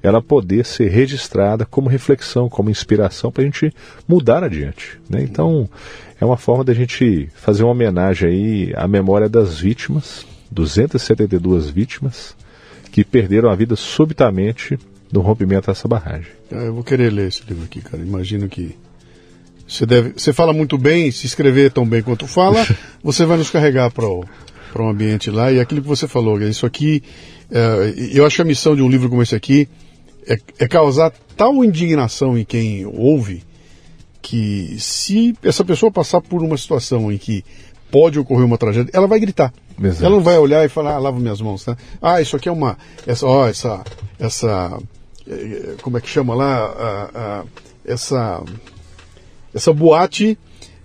ela poder ser registrada como reflexão, como inspiração para a gente mudar adiante. Né? Então, é uma forma da gente fazer uma homenagem aí à memória das vítimas, 272 vítimas, que perderam a vida subitamente no rompimento dessa barragem. Ah, eu vou querer ler esse livro aqui, cara. Imagino que você deve, você fala muito bem, se escrever tão bem quanto fala, você vai nos carregar para o para um ambiente lá e aquilo que você falou, isso aqui, é, eu acho que a missão de um livro como esse aqui é, é causar tal indignação em quem ouve que se essa pessoa passar por uma situação em que pode ocorrer uma tragédia, ela vai gritar. Exato. Ela não vai olhar e falar, ah, lava minhas mãos, tá? Ah, isso aqui é uma, essa, ó, essa, essa, eh, como é que chama lá, a, a, essa, essa boate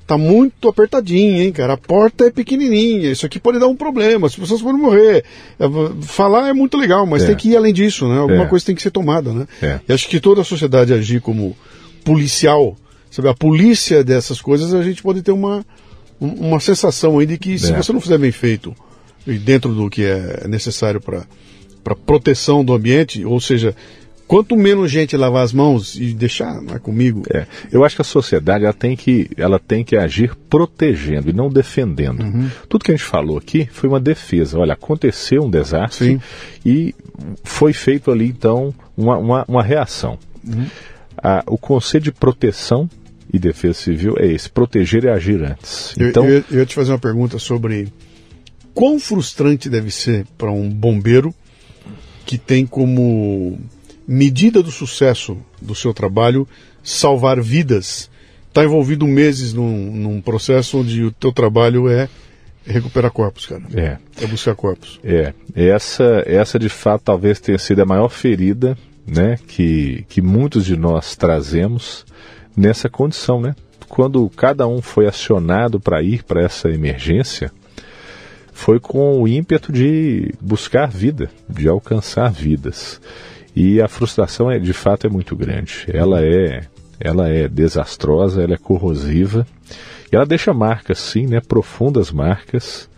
tá muito apertadinha, hein, cara? A porta é pequenininha, isso aqui pode dar um problema, as pessoas podem morrer. É, falar é muito legal, mas é. tem que ir além disso, né? Alguma é. coisa tem que ser tomada, né? É. E acho que toda a sociedade agir como policial, sabe? A polícia dessas coisas, a gente pode ter uma, uma sensação aí de que se é. você não fizer bem feito e dentro do que é necessário para para proteção do ambiente, ou seja, quanto menos gente lavar as mãos e deixar é comigo. É, eu acho que a sociedade ela tem que, ela tem que agir protegendo e não defendendo. Uhum. Tudo que a gente falou aqui foi uma defesa. Olha, aconteceu um desastre Sim. e foi feito ali então uma, uma, uma reação. Uhum. o conceito de proteção e defesa civil é esse: proteger e agir antes. Então, eu, eu, eu ia te fazer uma pergunta sobre quão frustrante deve ser para um bombeiro que tem como medida do sucesso do seu trabalho salvar vidas. Está envolvido meses num, num, processo onde o teu trabalho é recuperar corpos, cara. É. É buscar corpos. É. Essa, essa de fato talvez tenha sido a maior ferida, né, que, que muitos de nós trazemos nessa condição, né? Quando cada um foi acionado para ir para essa emergência, foi com o ímpeto de buscar vida, de alcançar vidas. E a frustração é de fato é muito grande. Ela é ela é desastrosa, ela é corrosiva e ela deixa marcas, sim, né, profundas marcas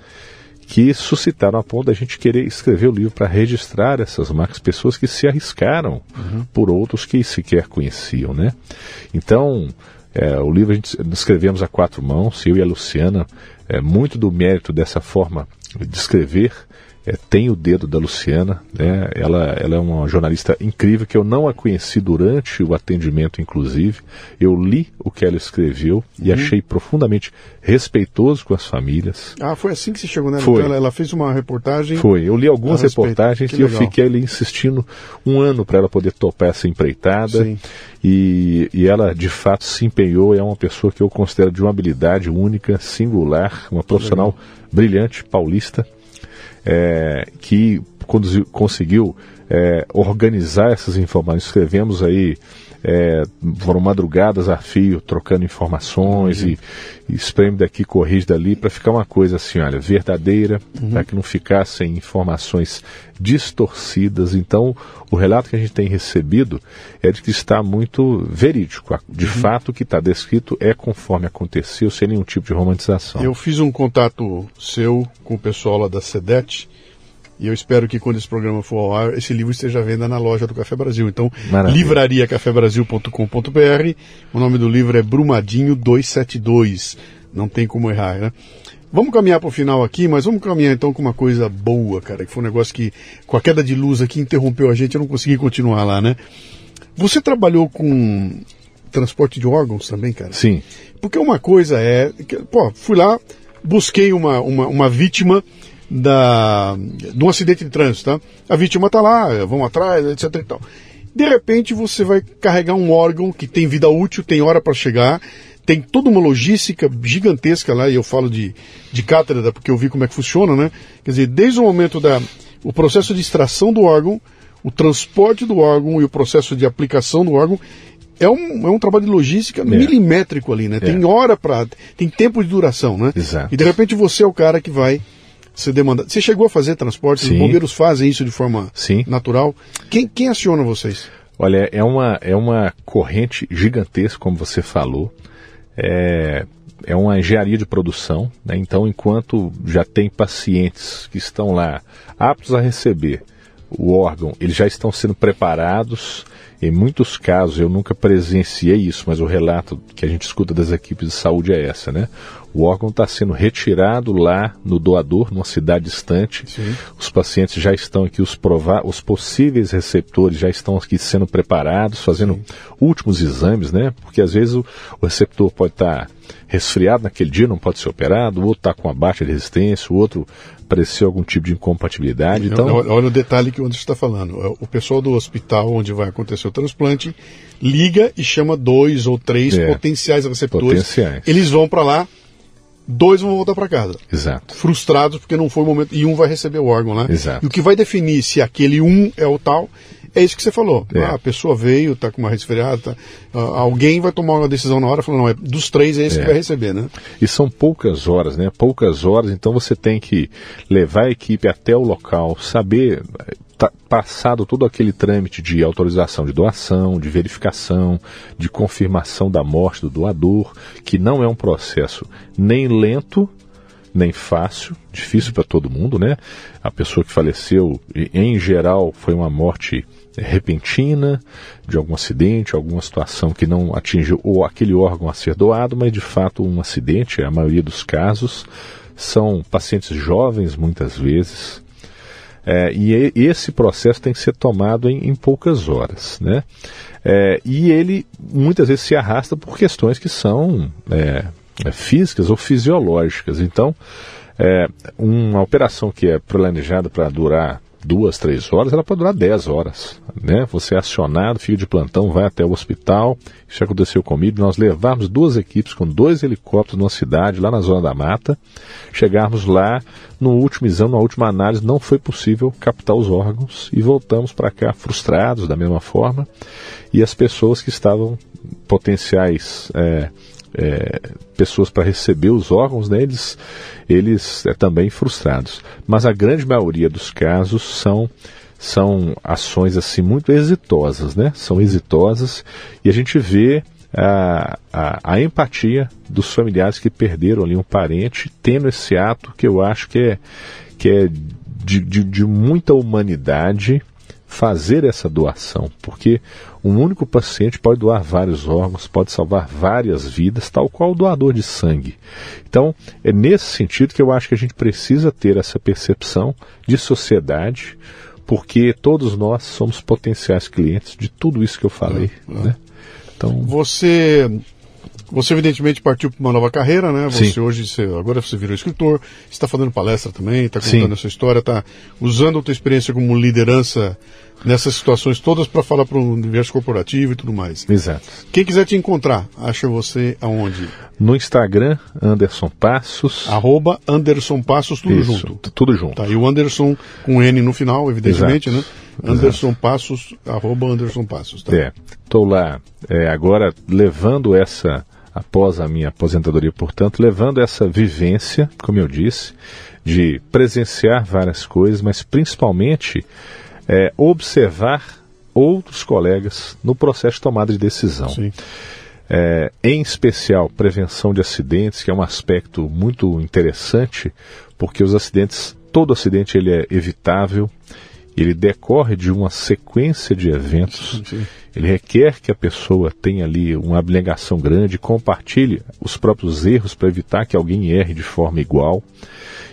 que suscitaram a ponto da gente querer escrever o livro para registrar essas marcas, pessoas que se arriscaram uhum. por outros que sequer conheciam, né? Então, é, o livro a gente escrevemos a quatro mãos, eu e a Luciana, é, muito do mérito dessa forma de escrever é, tem o dedo da Luciana, né? ela, ela é uma jornalista incrível que eu não a conheci durante o atendimento, inclusive. Eu li o que ela escreveu e uhum. achei profundamente respeitoso com as famílias. Ah, foi assim que você chegou, né? Foi. Então ela, ela, fez uma reportagem. Foi. Eu li algumas reportagens e eu fiquei ali insistindo um ano para ela poder topar essa empreitada. Sim. E, e ela de fato se empenhou. É uma pessoa que eu considero de uma habilidade única, singular, uma profissional brilhante, paulista é, que conduziu, conseguiu é, organizar essas informações. Escrevemos aí é, foram madrugadas a fio, trocando informações uhum. e, e espreme daqui, corrige dali, para ficar uma coisa assim, olha, verdadeira, uhum. para que não ficassem informações distorcidas. Então, o relato que a gente tem recebido é de que está muito verídico. De uhum. fato, o que está descrito é conforme aconteceu, sem nenhum tipo de romantização. Eu fiz um contato seu com o pessoal lá da SEDET, e eu espero que quando esse programa for ao ar, esse livro esteja à venda na loja do Café Brasil. Então, livrariacafebrasil.com.br. O nome do livro é Brumadinho 272. Não tem como errar, né? Vamos caminhar para o final aqui, mas vamos caminhar então com uma coisa boa, cara, que foi um negócio que, com a queda de luz aqui, interrompeu a gente, eu não consegui continuar lá, né? Você trabalhou com transporte de órgãos também, cara? Sim. Porque uma coisa é. Que, pô, fui lá, busquei uma, uma, uma vítima da, de um acidente de trânsito, tá? A vítima está lá, vão atrás, etc e tal. De repente você vai carregar um órgão que tem vida útil, tem hora para chegar, tem toda uma logística gigantesca lá, e eu falo de, de cátedra porque eu vi como é que funciona, né? Quer dizer, desde o momento da o processo de extração do órgão, o transporte do órgão e o processo de aplicação do órgão é um, é um trabalho de logística é. milimétrico ali, né? É. Tem hora para. tem tempo de duração, né? Exato. E de repente você é o cara que vai você demanda. Você chegou a fazer transporte? Sim. Os bombeiros fazem isso de forma Sim. natural? Quem, quem aciona vocês? Olha, é uma, é uma corrente gigantesca, como você falou. É, é uma engenharia de produção. Né? Então, enquanto já tem pacientes que estão lá aptos a receber o órgão, eles já estão sendo preparados. Em muitos casos, eu nunca presenciei isso, mas o relato que a gente escuta das equipes de saúde é essa, né? O órgão está sendo retirado lá no doador, numa cidade distante. Sim. Os pacientes já estão aqui, os, provar, os possíveis receptores já estão aqui sendo preparados, fazendo Sim. últimos exames, né? Porque às vezes o, o receptor pode estar tá resfriado naquele dia, não pode ser operado, o outro está com uma baixa de resistência, o outro apareceu algum tipo de incompatibilidade. Então... Olha o detalhe que o Anderson está falando. O pessoal do hospital onde vai acontecer o transplante liga e chama dois ou três é, potenciais receptores. Potenciais. Eles vão para lá, dois vão voltar para casa. Exato. Frustrados porque não foi o momento. E um vai receber o órgão, né? Exato. E o que vai definir se aquele um é o tal é isso que você falou. É. Ah, a pessoa veio, está com uma resfriada, tá, uh, alguém vai tomar uma decisão na hora, falando, não, é, dos três é esse é. que vai receber, né? E são poucas horas, né? Poucas horas, então você tem que levar a equipe até o local, saber tá passado todo aquele trâmite de autorização de doação, de verificação, de confirmação da morte do doador, que não é um processo nem lento nem fácil, difícil para todo mundo, né? A pessoa que faleceu, em geral, foi uma morte repentina, de algum acidente, alguma situação que não atingiu ou aquele órgão a ser doado, mas de fato um acidente, a maioria dos casos. São pacientes jovens, muitas vezes, é, e esse processo tem que ser tomado em, em poucas horas, né? É, e ele muitas vezes se arrasta por questões que são é, é físicas ou fisiológicas. Então, é, uma operação que é planejada para durar duas, três horas, ela pode durar dez horas. Né? Você é acionado, fica de plantão, vai até o hospital. Isso aconteceu comigo. Nós levarmos duas equipes com dois helicópteros numa cidade, lá na zona da mata. Chegarmos lá, no último exame, na última análise, não foi possível captar os órgãos e voltamos para cá frustrados da mesma forma. E as pessoas que estavam potenciais. É, é, pessoas para receber os órgãos, né, eles, eles é, também frustrados. Mas a grande maioria dos casos são são ações assim muito exitosas, né? São exitosas e a gente vê a, a, a, empatia dos familiares que perderam ali um parente, tendo esse ato que eu acho que é, que é de, de, de muita humanidade fazer essa doação, porque um único paciente pode doar vários órgãos, pode salvar várias vidas, tal qual o doador de sangue. Então, é nesse sentido que eu acho que a gente precisa ter essa percepção de sociedade, porque todos nós somos potenciais clientes de tudo isso que eu falei. É, é. Né? Então, você você evidentemente partiu para uma nova carreira, né? Você Sim. hoje, você, agora você virou escritor, está fazendo palestra também, está contando Sim. a sua história, está usando a tua experiência como liderança nessas situações todas para falar para o universo corporativo e tudo mais. Exato. Quem quiser te encontrar, acha você aonde? No Instagram, Anderson Passos. Arroba Anderson Passos, tudo Isso, junto. Tudo junto. Tá, e o Anderson com N no final, evidentemente, Exato. né? Anderson Passos, arroba Anderson Passos. Tá? É, estou lá é, agora levando essa, após a minha aposentadoria, portanto, levando essa vivência, como eu disse, de presenciar várias coisas, mas principalmente é, observar outros colegas no processo de tomada de decisão. Sim. É, em especial prevenção de acidentes, que é um aspecto muito interessante, porque os acidentes, todo acidente ele é evitável, ele decorre de uma sequência de eventos, Sim. ele requer que a pessoa tenha ali uma abnegação grande, compartilhe os próprios erros para evitar que alguém erre de forma igual.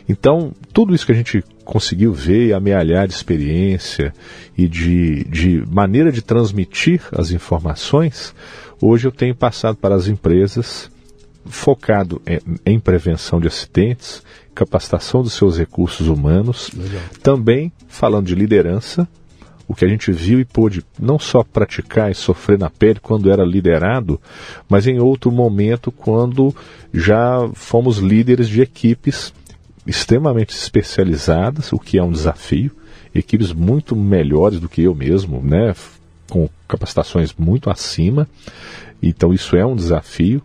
Então, tudo isso que a gente conseguiu ver e amealhar de experiência e de, de maneira de transmitir as informações, hoje eu tenho passado para as empresas focado em, em prevenção de acidentes, capacitação dos seus recursos humanos, Legal. também falando de liderança, o que a gente viu e pôde não só praticar e sofrer na pele quando era liderado, mas em outro momento quando já fomos líderes de equipes extremamente especializadas, o que é um desafio, equipes muito melhores do que eu mesmo, né, com capacitações muito acima. Então isso é um desafio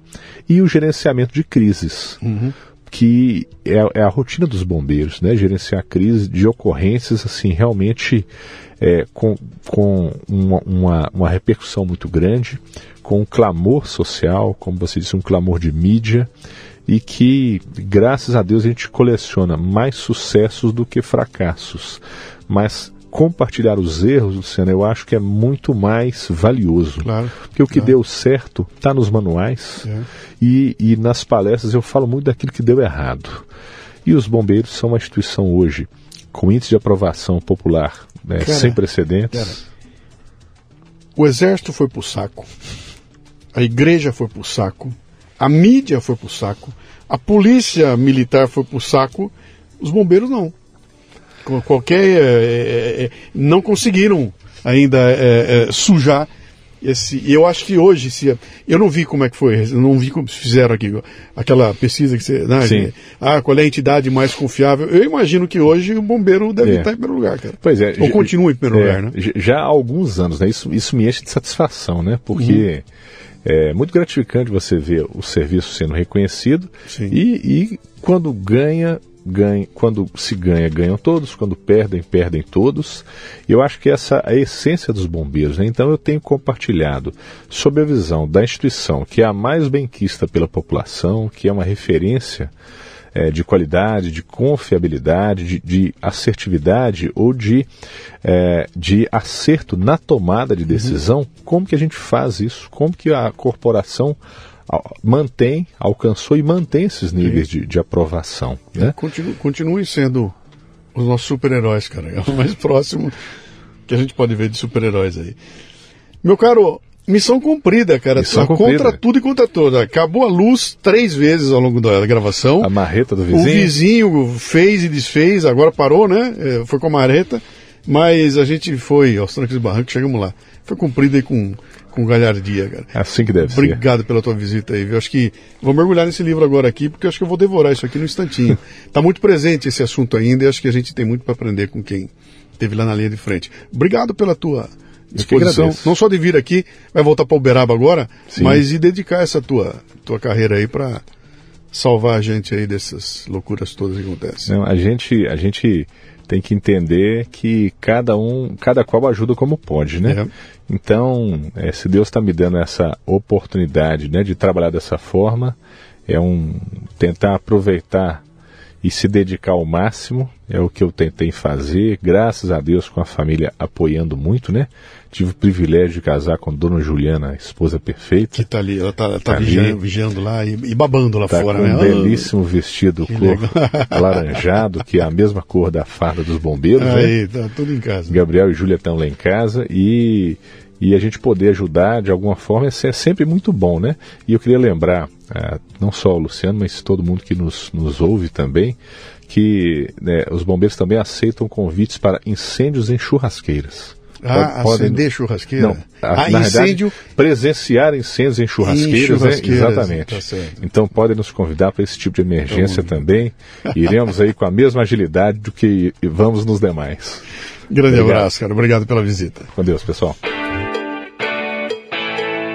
e o gerenciamento de crises. Uhum. Que é, é, a rotina dos bombeiros, né? Gerenciar crises de ocorrências, assim, realmente é, com, com uma, uma, uma, repercussão muito grande, com um clamor social, como você disse, um clamor de mídia, e que, graças a Deus, a gente coleciona mais sucessos do que fracassos. Mas compartilhar os erros, Luciano, eu acho que é muito mais valioso. Claro, Porque o que claro. deu certo está nos manuais É. e, e nas palestras eu falo muito daquilo que deu errado. E os bombeiros são uma instituição hoje com índice de aprovação popular né, Cara, sem precedentes. cara. O exército foi pro saco, a igreja foi pro saco, a mídia foi pro saco, a polícia militar foi pro saco, os bombeiros não. Qualquer. é, é, é, não conseguiram ainda é, é, sujar esse. e Eu acho que hoje, se, eu não vi como é que foi, não vi como fizeram aqui, aquela pesquisa que você. Né, Sim. ah, qual é a entidade mais confiável? Eu imagino que hoje o bombeiro deve É. estar em primeiro lugar, cara. Pois é. Ou já- continua em primeiro lugar, né? Já há alguns anos, né? Isso, isso me enche de satisfação, né? Porque é muito gratificante você ver o serviço sendo reconhecido e, e quando ganha, ganha, quando se ganha, ganham todos, quando perdem, perdem todos. E eu acho que essa é a essência dos bombeiros, né? Então eu tenho compartilhado sob a visão da instituição que é a mais benquista pela população, que é uma referência é, de qualidade, de confiabilidade, de, de assertividade ou de, é, de acerto na tomada de decisão, como que a gente faz isso? Como que a corporação mantém, alcançou e mantém esses níveis de, de aprovação? Né? Continue, continue sendo os nossos super-heróis, cara. É o mais próximo que a gente pode ver de super-heróis aí. Meu caro, missão cumprida, cara. Missão Tá cumprida. Contra tudo e contra todos. Acabou a luz três vezes ao longo da gravação. A marreta do O vizinho? vizinho fez e desfez, agora parou, né? É, Foi com a mareta. Mas a gente foi aos trancos e barrancos, chegamos lá. Foi cumprido aí com, com galhardia, cara. É assim que deve ser. Obrigado pela tua visita aí, viu? Acho que vou mergulhar nesse livro agora aqui, porque acho que eu vou devorar isso aqui no instantinho. tá muito presente esse assunto ainda e acho que a gente tem muito para aprender com quem esteve lá na linha de frente. Obrigado pela tua disposição, não só de vir aqui, vai voltar para Uberaba agora, Sim. mas de dedicar essa tua, tua carreira aí para salvar a gente aí dessas loucuras todas que acontecem. Não, a gente, a gente tem que entender que cada um, cada qual ajuda como pode, né? É. Então, eh, se Deus está me dando essa oportunidade, né, de trabalhar dessa forma, é um tentar aproveitar e se dedicar ao máximo é o que eu tentei fazer, graças a Deus com a família apoiando muito, né? Tive o privilégio de casar com Dona Juliana, a esposa perfeita. Que tá ali, ela tá, tá, Tá vigiando, vigiando lá e, e babando lá Tá fora, com né? um belíssimo vestido que cor legal. alaranjado, que é a mesma cor da farda dos bombeiros, né? Aí, tá tudo em casa. Gabriel e Júlia estão lá em casa e, e a gente poder ajudar de alguma forma é, é sempre muito bom, né? E eu queria lembrar, ah, não só o Luciano, mas todo mundo que nos, nos ouve também, que né, os bombeiros também aceitam convites para incêndios em churrasqueiras. Ah, podem... acender churrasqueira? Não, a, ah, na incêndio... Verdade, presenciar incêndios em churrasqueiras, em churrasqueiras né? Exatamente. Tá então podem nos convidar para esse tipo de emergência então, também. Iremos aí com a mesma agilidade do que vamos nos demais. Grande Obrigado. abraço, cara. Obrigado pela visita. Com Deus, pessoal.